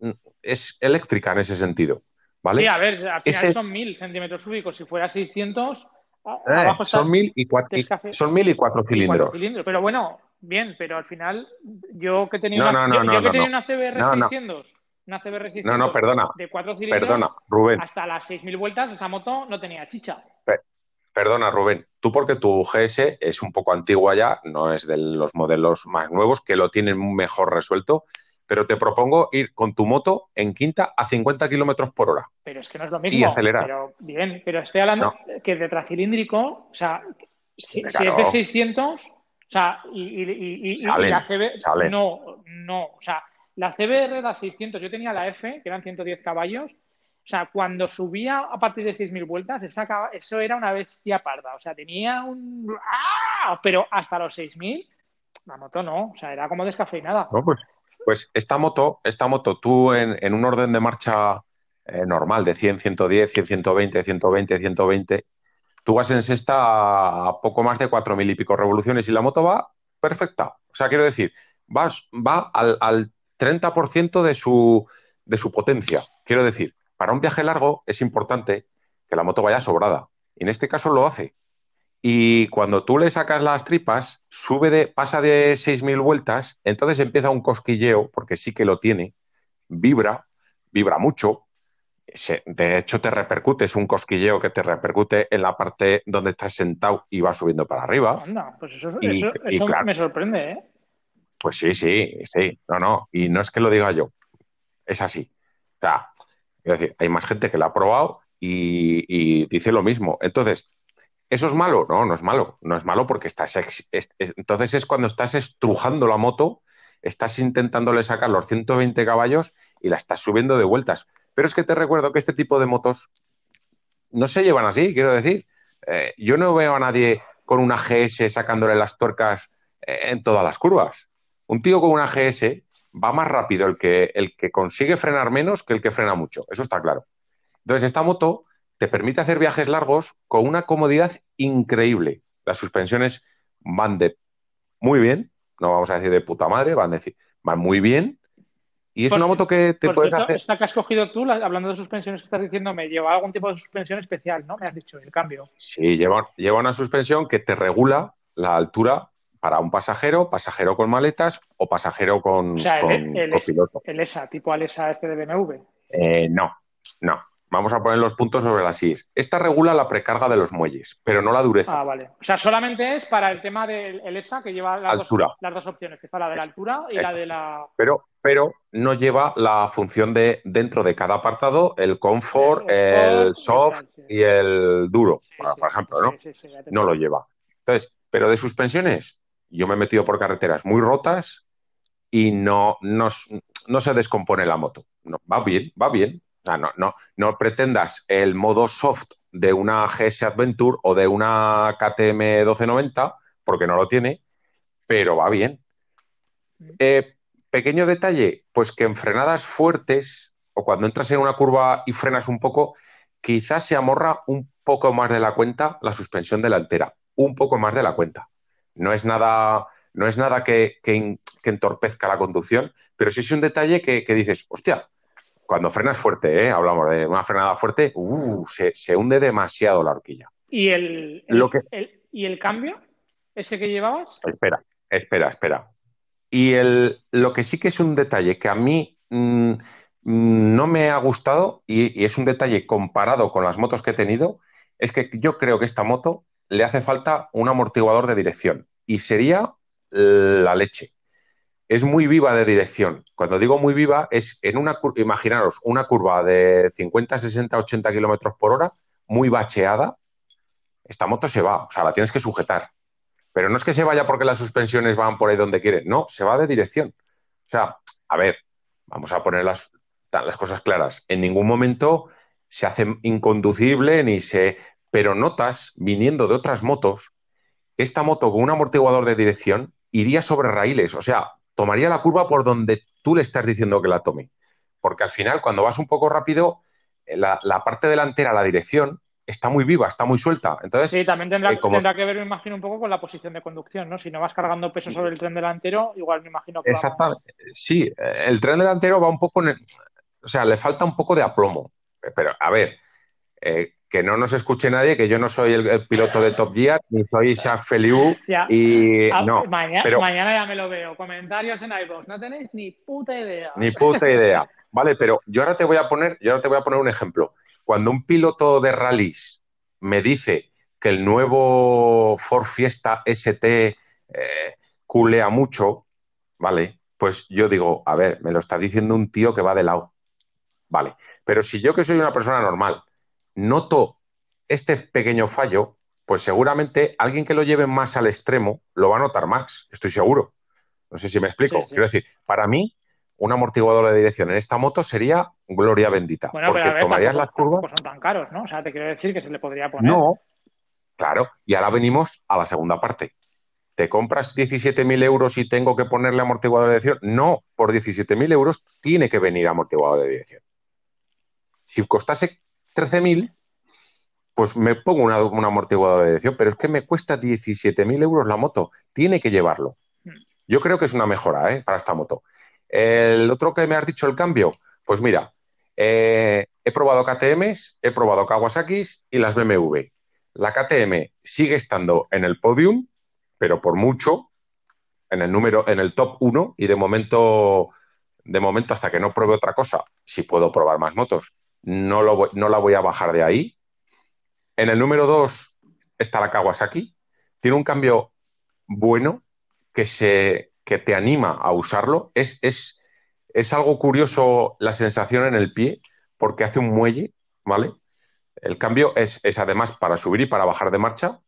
mm, es eléctrica en ese sentido, ¿vale? Sí, a ver, al final Ese- son 1000 centímetros cúbicos. Si fuera 600, a- Eh, abajo está son mil y cuatro, y- descafe- son mil y cuatro y cuatro cilindros. Pero bueno, bien, pero al final, yo que tenía No, una, no, no, yo, no, yo que no, tenía no. una CBR No, no. 600, una CBR 600 No, no, perdona, de cuatro cilindros, perdona, Rubén. hasta las 6000 vueltas, esa moto no tenía chicha. Perdona, Rubén, tú porque tu GS es un poco antigua ya, no es de los modelos más nuevos, que lo tienen mejor resuelto, pero te propongo ir con tu moto en quinta a 50 kilómetros por hora. Pero es que no es lo Y mismo. acelerar. Pero bien, pero estoy hablando que de tracilíndrico, o sea, si, es de 600, o sea, y, y- y- y- y Salen, la CB, salen. no, no, o sea, la CBR da 600, yo tenía la F, que eran 110 caballos, o sea, cuando subía a partir de 6.000 vueltas, esa eso era una bestia parda, o sea, tenía un... ¡Ah! Pero hasta los 6.000, la moto no, o sea, era como descafeinada. ¿no? Pues, pues esta moto, esta moto, tú en, en un orden de marcha eh, normal de 100, 110, 100, 120, 120, 120, tú vas en sexta a, poco más de 4.000 y pico revoluciones y la moto va perfecta. O sea, quiero decir, vas, va al 30% de su, de su potencia. Quiero decir, para un viaje largo es importante que la moto vaya sobrada. Y en este caso lo hace. Y cuando tú le sacas las tripas, sube de, pasa de 6.000 vueltas, entonces empieza un cosquilleo, porque sí que lo tiene, vibra, vibra mucho. Se- de hecho, te repercute, es un cosquilleo que te repercute en la parte donde estás sentado y va subiendo para arriba. Anda, pues eso, Y- eso, y claro. me sorprende, ¿eh? Pues sí, sí, sí, no, no, y no es que lo diga yo, es así. O sea, quiero decir, hay más gente que la ha probado y, dice lo mismo. Entonces, ¿eso es malo? No, no es malo, no es malo porque estás, ex- es- es- entonces es cuando estás estrujando la moto, estás intentándole sacar los 120 caballos y la estás subiendo de vueltas. Pero es que te recuerdo que este tipo de motos no se llevan así, quiero decir. Eh, yo no veo a nadie con una GS sacándole las tuercas eh, en todas las curvas. Un tío con una GS va más rápido el que, el que consigue frenar menos que el que frena mucho. Eso está claro. Entonces, esta moto te permite hacer viajes largos con una comodidad increíble. Las suspensiones van de muy bien, no vamos a decir de puta madre, van, decir, van muy bien. Y es Por- una moto que te puedes hacer. esta que has cogido tú, la- hablando de suspensiones que estás diciendo, me lleva algún tipo de suspensión especial, ¿no? Me has dicho, el cambio. Sí, lleva, lleva una suspensión que te regula la altura para un pasajero, pasajero con maletas o pasajero con, O sea, con el, el, copiloto. el ESA, tipo Alesa este de BMW. Eh, no, no. Vamos a poner los puntos sobre las is. Esta regula la precarga de los muelles, pero no la dureza. Ah, vale. O sea, solamente es para el tema del el ESA que lleva las, Altura. Dos, las dos opciones, que está la de la altura y es- la de la... Pero, pero no lleva la función de dentro de cada apartado el confort, El soft y el duro, Sí, por, sí, por ejemplo, ¿no? sí, No lo lleva. Entonces, pero de suspensiones, yo me he metido por carreteras muy rotas y no, no, se descompone la moto. No, va bien, va bien. O sea, no, no, no pretendas el modo soft de una GS Adventure o de una KTM 1290, porque no lo tiene, pero va bien. Eh, pequeño detalle, pues que en frenadas fuertes o cuando entras en una curva y frenas un poco, quizás se amorra un poco más de la cuenta la suspensión delantera, un poco más de la cuenta. No es nada, no es nada que, que en- que entorpezca la conducción, pero sí es un detalle que, que dices, hostia, cuando frenas fuerte, ¿eh? hablamos de una frenada fuerte, uh, se, se hunde demasiado la horquilla. ¿Y el, el- Lo que- el- ¿Y el cambio? ¿Ese que llevabas? Espera, espera, espera. Y el, lo que sí que es un detalle que a mí mm, mm, no me ha gustado, y, y es un detalle comparado con las motos que he tenido, es que yo creo que esta moto le hace falta un amortiguador de dirección. Y sería la leche. Es muy viva de dirección. Cuando digo muy viva, es en una imaginaros, una curva de 50, 60, 80 kilómetros por hora, muy bacheada, esta moto se va, o sea, la tienes que sujetar. Pero no es que se vaya porque las suspensiones van por ahí donde quiere, no, se va de dirección. O sea, a ver, vamos a poner las, las cosas claras. En ningún momento se hace inconducible ni se... Pero notas, viniendo de otras motos, esta moto con un amortiguador de dirección iría sobre raíles, o sea, tomaría la curva por donde tú le estás diciendo que la tome. Porque al final, cuando vas un poco rápido, eh, la, parte delantera, la dirección, está muy viva, está muy suelta. Entonces, sí, también tendrá, eh, tendrá, que ver, me imagino, un poco con la posición de conducción, ¿no? Si no vas cargando peso sobre el tren delantero, igual me imagino que. Exactamente. Sí, el tren delantero va un poco en O sea, le falta un poco de aplomo. Pero, a ver, eh, que no nos escuche nadie, que yo no soy el, piloto de Top Gear, ni soy Jacques Feliu, [laughs] y ah, no. Mañana, mañana ya me lo veo. Comentarios en iVoox, no tenéis ni puta idea. Ni puta idea. Vale, pero yo ahora te voy a poner, yo ahora te voy a poner un ejemplo. Cuando un piloto de rallies me dice que el nuevo Ford Fiesta ST eh, culea mucho, ¿vale? Pues yo digo, a ver, me lo está diciendo un tío que va de lado. Vale. Pero si yo que soy una persona normal, noto este pequeño fallo, pues seguramente alguien que lo lleve más al extremo lo va a notar más, estoy seguro. No sé si me explico. Quiero decir, para mí, un amortiguador de dirección en esta moto sería gloria bendita. porque tomarías las curvas. Pues son tan caros, ¿no? O sea, te quiero decir que se le podría poner. No, claro. Y ahora venimos a la segunda parte. ¿Te compras 17.000 euros y tengo que ponerle amortiguador de dirección? No, por 17.000 euros tiene que venir amortiguador de dirección. Si costase 13.000, pues me pongo un amortiguador de dirección, pero es que me cuesta 17.000 euros la moto. Tiene que llevarlo. Yo creo que es una mejora ¿eh? para esta moto. El otro que me has dicho, el cambio, pues mira, eh, he probado KTMs, he probado Kawasaki's y las BMW. La KTM sigue estando en el podium, pero por mucho, en el número, en el top 1, y de momento, de momento, hasta que no pruebe otra cosa, si puedo probar más motos, no, lo no la voy a bajar de ahí. En el número 2 está la Kawasaki. Tiene un cambio bueno que, se, que te anima a usarlo. Es, es, es algo curioso la sensación en el pie porque hace un muelle, ¿vale? El cambio es, es además para subir y para bajar de marcha,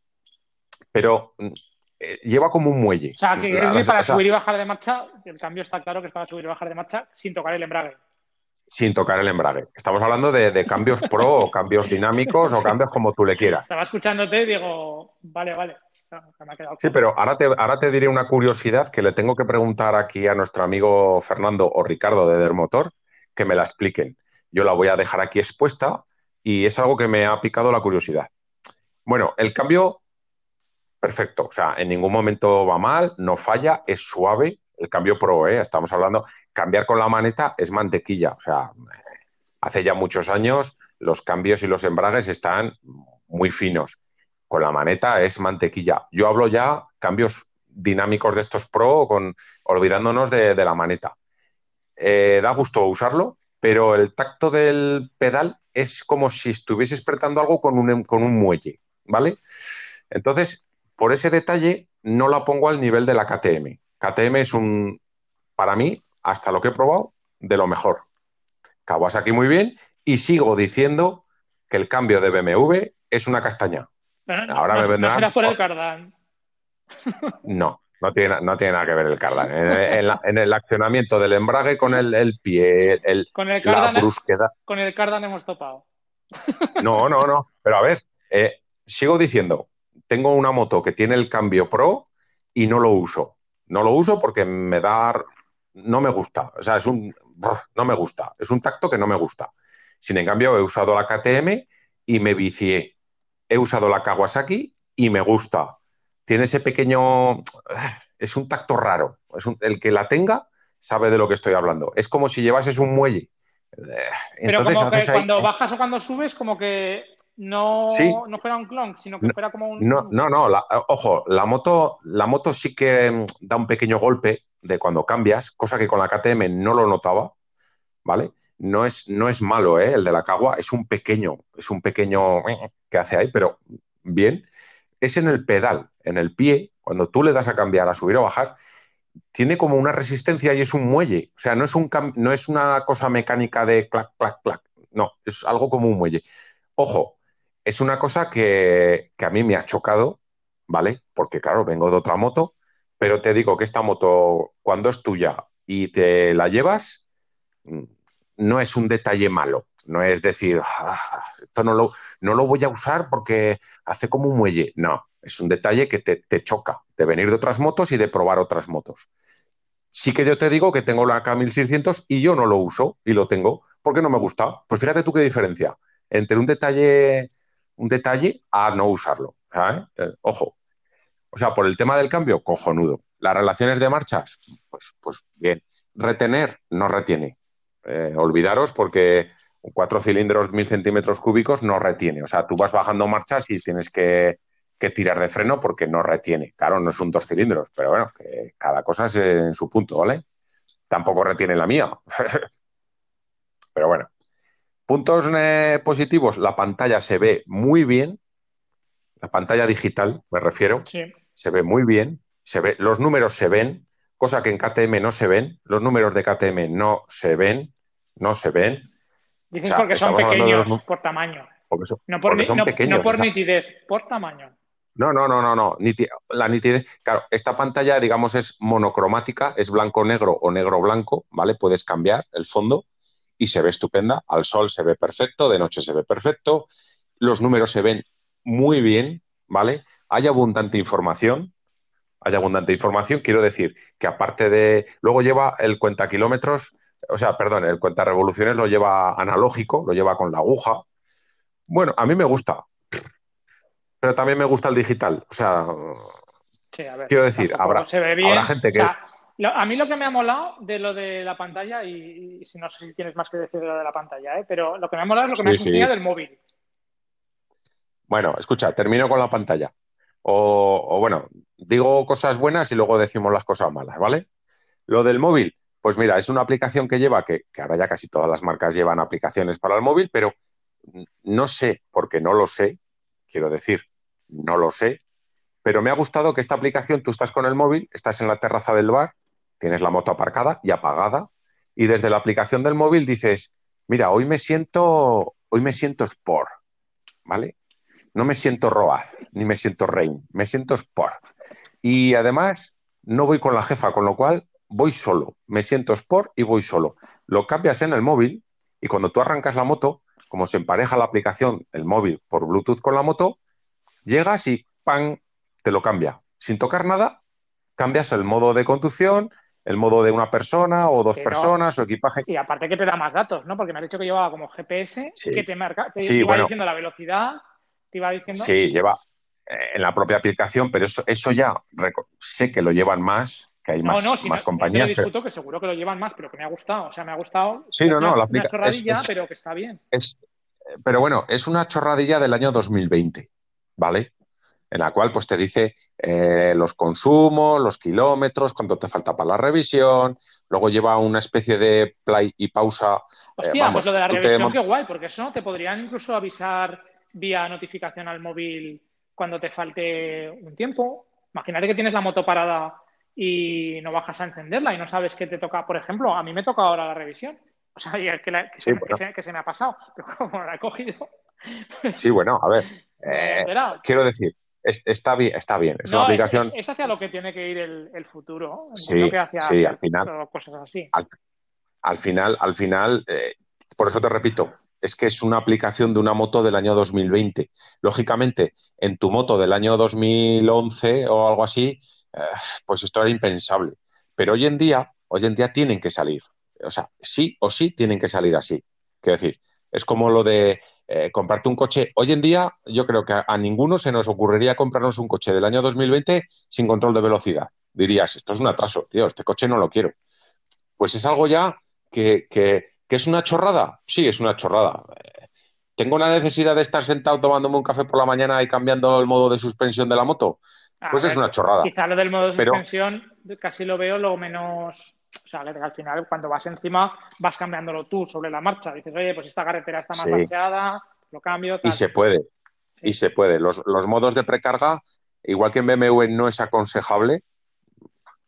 pero eh, lleva como un muelle. O sea, que es para subir y bajar de marcha, el cambio está claro que es para subir y bajar de marcha sin tocar el embrague sin tocar el embrague. Estamos hablando de, cambios pro o cambios dinámicos o cambios como tú le quieras. Estaba escuchándote y digo, vale, vale. sí, pero ahora te, ahora te diré una curiosidad que le tengo que preguntar aquí a nuestro amigo Fernando o Ricardo de Dermotor que me la expliquen. Yo la voy a dejar aquí expuesta y es algo que me ha picado la curiosidad. Bueno, el cambio, perfecto. O sea, en ningún momento va mal, no falla, es suave, el cambio pro, ¿eh? estamos hablando, cambiar con la maneta es mantequilla. O sea, hace ya muchos años los cambios y los embragues están muy finos. Con la maneta es mantequilla. Yo hablo ya cambios dinámicos de estos pro, con, olvidándonos de, la maneta. Eh, da gusto usarlo, pero el tacto del pedal es como si estuvieses apretando algo con un, con un muelle, ¿vale? Entonces, por ese detalle, no la pongo al nivel de la KTM. KTM es un, para mí, hasta lo que he probado, de lo mejor. Kawasaki muy bien y sigo diciendo que el cambio de BMW es una castaña. Ahora me vendrán... ¿No por el cardan? [laughs] No, no tiene, no tiene nada que ver el cardan. En, el accionamiento del embrague con el, pie, el, con el cardan, la brusquedad. Con el cardan hemos topado. [laughs] No, no, no. Pero a ver, eh, sigo diciendo, tengo una moto que tiene el cambio pro y no lo uso. No lo uso porque me da. No me gusta. O sea, es un. No me gusta. Es un tacto que no me gusta. Sin en cambio, he usado la KTM y me vicié. He usado la Kawasaki y me gusta. Tiene ese pequeño. [sighs] Es un tacto raro. Es el que la tenga sabe de lo que estoy hablando. Es como si llevases un muelle. Pero como que cuando bajas o cuando subes, como que no, no fuera un clon, sino que fuera como un. No, no, no ojo, la moto, la moto sí que mm, da un pequeño golpe de cuando cambias, cosa que con la KTM no lo notaba, ¿vale? No es, no es malo, ¿eh? El de la Cagua es un pequeño, es un pequeño que hace ahí, pero bien. Es en el pedal, en el pie, cuando tú le das a cambiar, a subir o bajar, tiene como una resistencia y es un muelle. O sea, no es, un no es una cosa mecánica de clac, clac, clac. No, es algo como un muelle. Ojo, es una cosa que, a mí me ha chocado, ¿vale? Porque claro, vengo de otra moto, pero te digo que esta moto, cuando es tuya y te la llevas, mm, no es un detalle malo. No es decir, "Ah, esto no lo, no lo voy a usar porque hace como un muelle. No, es un detalle que te, te choca de venir de otras motos y de probar otras motos. Sí que yo te digo que tengo la K1600 y yo no lo uso y lo tengo porque no me gusta. Pues fíjate tú qué diferencia entre un detalle, un detalle a no usarlo. Eh, ojo. O sea, por el tema del cambio, cojonudo. Las relaciones de marchas, pues, pues bien. Retener, no retiene. Eh, olvidaros porque cuatro cilindros, mil centímetros cúbicos no retiene. O sea, tú vas bajando marchas y tienes que, que tirar de freno porque no retiene. Claro, no es un dos cilindros, pero bueno, que cada cosa es en su punto, ¿vale? Tampoco retiene la mía. [laughs] pero bueno. Puntos eh, positivos, la pantalla se ve muy bien. La pantalla digital, me refiero, Sí. se ve muy bien. Se ve, los números se ven, cosa que en KTM no se ven. Los números de KTM no se ven, no se ven. Dices O sea, porque son pequeños los por tamaño. Porque son, No por, porque ni- son no- pequeños. no por o sea, nitidez, por tamaño. No, no, no, no, no. Niti- la nitidez. Claro, esta pantalla, digamos, es monocromática, es blanco-negro o negro-blanco, ¿vale? Puedes cambiar el fondo y se ve estupenda. Al sol se ve perfecto, de noche se ve perfecto. Los números se ven muy bien, ¿vale? Hay abundante información. Hay abundante información. Quiero decir que aparte de. Luego lleva el cuenta kilómetros, o sea, perdón, el cuenta revoluciones lo lleva analógico, lo lleva con la aguja. Bueno, a mí me gusta pero también me gusta el digital. O sea, Sí, a ver, Quiero decir, habrá- se ve bien. habrá gente que- O sea, lo- a mí lo que me ha molado de lo de la pantalla, y, y si no sé si tienes más que decir de lo de la pantalla, ¿eh? pero lo que me ha molado es lo que me sí. enseñado del móvil. bueno, escucha, termino con la pantalla. O, o bueno, digo cosas buenas y luego decimos las cosas malas, ¿vale? Lo del móvil, pues mira, es una aplicación que lleva, que, que ahora ya casi todas las marcas llevan aplicaciones para el móvil, pero no sé, porque no lo sé, quiero decir, no lo sé, pero me ha gustado que esta aplicación, tú estás con el móvil, estás en la terraza del bar, tienes la moto aparcada y apagada, y desde la aplicación del móvil dices, mira, hoy me siento, hoy me siento Sport, ¿vale? No me siento Roaz, ni me siento Rain, me siento Sport. Y además, no voy con la jefa, con lo cual voy solo, me siento Sport y voy solo. Lo cambias en el móvil y cuando tú arrancas la moto, como se empareja la aplicación, el móvil por Bluetooth con la moto, llegas y ¡pam! te lo cambia. Sin tocar nada, cambias el modo de conducción, el modo de una persona o dos personas o equipaje. Y aparte que te da más datos, ¿no? Porque me has dicho que llevaba como GPS, Sí. que te marca, te, Sí, iba bueno. diciendo la velocidad, te iba diciendo. Sí, lleva eh, en la propia aplicación, pero eso, eso ya sé que lo llevan más, que hay No, más, no, si más no, compañías. Discuto que seguro que lo llevan más, pero que me ha gustado. O sea, me ha gustado. Sí, no, no, una, la una aplica- chorradilla, es- es- pero que está bien. Es, pero bueno, es una chorradilla del año 2020, ¿vale? En la cual pues te dice eh, los consumos, los kilómetros, cuánto te falta para la revisión, luego lleva una especie de play y pausa. eh, Hostia, vamos, pues lo de la te revisión, qué guay, porque eso te podrían incluso avisar vía notificación al móvil cuando te falte un tiempo. Imagínate que tienes la moto parada y no bajas a encenderla y no sabes qué te toca. Por ejemplo, a mí me toca ahora la revisión. O sea, que, la- que Sí, se, me- bueno. que se- que se me ha pasado. [laughs] Pero como la he cogido, Sí, bueno, a ver, eh, quiero decir, es- está bien, está bien. Es No, una aplicación. es, es hacia lo que tiene que ir el, el futuro. Sí, que hacia, sí, al final. cosas así. al final, al final, eh, por eso te repito, es que es una aplicación de una moto del año 2020. Lógicamente, en tu moto del año 2011 o algo así, eh, pues esto era impensable. Pero hoy en día, hoy en día tienen que salir. O sea, sí o sí tienen que salir así. Quiero decir, es como lo de eh, comprarte un coche. Hoy en día, yo creo que a, a ninguno se nos ocurriría comprarnos un coche del año 2020 sin control de velocidad. Dirías, esto es un atraso, tío, este coche no lo quiero. Pues es algo ya que, que- que es una chorrada. Sí, es una chorrada. Eh, ¿Tengo la necesidad de estar sentado tomándome un café por la mañana y cambiando el modo de suspensión de la moto? A Pues es ver, una chorrada. Quizá lo del modo de Pero- suspensión casi lo veo lo menos. O sea, que al final, cuando vas encima, vas cambiándolo tú sobre la marcha. Dices, oye, pues esta carretera está más Sí. lo cambio. Y se puede, Sí. y se puede. Los, los modos de precarga, igual que en BMW no es aconsejable,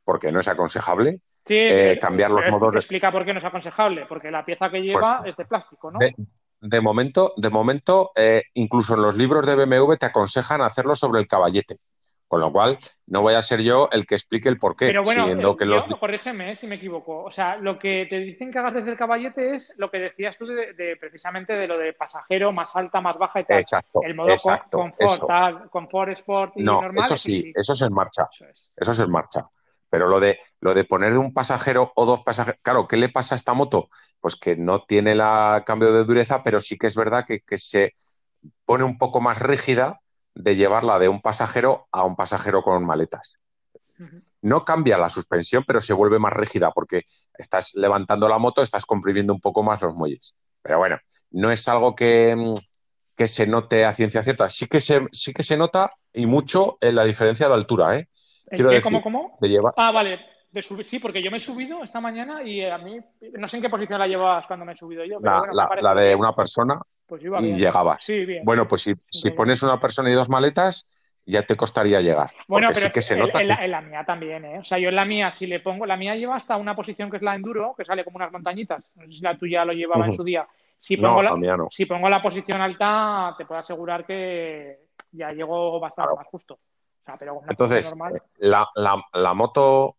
porque no es aconsejable, Sí, eh, cambiar los modos de- Explica por qué no es aconsejable. Porque la pieza que lleva Pues- es de plástico, ¿no? de, de momento, de momento, eh, incluso en los libros de BMW te aconsejan hacerlo sobre el caballete. Con lo cual, no voy a ser yo el que explique el porqué. Pero bueno, siendo yo- corrígeme eh, si me equivoco. O sea, lo que te dicen que hagas desde el caballete es lo que decías tú de, de- precisamente de lo de pasajero, más alta, más baja y tal. Exacto, el modo exacto, confort, eso. tal, confort, sport y No, normal. eso sí, eso eso es en marcha. Eso es. Eso es en marcha. Pero lo de, lo de poner un pasajero o dos pasajeros, claro, ¿qué le pasa a esta moto? Pues que no tiene la cambio de dureza, pero sí que es verdad que, que se pone un poco más rígida de llevarla de un pasajero a un pasajero con maletas. No cambia la suspensión, pero se vuelve más rígida porque estás levantando la moto, estás comprimiendo un poco más los muelles. Pero bueno, no es algo que, mm, que se note a ciencia cierta. Sí que se, sí que se nota y mucho en la diferencia de altura, ¿eh? ¿El Quiero qué? decir, ¿Cómo, cómo? de llevar, Ah, vale. De subir, sí, porque yo me he subido esta mañana y a mí, no sé en qué posición la llevabas cuando me he subido yo, pero la, bueno, la- la de una persona pues iba y bien. llegabas. Sí, bien. Bueno, pues si, si pones una persona y dos maletas, ya te costaría llegar. Bueno, pero sí que se en, nota en la, que- en la mía también, ¿eh? O sea, yo en la mía, si le pongo, la mía lleva hasta una posición que es la enduro, que sale como unas montañitas. No sé si la tuya lo llevaba en su día. Si No, pongo, la, la no. si pongo la posición alta, te puedo asegurar que ya llego bastante Claro. más justo. O sea, pero Entonces, normal. la, la- la moto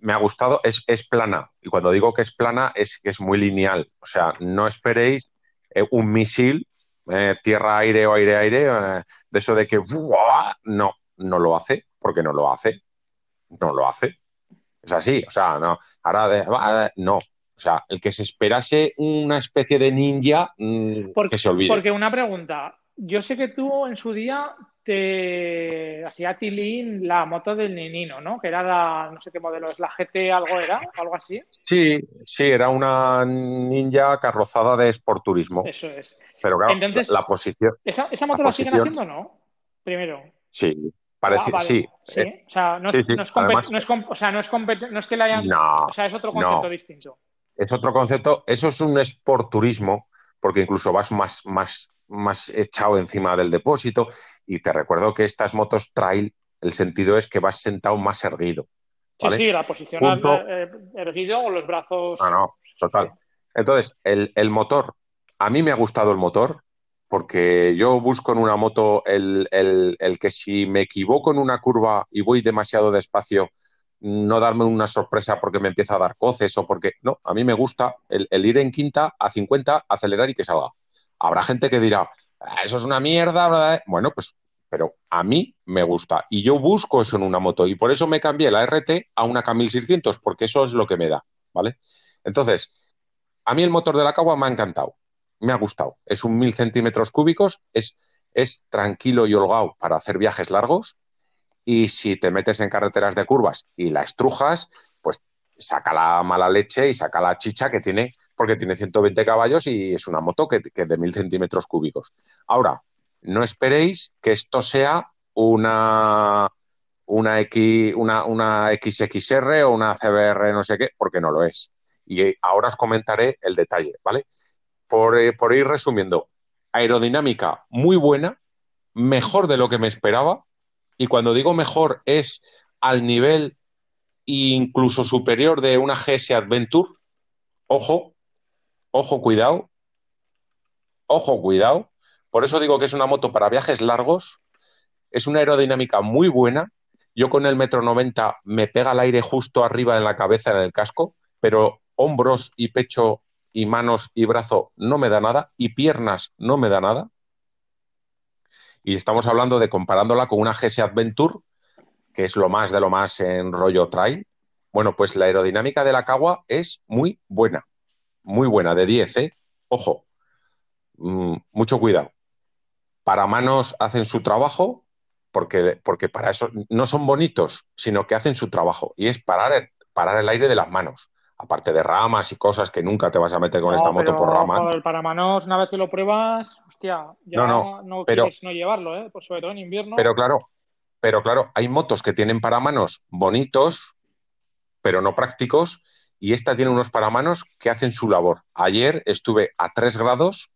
me ha gustado, es, es plana. Y cuando digo que es plana, es que es muy lineal. O sea, no esperéis eh, un misil, eh, tierra-aire o aire-aire, eh, de eso de que ¡buah! no, no lo hace, porque no lo hace. No lo hace. Es así, o sea, no. Ahora, de- no. O sea, el que se esperase una especie de ninja, mm, Porque, que se olvide. porque una pregunta. Yo sé que tú en su día te hacía tilín la moto del Ninino, ¿no? Que era la, no sé qué modelo es, la GT algo era, algo así. Sí, sí, era una ninja carrozada de Sport Turismo. Eso es. Pero claro, Entonces- la, la posición, ¿Esa, esa moto La la, siguen haciendo o no? Primero. sí, parece, Ah, vale. sí. Sí, eh, o sea, no es, sí, sí, no es compet- además- no es com- o sea, no es compet- no es que la hayan, no, o sea, es otro concepto distinto. es otro concepto. Eso es un Sport Turismo, porque incluso vas más, más, más echado encima del depósito. Y te recuerdo que estas motos trail, el sentido es que vas sentado más erguido. Sí, ¿vale? sí, la posición Punto. eh, erguido o los brazos. No, no, total. Entonces, el, el motor, a mí me ha gustado el motor porque yo busco en una moto el, el- el que si me equivoco en una curva y voy demasiado despacio, no darme una sorpresa porque me empieza a dar coces o porque... No, a mí me gusta el, ir en quinta a 50, acelerar y que salga. Habrá gente que dirá, "Ah, eso es una mierda. bla, bla". Bueno, pues, pero a mí me gusta y yo busco eso en una moto y por eso me cambié la RT a una K1600 porque eso es lo que me da, ¿vale? Entonces, a mí el motor de la Cagua me ha encantado, me ha gustado. Es un 1000 centímetros cúbicos, es, es tranquilo y holgado para hacer viajes largos y si te metes en carreteras de curvas y la estrujas, pues saca la mala leche y saca la chicha que tiene, porque tiene 120 caballos y es una moto que, de 1000 centímetros cúbicos. Ahora, no esperéis que esto sea una, una, X, una, una XXR o una CBR no sé qué, porque no lo es. Y ahora os comentaré el detalle, ¿vale? Por, eh, por ir resumiendo, aerodinámica muy buena, mejor de lo que me esperaba, y cuando digo mejor es al nivel incluso superior de una GS Adventure. Ojo, ojo, cuidado, ojo, cuidado. Por eso digo que es una moto para viajes largos, es una aerodinámica muy buena. Yo con el metro 90 me pega el aire justo arriba en la cabeza en el casco, pero hombros y pecho y manos y brazo no me da nada y piernas no me da nada. Y estamos hablando de comparándola con una GS Adventure, que es lo más de lo más en rollo trail. Bueno, pues la aerodinámica de la Cagua es muy buena, muy buena, de 10, ¿eh? Ojo, mm, mucho cuidado. Para manos hacen su trabajo, porque, porque para eso no son bonitos, sino que hacen su trabajo, y es parar el, parar el aire de las manos. Aparte de ramas y cosas que nunca te vas a meter con No, esta moto pero, por ramas. joder, para manos, una vez que lo pruebas, hostia, ya No, no, no, pero- quieres no llevarlo, ¿eh? Pues sobre todo en invierno. Pero claro, pero claro, hay motos que tienen paramanos bonitos, pero no prácticos, y esta tiene unos paramanos que hacen su labor. Ayer estuve a 3 grados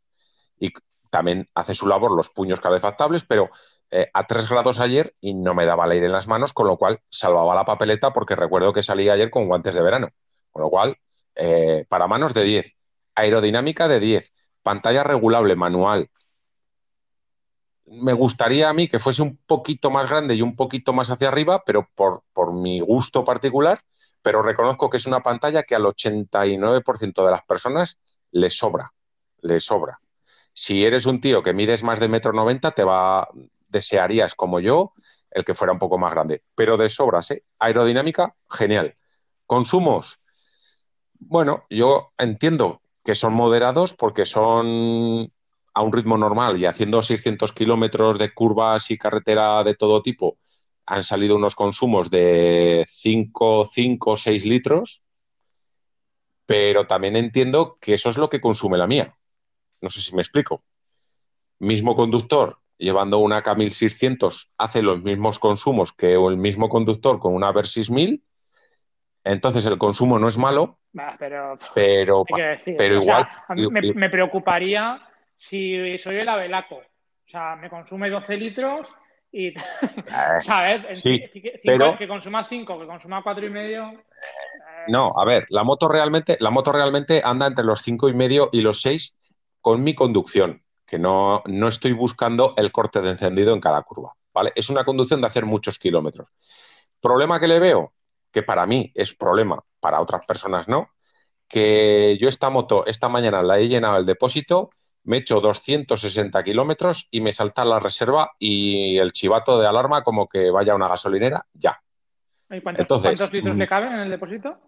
y también hace su labor los puños calefactables, pero eh, a 3 grados ayer y no me daba el aire en las manos, con lo cual salvaba la papeleta porque recuerdo que salí ayer con guantes de verano. Con lo cual, eh, paramanos de 10, aerodinámica de 10, pantalla regulable manual. Me gustaría a mí que fuese un poquito más grande y un poquito más hacia arriba, pero por, por mi gusto particular, pero reconozco que es una pantalla que al 89% de las personas le sobra, le sobra. Si eres un tío que mides más de metro noventa, te va, desearías como yo el que fuera un poco más grande, pero de sobras, ¿eh? Aerodinámica, genial. Consumos, bueno, yo entiendo que son moderados porque son a un ritmo normal y haciendo 600 kilómetros de curvas y carretera de todo tipo, han salido unos consumos de 5, 5, 6 litros, pero también entiendo que eso es lo que consume la mía. No sé si me explico. Mismo conductor llevando una K1600 hace los mismos consumos que el mismo conductor con una Versys 1000 entonces el consumo no es malo, pero, pero, pero igual. me, preocuparía si soy el Abelaco. O sea, me consume 12 litros y. [laughs] Eh, ¿Sabes? Sí, pero... Que consuma 5, que consuma 4 y medio. Eh, no, a ver, la moto realmente, la moto realmente anda entre los 5 y medio y los 6 con mi conducción, que no, no estoy buscando el corte de encendido en cada curva. ¿vale? Es una conducción de hacer muchos kilómetros. ¿Problema que le veo? que para mí es problema, para otras personas no, que yo esta moto esta mañana la he llenado el depósito, me he hecho 260 kilómetros y me salta la reserva y el chivato de alarma como que vaya a una gasolinera, ya. ¿Y cuántos, litros le mm, caben en el depósito?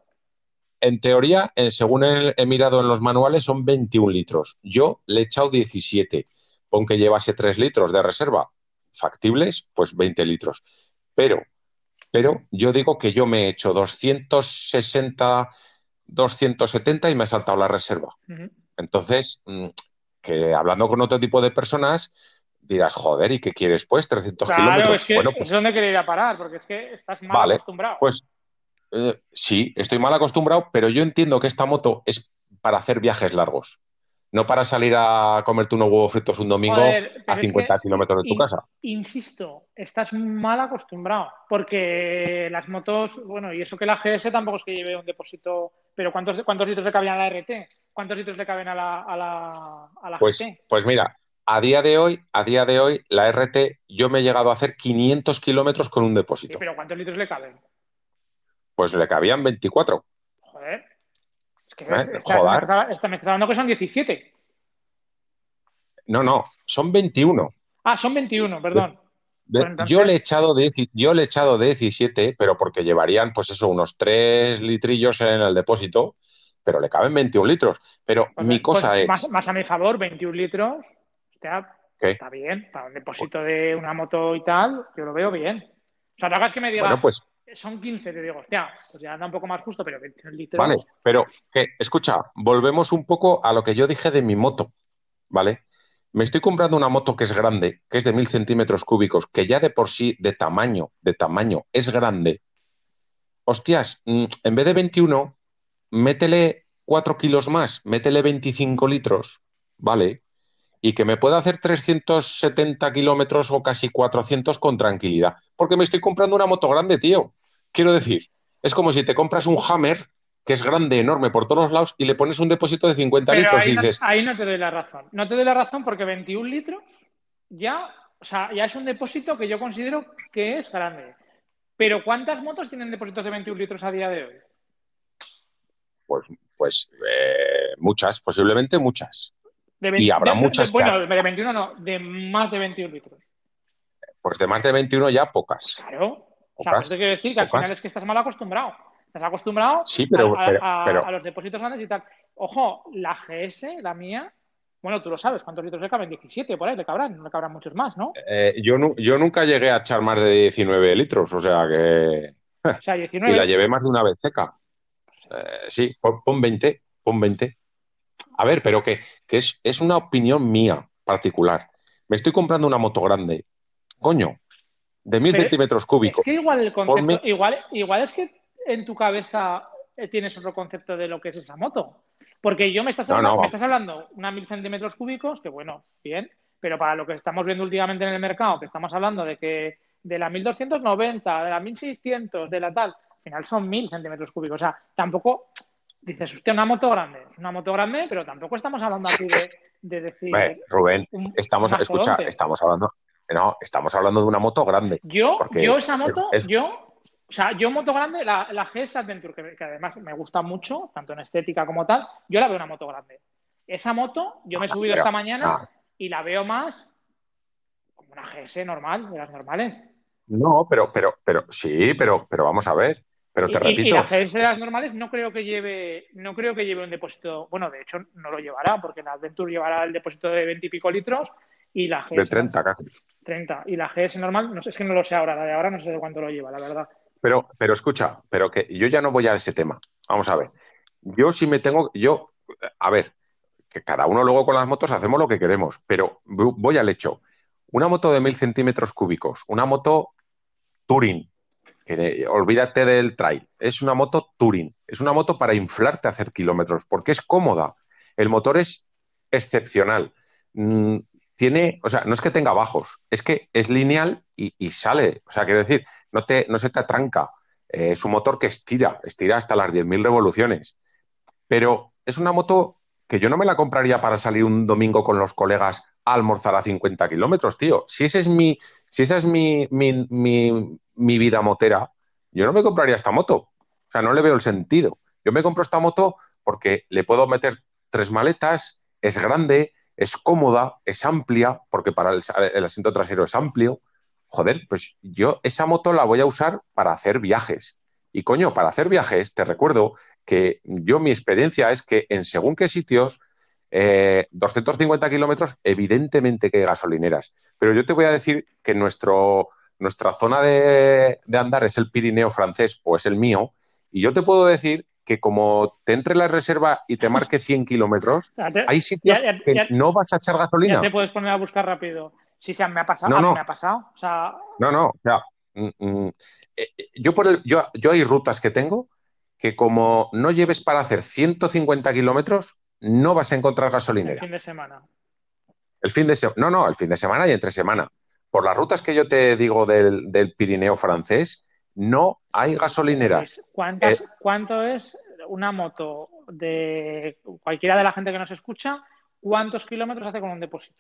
En teoría, eh, según he, mirado en los manuales, son 21 litros. Yo le he echado 17. Aunque llevase 3 litros de reserva factibles, pues 20 litros. Pero pero yo digo que yo me he hecho 260, 270 y me he saltado la reserva. Entonces, mm, que hablando con otro tipo de personas, dirás, joder, ¿y qué quieres pues? 300 claro, kilómetros. Es que bueno, pues, es donde quería ir a parar, porque es que estás mal acostumbrado. Pues eh, sí, estoy mal acostumbrado, pero yo entiendo que esta moto es para hacer viajes largos no para salir a comerte unos huevos fritos un domingo a 50 kilómetros de tu casa. Insisto, estás mal acostumbrado, porque las motos, bueno, y eso que la GS tampoco es que lleve un depósito, pero ¿cuántos, cuántos litros le caben a la RT? ¿Cuántos litros le caben a la, a la, a la pues, Pues mira, a día de hoy, a día de hoy, la RT, yo me he llegado a hacer 500 kilómetros con un depósito. pero ¿cuántos litros le caben? Pues le cabían 24. Joder. Que estás, me hablando que son 17. No, no, son 21. Ah, son 21, perdón. Pues yo, le he echado de, yo le he echado de 17, pero porque llevarían, pues eso, unos 3 litrillos en el depósito, pero le caben 21 litros. Pero pues mi cosa pues es. Más, a mi favor, 21 litros. Está bien. Para un depósito de una moto y tal, yo lo veo bien. O sea, no hagas que me digas. pues son 15, te digo, hostia, pues ya anda un poco más justo, pero 20 litros. Vale, pero que, escucha, volvemos un poco a lo que yo dije de mi moto, ¿vale? Me estoy comprando una moto que es grande, que es de mil centímetros cúbicos, que ya de por sí, de tamaño, de tamaño, es grande. Hostias, mm, en vez de 21, métele 4 kilos más, métele 25 litros, ¿vale? Y que me pueda hacer 370 kilómetros o casi 400 con tranquilidad. Porque me estoy comprando una moto grande, tío. Quiero decir, es como si te compras un Hammer que es grande, enorme por todos lados y le pones un depósito de 50 litros y dices... ahí no te doy la razón. No te doy la razón porque 21 litros ya, o sea, ya es un depósito que yo considero que es grande. Pero ¿cuántas motos tienen depósitos de 21 litros a día de hoy? Pues, pues eh, muchas, posiblemente muchas. Y habrá muchas. bueno, de 21 no, de más de 21 litros. Pues de más de 21 ya pocas. Claro. O sea, pues te quiero decir que al final es que estás mal acostumbrado. Estás acostumbrado a, los depósitos grandes y tal. Ojo, la GS, la mía, bueno, tú lo sabes, ¿cuántos litros le caben? 17 por ahí, le cabrán, no le cabrán muchos más, ¿no? Eh, yo, yo nunca llegué a echar más de 19 litros, o sea que... O sea, 19... [laughs] y la llevé más de una vez seca. Eh, sí, pon, 20, pon 20. A ver, pero que, es, es una opinión mía particular. Me estoy comprando una moto grande. Coño, de mil centímetros cúbicos. Es que igual el concepto, igual, igual es que en tu cabeza eh, tienes otro concepto de lo que es esa moto. Porque yo me estás hablando, me estás hablando una mil centímetros cúbicos, que bueno, bien, pero para lo que estamos viendo últimamente en el mercado, que estamos hablando de que de la 1290, de la 1600, de la tal, al final son mil centímetros cúbicos. O sea, tampoco dices, usted, una moto grande, es una moto grande, pero tampoco estamos hablando aquí de, de decir. Rubén, un estamos, escucha, estamos hablando, no, estamos hablando de una moto grande. Yo, yo esa moto, es- yo, o sea, yo moto grande, la, la GS Adventure, que, que además me gusta mucho, tanto en estética como tal, yo la veo una moto grande. Esa moto, yo me he subido pero- esta mañana ah. y la veo más como una GS normal, de las normales. No, pero, pero, pero, sí, pero, pero vamos a ver. Pero te Y- repito, Y, la GS de las normales no creo que lleve, no creo que lleve un depósito, bueno, de hecho no lo llevará, porque la Adventure llevará el depósito de 20 y pico litros y la GS de 30 casi. 30. Y la GS normal, no sé, es que no lo sé ahora, la de ahora no sé de cuánto lo lleva, la verdad. Pero, pero escucha, pero que yo ya no voy a ese tema. Vamos a ver. Yo sí me tengo, yo, a ver, que cada uno luego con las motos hacemos lo que queremos, pero vo- voy al hecho. Una moto de mil centímetros cúbicos, una moto Touring, que, olvídate del trail, es una moto Touring, es una moto para inflarte a hacer kilómetros, porque es cómoda. El motor es excepcional. Mm, tiene, o sea, no es que tenga bajos, es que es lineal y, y sale. O sea, quiero decir, no, te, no se te atranca. Eh, es un motor que estira, estira hasta las 10.000 revoluciones. Pero es una moto que yo no me la compraría para salir un domingo con los colegas almorzar a 50 kilómetros, tío. Si ese es mi, si esa es mi, mi, mi, mi vida motera, yo no me compraría esta moto. O sea, no le veo el sentido. Yo me compro esta moto porque le puedo meter tres maletas, es grande, es cómoda, es amplia, porque para el asiento trasero es amplio. Joder, pues yo esa moto la voy a usar para hacer viajes. Y coño, para hacer viajes, te recuerdo que yo mi experiencia es que en según qué sitios, eh, 250 kilómetros, evidentemente que hay gasolineras. Pero yo te voy a decir que nuestro, nuestra zona de, de andar es el Pirineo francés o es el mío. Y yo te puedo decir que como te entre la reserva y te marque 100 kilómetros, [laughs] hay sitios ya- ya- que no vas a echar gasolina. Ya te puedes poner a buscar rápido. Sí, sí, me ha pasado, No, no. me ha pasado. O sea, No, no, o sea, mm, mm, eh, eh, yo, por el, yo, yo hay rutas que tengo que como no lleves para hacer 150 kilómetros, no vas a encontrar el gasolinera. fin de semana. El fin de semana, no, no, el fin de semana y entre semana. Por las rutas que yo te digo del, del Pirineo francés, no hay gasolineras. ¿cuántas- Eh. ¿Cuánto es una moto de cualquiera de la gente que nos escucha? ¿Cuántos kilómetros hace con un depósito?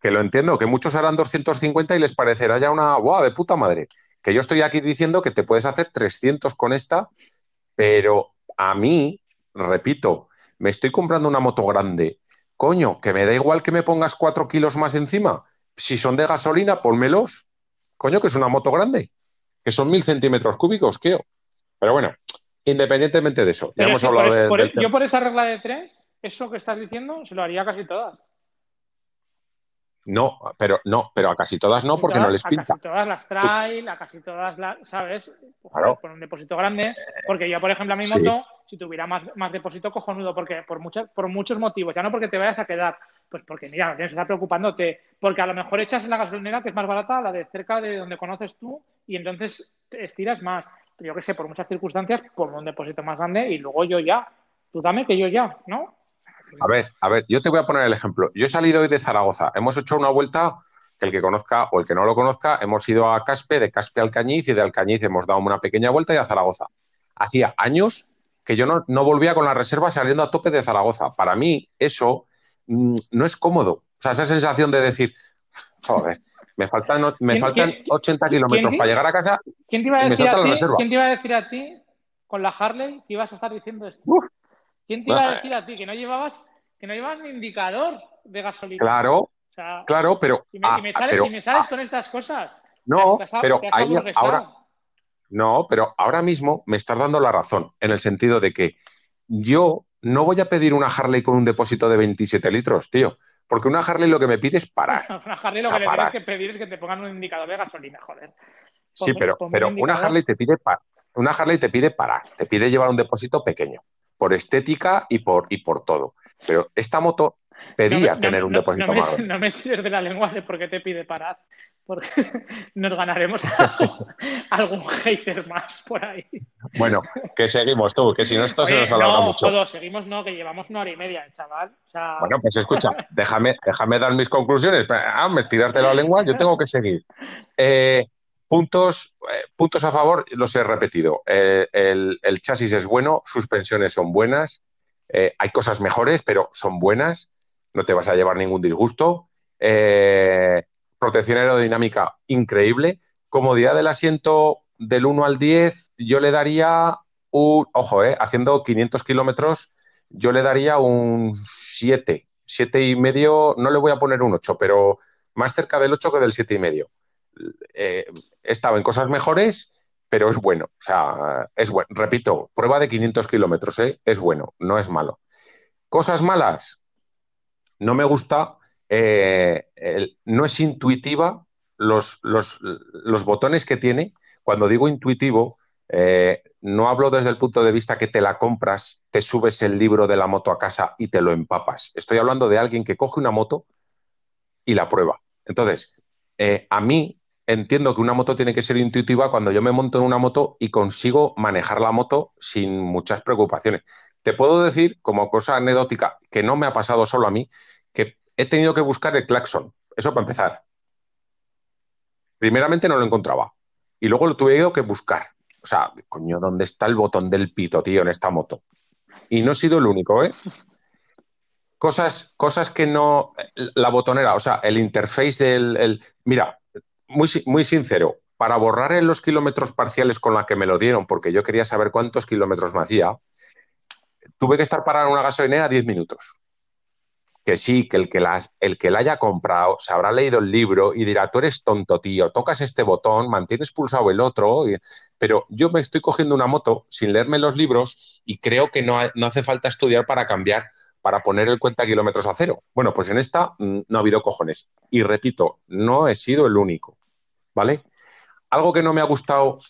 Que lo entiendo, que muchos harán 250 y les parecerá ya una, ¡guau! de puta madre. Que yo estoy aquí diciendo que te puedes hacer 300 con esta, pero a mí, repito, me estoy comprando una moto grande. Coño, que me da igual que me pongas 4 kilos más encima. Si son de gasolina, pónmelos. Coño, que es una moto grande. Que son mil centímetros cúbicos, tío. Pero bueno, independientemente de eso, ya hemos hablado por de- por- del tema. yo por esa regla de tres, eso que estás diciendo, se lo haría casi todas. No, pero no, pero a casi todas no, porque todas- no les A pinta. casi todas las trail, a casi todas las, ¿sabes? Claro. Con un depósito grande. Porque yo, por ejemplo, a mi Sí. moto, si tuviera más, más depósito, cojonudo, porque por, muchas, por muchos motivos, ya no porque te vayas a quedar, pues porque mira, no tienes que estar preocupándote, porque a lo mejor echas en la gasolinera que es más barata, la de cerca de donde conoces tú, y entonces estiras más. Pero yo qué sé, por muchas circunstancias, pongo un depósito más grande y luego yo ya. Tú dame que yo ya, ¿no? A ver, a ver, yo te voy a poner el ejemplo. Yo he salido hoy de Zaragoza. Hemos hecho una vuelta que el que conozca o el que no lo conozca, hemos ido a Caspe, de Caspe a Alcañiz y de Alcañiz hemos dado una pequeña vuelta y a Zaragoza. Hacía años que yo no, no volvía con la reserva saliendo a tope de Zaragoza. Para mí, eso mm, no es cómodo. O sea, esa sensación de decir, joder, me faltan, me ¿Quién- faltan quién- 80 kilómetros para llegar a casa. ¿Quién te iba a Y me decir a ti? ¿Quién te iba a decir a ti con la Harley que ibas a estar diciendo esto? Uf. ¿Quién te iba a decir a ti que no llevabas que no llevabas ni indicador de gasolina? Claro, O sea, claro, pero. y me, ah, y me sales, pero- y me sales ah, con estas cosas. no, has- pero ahí, ahora, No, pero ahora mismo me estás dando la razón, en el sentido de que yo no voy a pedir una Harley con un depósito de 27 litros, tío, porque una Harley lo que me pide es parar. [laughs] Una Harley lo O sea, que le tienes que pedir es que te pongan un indicador de gasolina, joder. Sí, pero, pero un una. Harley te pide pa- una Harley te pide parar, te pide llevar un depósito pequeño, por estética y por, y por todo. Pero esta moto pedía No me- tener no- un no- depósito no me, más grande. no me tires de la lengua de por qué te pide parar, porque [laughs] nos ganaremos [laughs] algún hater más por ahí. Bueno, que seguimos tú, que si no esto se Oye, nos alarga no, mucho. joder, seguimos no, que llevamos una hora y media, chaval. O sea, Bueno, pues escucha, déjame, déjame dar mis conclusiones. Ah, me tiraste la lengua, yo tengo que seguir. Eh, puntos, eh, puntos a favor, los he repetido. Eh, el, chasis es bueno, suspensiones son buenas, hay cosas mejores, pero son buenas, no te vas a llevar ningún disgusto. protección aerodinámica increíble. Comodidad del asiento del 1 al 10, yo le daría un, ojo, haciendo 500 kilómetros, yo le daría un 7, 7 y medio, no le voy a poner un 8, pero más cerca del 8 que del 7 y medio. Eh, he estado en cosas mejores, pero es bueno. O sea, es bueno. Repito, prueba de 500 kilómetros, ¿eh? es bueno, no es malo. Cosas malas, no me gusta, eh, no es intuitiva los, los, los, botones que tiene. Cuando digo intuitivo, no hablo desde el punto de vista que te la compras, te subes el libro de la moto a casa y te lo empapas. Estoy hablando de alguien que coge una moto y la prueba. Entonces, a mí entiendo que una moto tiene que ser intuitiva cuando yo me monto en una moto y consigo manejar la moto sin muchas preocupaciones. Te puedo decir, como cosa anecdótica, que no me ha pasado solo a mí, que he tenido que buscar el claxon. Eso para empezar. Primeramente no lo encontraba y luego lo tuve que buscar. O sea, coño, ¿dónde está el botón del pito, tío, en esta moto? Y no he sido el único, ¿eh? Cosas, cosas que no. La botonera, o sea, el interface del. mira, muy, muy sincero, para borrar en los kilómetros parciales con la que me lo dieron, porque yo quería saber cuántos kilómetros me hacía, tuve que estar parado en una gasolinera 10 minutos. Que sí, que el que, las, el que la haya comprado se habrá leído el libro y dirá, tú eres tonto, tío, tocas este botón, mantienes pulsado el otro, pero yo me estoy cogiendo una moto sin leerme los libros y creo que no, no hace falta estudiar para cambiar, para poner el cuenta kilómetros a cero. Bueno, pues en esta mm, no ha habido cojones. Y repito, no he sido el único, ¿vale? Algo que no me ha gustado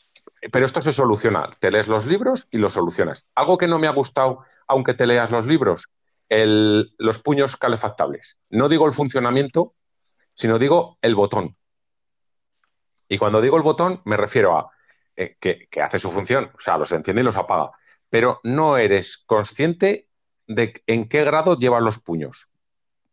pero esto se soluciona. Te lees los libros y lo solucionas. Algo que no me ha gustado, aunque te leas los libros, los puños calefactables. No digo el funcionamiento, sino digo el botón. Y cuando digo el botón, me refiero a eh, que, hace su función, o sea, los enciende y los apaga, pero no eres consciente de en qué grado llevan los puños.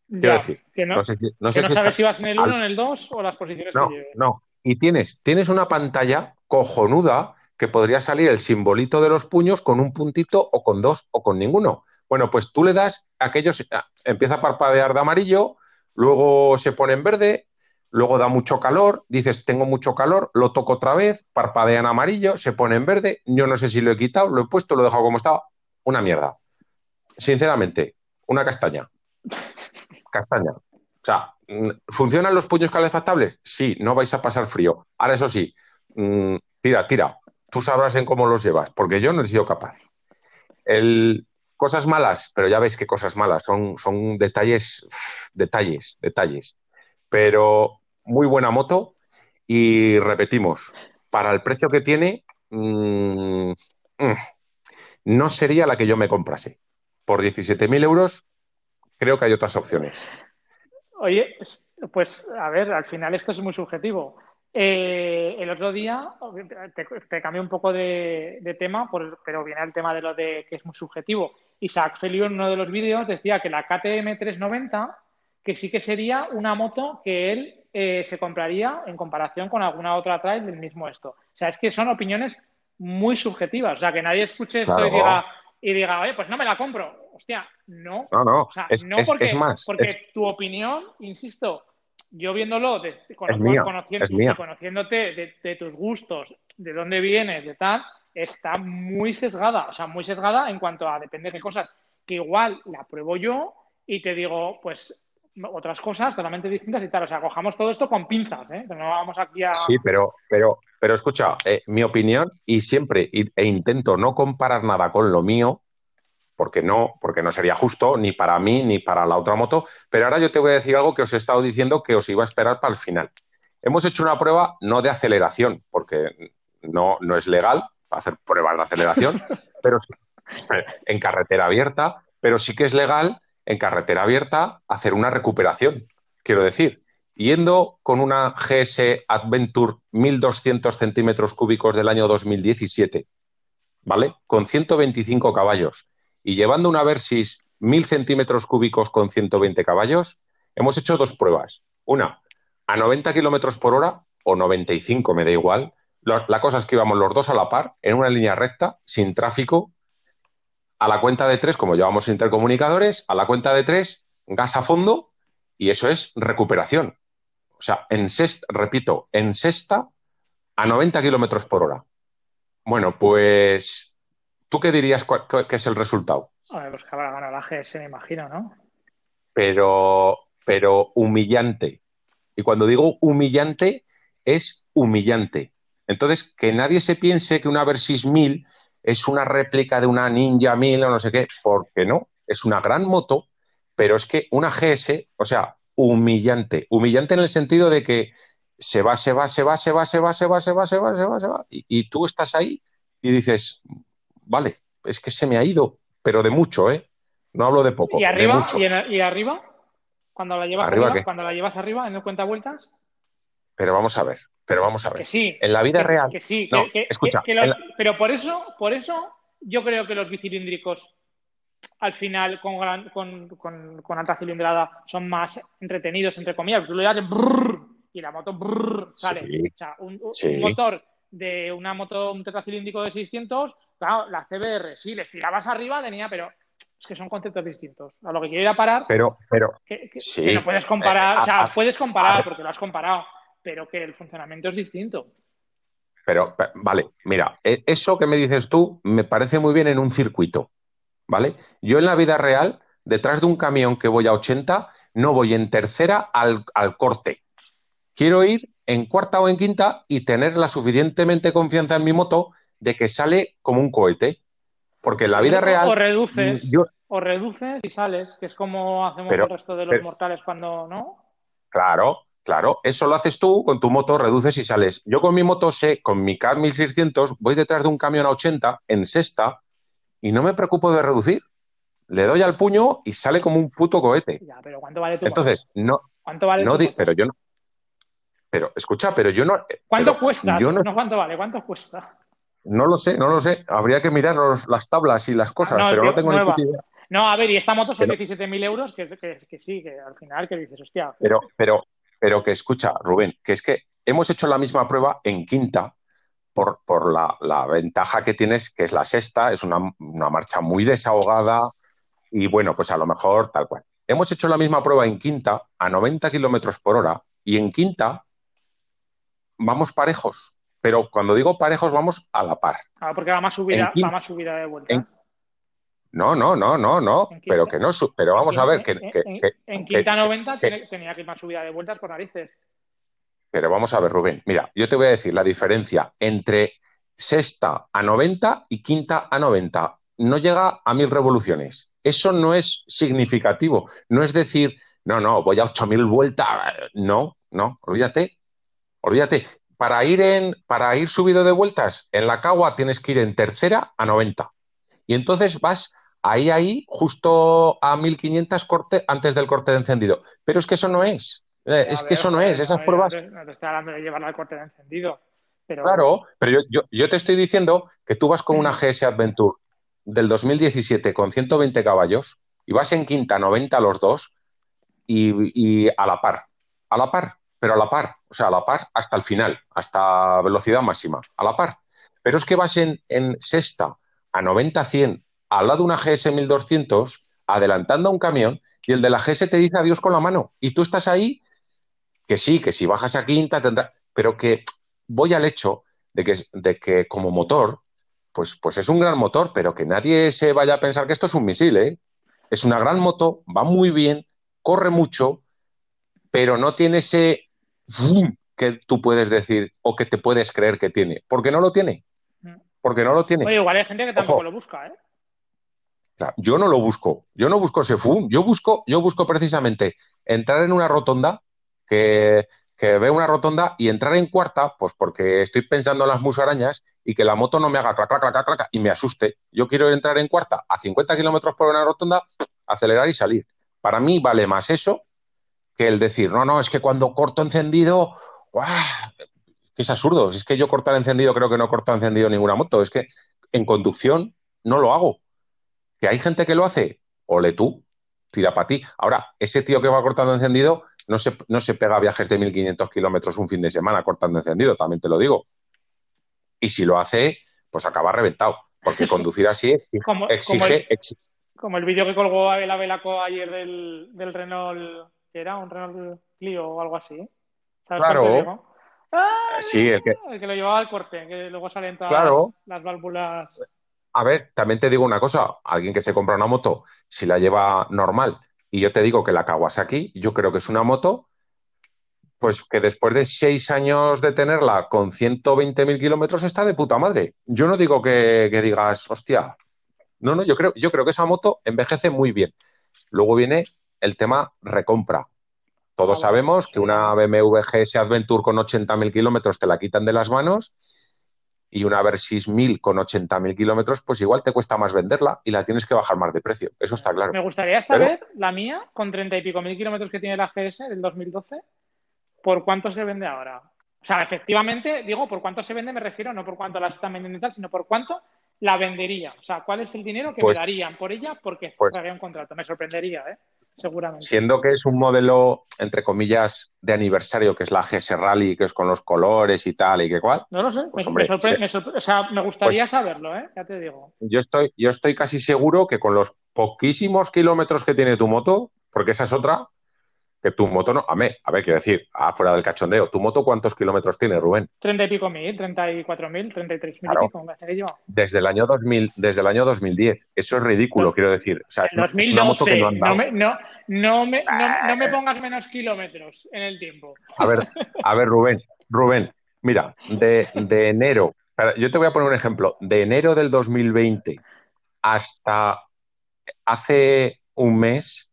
Quiero decir, que no, sabes si vas en el 1, en el 2 o las posiciones no, que No, y tienes, tienes una pantalla cojonuda que podría salir el simbolito de los puños con un puntito o con dos o con ninguno. Bueno, pues tú le das, aquello ah, empieza a parpadear de amarillo, luego se pone en verde, luego da mucho calor, dices tengo mucho calor, lo toco otra vez, parpadea en amarillo, se pone en verde, yo no sé si lo he quitado, lo he puesto, lo he dejado como estaba, una mierda. Sinceramente, una castaña. Castaña. O sea, mm, ¿funcionan los puños calefactables? Sí, no vais a pasar frío. Ahora, eso sí, mm, tira, tira. Tú sabrás en cómo los llevas, porque yo no he sido capaz. El, Cosas malas, pero ya veis que cosas malas, son, son detalles, detalles, detalles. Pero muy buena moto y repetimos, para el precio que tiene, mm, no sería la que yo me comprase. Por 17.000 euros, creo que hay otras opciones. Oye, pues a ver, al final esto es muy subjetivo. Eh, el otro día, te, te cambié un poco de, tema, pero viene el tema de lo de que es muy subjetivo. Isaac Felio en uno de los vídeos decía que la KTM 390, que sí que sería una moto que él eh, se compraría en comparación con alguna otra trail del mismo esto. O sea, es que son opiniones muy subjetivas. O sea, que nadie escuche esto y, diga, y diga, oye, pues no me la compro. Hostia, no. No, no. O sea, no porque, más, porque tu opinión, insisto, yo viéndolo, conociéndote de, tus gustos, de dónde vienes, de tal, está muy sesgada, o sea, muy sesgada en cuanto a depende de qué cosas, que igual la pruebo yo y te digo, pues otras cosas totalmente distintas y tal. O sea, cojamos todo esto con pinzas, ¿eh? no vamos aquí a... Sí, pero, pero, pero escucha, eh, mi opinión, y siempre, e intento no comparar nada con lo mío, porque no, porque no sería justo ni para mí ni para la otra moto. Pero ahora yo te voy a decir algo que os he estado diciendo que os iba a esperar para el final. Hemos hecho una prueba no de aceleración, porque no, no es legal hacer pruebas de aceleración, [laughs] pero en carretera abierta, pero sí que es legal en carretera abierta hacer una recuperación. Quiero decir, yendo con una GS Adventure 1200 centímetros cúbicos del año 2017, ¿vale? Con 125 caballos y llevando una Versys 1000 centímetros cúbicos con 120 caballos, hemos hecho dos pruebas. Una, a 90 kilómetros por hora, o 95, me da igual. Lo- La cosa es que íbamos los dos a la par, en una línea recta, sin tráfico, a la cuenta de tres, como llevamos intercomunicadores, a la cuenta de tres, gas a fondo, y eso es recuperación. O sea, en sexta, repito, en sexta a 90 kilómetros por hora. Bueno, pues, ¿tú qué dirías que es el resultado? A ver, pues que habrá ganado la GS, me imagino, ¿no? Pero, pero humillante. Y cuando digo humillante, es humillante. Entonces, que nadie se piense que una Versys 1000 es una réplica de una Ninja 1000 o no sé qué, porque no, es una gran moto, pero es que una GS, o sea, humillante. Humillante en el sentido de que se va, se va, se va, se va, se va, se va, se va, se va, se va, se va, y, y tú estás ahí y dices, vale, es que se me ha ido, pero de mucho, ¿eh? No hablo de poco, ¿Y de arriba? mucho. ¿Y, arriba? Cuando la llevas ¿Arriba cuando la llevas arriba, en cuenta vueltas, Pero vamos a ver, pero vamos a ver. que sí. En la vida que, real, que sí, No, que, que- escucha, la- pero por eso, por eso yo creo que los bicilíndricos al final con, gran- con, con- con alta cilindrada son más entretenidos, entre comillas. Tú le das y la moto brrr sale. Sí, O sea, un, un- sí. un motor de una moto, un tetracilíndrico de 600, claro, la CBR, sí, les tirabas arriba, tenía, pero es que son conceptos distintos. A lo que quiero ir a parar pero, pero, que, que- Sí. que no puedes comparar, Eh, o sea, puedes comparar a- porque lo has comparado, pero que el funcionamiento es distinto. pero, pe- vale, mira, e- eso que me dices tú me parece muy bien en un circuito, ¿vale? Yo en la vida real, detrás de un camión que voy a 80, no voy en tercera al, al corte. Quiero ir en cuarta o en quinta y tener la suficientemente confianza en mi moto de que sale como un cohete. Porque en la vida O real, reduces, yo, o reduces y sales, que es como hacemos Pero- el resto de los pero- mortales cuando no. Claro, claro, eso lo haces tú con tu moto, reduces y sales. Yo con mi moto sé, con mi Cat 1600, voy detrás de un camión a 80 en sexta y no me preocupo de reducir. Le doy al puño y sale como un puto cohete. Ya, pero ¿cuánto vale tu Entonces, no? ¿Cuánto vale no tu moto? pero yo no. Pero escucha, pero yo no. ¿Cuánto cuesta? Yo no, no cuánto vale, ¿cuánto cuesta? no lo sé, no lo sé. Habría que mirar los- las tablas y las cosas, no, pero no tengo nueva. idea. No, a ver, y esta moto son Pero- 17.000 euros, que, que, que sí, que al final que dices, hostia, Pero, pero, pero que escucha, Rubén, que es que hemos hecho la misma prueba en quinta por, por la, la ventaja que tienes, que es la sexta, es una, una marcha muy desahogada y bueno, pues a lo mejor tal cual. Hemos hecho la misma prueba en quinta a 90 kilómetros por hora y en quinta vamos parejos. Pero cuando digo parejos, vamos a la par. ah, porque va más subida, En quin- va más subida de vueltas. en- No, no, no, no, no. Quinta. Pero que no, pero vamos En- a ver, que, en, que- que- en quinta 90 que- tiene- tenía que ir más subida de vueltas por narices. Pero vamos a ver, Rubén. Mira, yo te voy a decir la diferencia entre sexta a 90 y quinta a 90. No llega a mil revoluciones. Eso no es significativo. No es decir, no, no, voy a 8000 vueltas. No, no, olvídate. Olvídate. Para ir, en, para ir subido de vueltas en la cagua tienes que ir en tercera a 90. Y entonces vas ahí, ahí, justo a 1500 corte, antes del corte de encendido. Pero es que eso no es. Eh, es que ver, eso no es. Esas no, pruebas. No te, no te estoy hablando de llevarla al corte de encendido. Pero, Claro, pero yo, yo- yo te estoy diciendo que tú vas con una. GS Adventure del 2017 con 120 caballos y vas en quinta 90 los dos y, y a la par, a la par, pero a la par, o sea, a la par hasta el final, hasta velocidad máxima, a la par. Pero es que vas en, en sexta a 90-100 al lado de una GS 1200 adelantando a un camión y el de la GS te dice adiós con la mano y tú estás ahí que sí, que si bajas a quinta tendrá, pero que voy al hecho de que, de que como motor, pues, pues es un gran motor, pero que nadie se vaya a pensar que esto es un misil, ¿eh? Es una gran moto, va muy bien, corre mucho, pero no tiene ese que tú puedes decir o que te puedes creer que tiene, porque no lo tiene, Mm. porque no lo tiene. Oye, igual hay gente que tampoco Ojo. lo busca, ¿eh? Yo no lo busco, yo no busco ese FUM, yo busco, yo busco precisamente entrar en una rotonda, que, que veo una rotonda y entrar en cuarta, pues porque estoy pensando en las musarañas y que la moto no me haga clac, clac, clac, clac, y me asuste. Yo quiero entrar en cuarta a 50 kilómetros por la rotonda, acelerar y salir. Para mí vale más eso que el decir, no, no, es que cuando corto encendido, que es absurdo. Es que yo cortar encendido creo que no he cortado encendido ninguna moto. Es que en conducción no lo hago. Que hay gente que lo hace, ole tú. Tira para ti. Ahora, ese tío que va cortando encendido no se, no se pega viajes de 1.500 kilómetros un fin de semana cortando encendido, también te lo digo. Y si lo hace, pues acaba reventado, porque [laughs] conducir así exige... Como, exige, como el, exige- como el vídeo que colgó Abel Velaco ayer del, del Renault, que era un Renault Clio o algo así. ¿Sabes Claro. Sí, el que, El que lo llevaba al corte, que luego salen todas Claro. las válvulas. A ver, también te digo una cosa, alguien que se compra una moto, si la lleva normal, y yo te digo que la Kawasaki, yo creo que es una moto, pues que después de seis años de tenerla con 120.000 kilómetros está de puta madre. Yo no digo que, que digas, hostia, no, no, yo creo, yo creo que esa moto envejece muy bien. Luego viene el tema recompra. Todos sabemos que una BMW GS Adventure con 80.000 kilómetros te la quitan de las manos y una Versys 1000 con 80.000 kilómetros, pues igual te cuesta más venderla y la tienes que bajar más de precio. Eso está claro. Me gustaría saber, la mía, con treinta y pico mil kilómetros que tiene la GS del 2012, ¿por cuánto se vende ahora? O sea, efectivamente, digo, por cuánto se vende me refiero, no por cuánto la están vendiendo y tal, sino por cuánto la vendería. O sea, ¿cuál es el dinero que Pues- me darían por ella? Porque pues- cerraría un contrato. Me sorprendería, ¿eh? Seguramente. Siendo que es un modelo, entre comillas, de aniversario, que es la GS Rally, que es con los colores y tal y que cual, No lo sé. Pues, me, hombre, me sí. me o sea, me gustaría Pues- saberlo, ¿eh? Ya te digo. yo estoy, yo estoy casi seguro que con los poquísimos kilómetros que tiene tu moto, porque esa es otra, que tu moto no. A ver, a ver, quiero decir, afuera del cachondeo, ¿tu moto cuántos kilómetros tiene, Rubén? Treinta y pico mil, treinta y cuatro mil, treinta y tres mil Claro. y pico, me lleva. Desde el año 2000, desde el año 2010. Eso es ridículo, No. quiero decir. O sea, En es es una moto 2012, que no han no me, no, no me, no, no me pongas menos kilómetros en el tiempo. A ver, a ver, Rubén, Rubén, mira, de, de enero, yo te voy a poner un ejemplo, de enero del 2020 hasta hace un mes,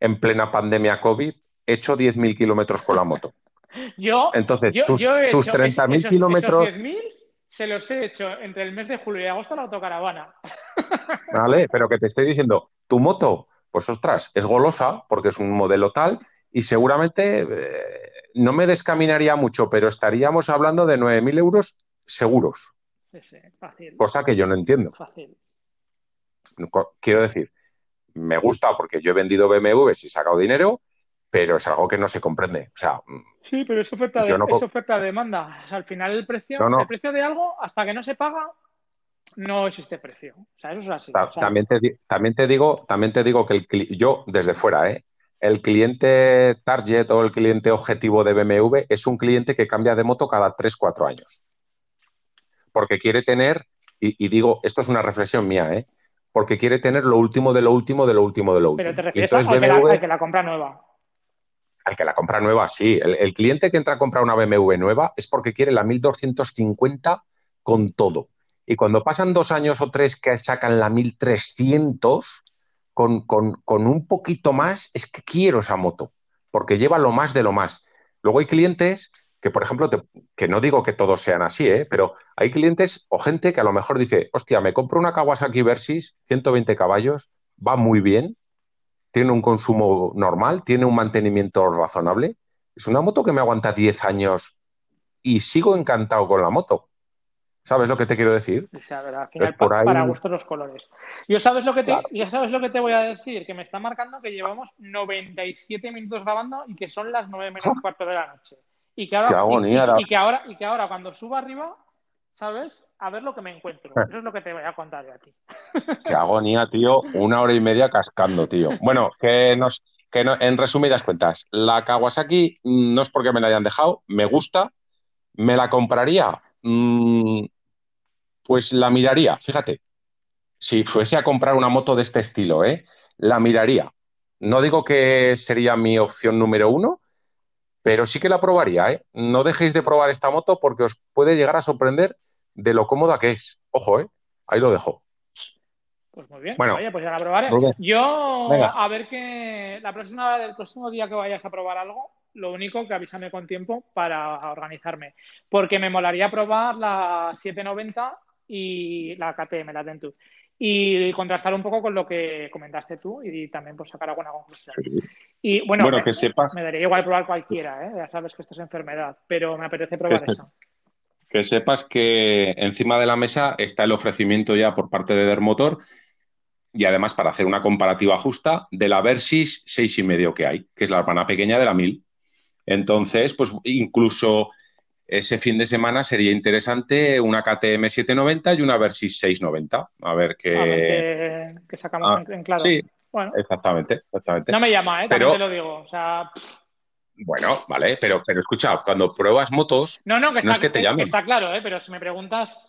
en plena pandemia COVID, he hecho 10.000 kilómetros con la moto. [laughs] Yo, Entonces, yo, tus, yo he tus hecho 30.000 esos- kilómetros, Esos 10.000 se los he hecho entre el mes de julio y agosto en la autocaravana. [laughs] ¿vale? Pero que te estoy diciendo, tu moto, pues ostras, es golosa porque es un modelo tal y seguramente eh, no me descaminaría mucho, pero estaríamos hablando de 9.000 euros seguros, Sí, sí, fácil, cosa que yo no entiendo. fácil. Quiero decir, me gusta porque yo he vendido BMWs y he sacado dinero, pero es algo que no se comprende. O sea, mm, Sí, pero es oferta de, no es oferta de demanda. O sea, al final el precio, No, no. el precio de algo, hasta que no se paga, no existe precio. O sea, eso es así. ta- O sea, también te, también te digo, también te digo que el, yo desde fuera, ¿eh? El cliente target o el cliente objetivo de BMW es un cliente que cambia de moto cada 3-4 años. Porque quiere tener, y, y digo, esto es una reflexión mía, ¿eh? Porque quiere tener lo último de lo último de lo último de lo último. pero te refieres que, la, BMW que la compra nueva. Al que la compra nueva, sí. El, cliente que entra a comprar una BMW nueva es porque quiere la 1250 con todo. Y cuando pasan dos años o tres que sacan la 1300 con, con, con un poquito más, es que quiero esa moto, porque lleva lo más de lo más. Luego hay clientes que, por ejemplo, que no digo que todos sean así, ¿eh? pero hay clientes o gente que a lo mejor dice, hostia, me compro una Kawasaki Versys, 120 caballos, va muy bien, tiene un consumo normal, tiene un mantenimiento razonable. Es una moto que me aguanta 10 años y sigo encantado con la moto. ¿Sabes lo que te quiero decir? O sea, al final, por ahí- para gustos los colores. Yo sabes lo que te, Claro. ya sabes lo que te voy a decir, que me está marcando que llevamos 97 minutos grabando y que son las 9 menos cuarto de la noche. Y que ahora, Qué agonía, y- y- la- y que ahora, y que ahora cuando suba arriba, ¿sabes? A ver lo que me encuentro. [laughs] Eso es lo que te voy a contar yo a ti. Qué agonía, tío. Una hora y media cascando, tío. Bueno, que nos, que no- en resumidas cuentas, la Kawasaki no es porque me la hayan dejado, me gusta, me la compraría, Mm, pues la miraría, fíjate. Si fuese a comprar una moto de este estilo, ¿eh? La miraría. No digo que sería mi opción número uno, pero sí que la probaría, ¿eh? No dejéis de probar esta moto porque os puede llegar a sorprender de lo cómoda que es. Ojo, ¿eh? Ahí lo dejo. Pues muy bien. Bueno, Oye, pues ya la probaré. Yo, Venga. a ver que la próxima, el próximo día que vayas a probar algo, lo único que avísame con tiempo para organizarme. Porque me molaría probar la 790 y la KTM, la Dentu. Y contrastar un poco con lo que comentaste tú y también pues sacar alguna conclusión. Y bueno, Bueno, me, que sepas, me daría igual probar cualquiera, ¿eh? ya sabes que esto es enfermedad, pero me apetece probar Que se- esa. Que sepas que encima de la mesa está el ofrecimiento ya por parte de Dermotor y además para hacer una comparativa justa de la Versys 6,5 que hay, que es la hermana pequeña de la 1000. Entonces, pues incluso ese fin de semana sería interesante una KTM 790 y una Versys 690. A ver qué, A ver qué, qué sacamos Ah, en, en claro. sí. Bueno, Exactamente, exactamente. no me llama, ¿eh? Pero- También te lo digo. O sea, Bueno, vale, pero, pero escucha, cuando pruebas motos, no, no, que está, No es que te llamen. está claro, ¿eh? Pero si me preguntas,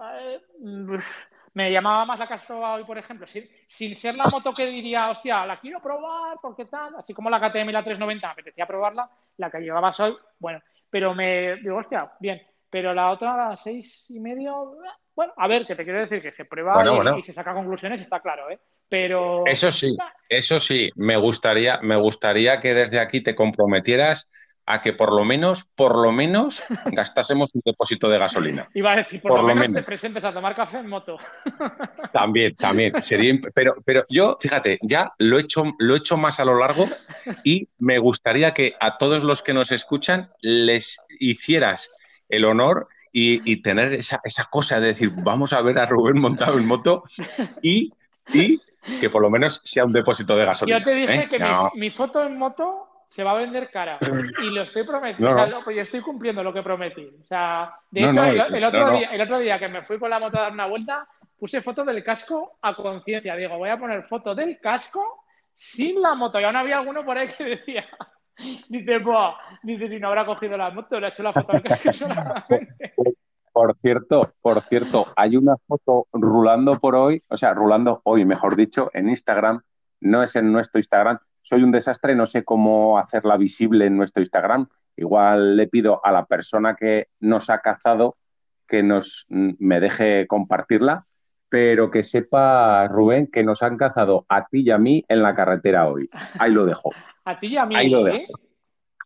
eh, me llamaba más la que has probado hoy, por ejemplo, sin, sin ser la moto que diría, hostia, la quiero probar, porque tal, así como la KTM y la 390, me apetecía probarla, la que llevabas hoy, bueno, pero me digo, hostia, bien, pero la otra, la seis y medio, eh, bueno, a ver, que te quiero decir que se prueba Bueno, y, bueno. y se saca conclusiones, está claro, ¿eh? Pero eso sí, eso sí, me gustaría, me gustaría que desde aquí te comprometieras a que por lo menos, por lo menos, [laughs] gastásemos un depósito de gasolina. iba a decir, por, por lo, menos, menos. te presentes a tomar café en moto. [laughs] También, también. Sería, pero, pero yo, fíjate, ya lo he hecho, lo he hecho más a lo largo y me gustaría que a todos los que nos escuchan les hicieras el honor y, y tener esa, esa cosa de decir, vamos a ver a Rubén montado en moto y, y que por lo menos sea un depósito de gasolina. Yo te dije ¿eh? que mi- No, mi, foto en moto se va a vender cara y lo estoy prometiendo, No, o sea, no. lo- pues yo estoy cumpliendo lo que prometí. O sea, de hecho, el, otro. Día, el otro día que me fui con la moto a dar una vuelta, puse foto del casco a conciencia. Digo, voy a poner foto del casco sin la moto. Y aún había alguno por ahí que decía, [laughs] dice, Buah, dice, si no habrá cogido la moto, le ha hecho la foto al casco [laughs] solamente. Por cierto, por cierto, hay una foto rulando por hoy, o sea, rulando hoy, mejor dicho, en Instagram, no es en nuestro Instagram. Soy un desastre, no sé cómo hacerla visible en nuestro Instagram. Igual le pido a la persona que nos ha cazado que nos mm, me deje compartirla, pero que sepa, Rubén, que nos han cazado a ti y a mí en la carretera hoy. Ahí lo dejo. [laughs] A ti y a mí, Ahí lo ¿eh?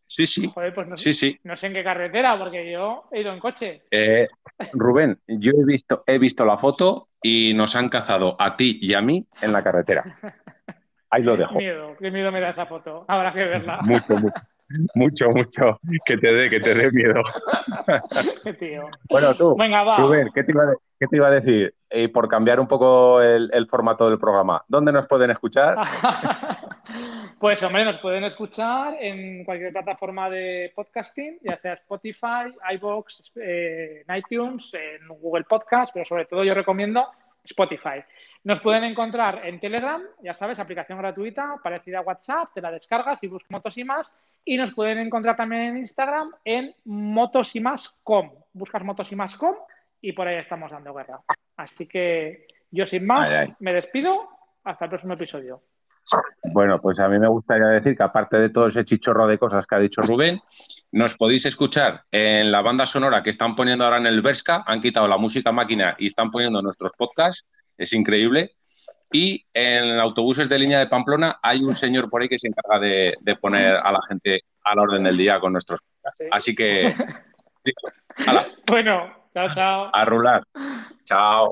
Sí, sí, Joder, pues no, sí, sí. no sé en qué carretera, porque yo he ido en coche. Eh, Rubén, yo he visto, he visto la foto y nos han cazado a ti y a mí en la carretera. Ahí lo dejo. [laughs] Miedo, qué miedo me da esa foto. Habrá que verla. Mucho, mucho, mucho, mucho. Que te dé, que te dé miedo. [laughs] Tío. Bueno, tú, Venga, va. Rubén, ¿qué te iba a, qué te iba a decir? Y por cambiar un poco el, el formato del programa, ¿dónde nos pueden escuchar? [laughs] Pues hombre, nos pueden escuchar en cualquier plataforma de podcasting, ya sea Spotify, iVoox, eh, en iTunes, en Google Podcast, pero sobre todo yo recomiendo Spotify. Nos pueden encontrar en Telegram, ya sabes, aplicación gratuita, parecida a WhatsApp, te la descargas y buscas motos y más. Y nos pueden encontrar también en Instagram en motosymas.com. Buscas motosymas.com y por ahí estamos dando guerra. Así que yo sin más Ay, ay. me despido. Hasta el próximo episodio. Bueno, pues a mí me gustaría decir que aparte de todo ese chichorro de cosas que ha dicho Rubén, nos podéis escuchar en la banda sonora que están poniendo ahora en el Berska, han quitado la música máquina y están poniendo nuestros podcasts, es increíble. Y en autobuses de línea de Pamplona hay un señor por ahí que se encarga de, de poner a la gente a la orden del día con nuestros podcasts. Así que, [laughs] Bueno, chao, chao. a rular. Chao.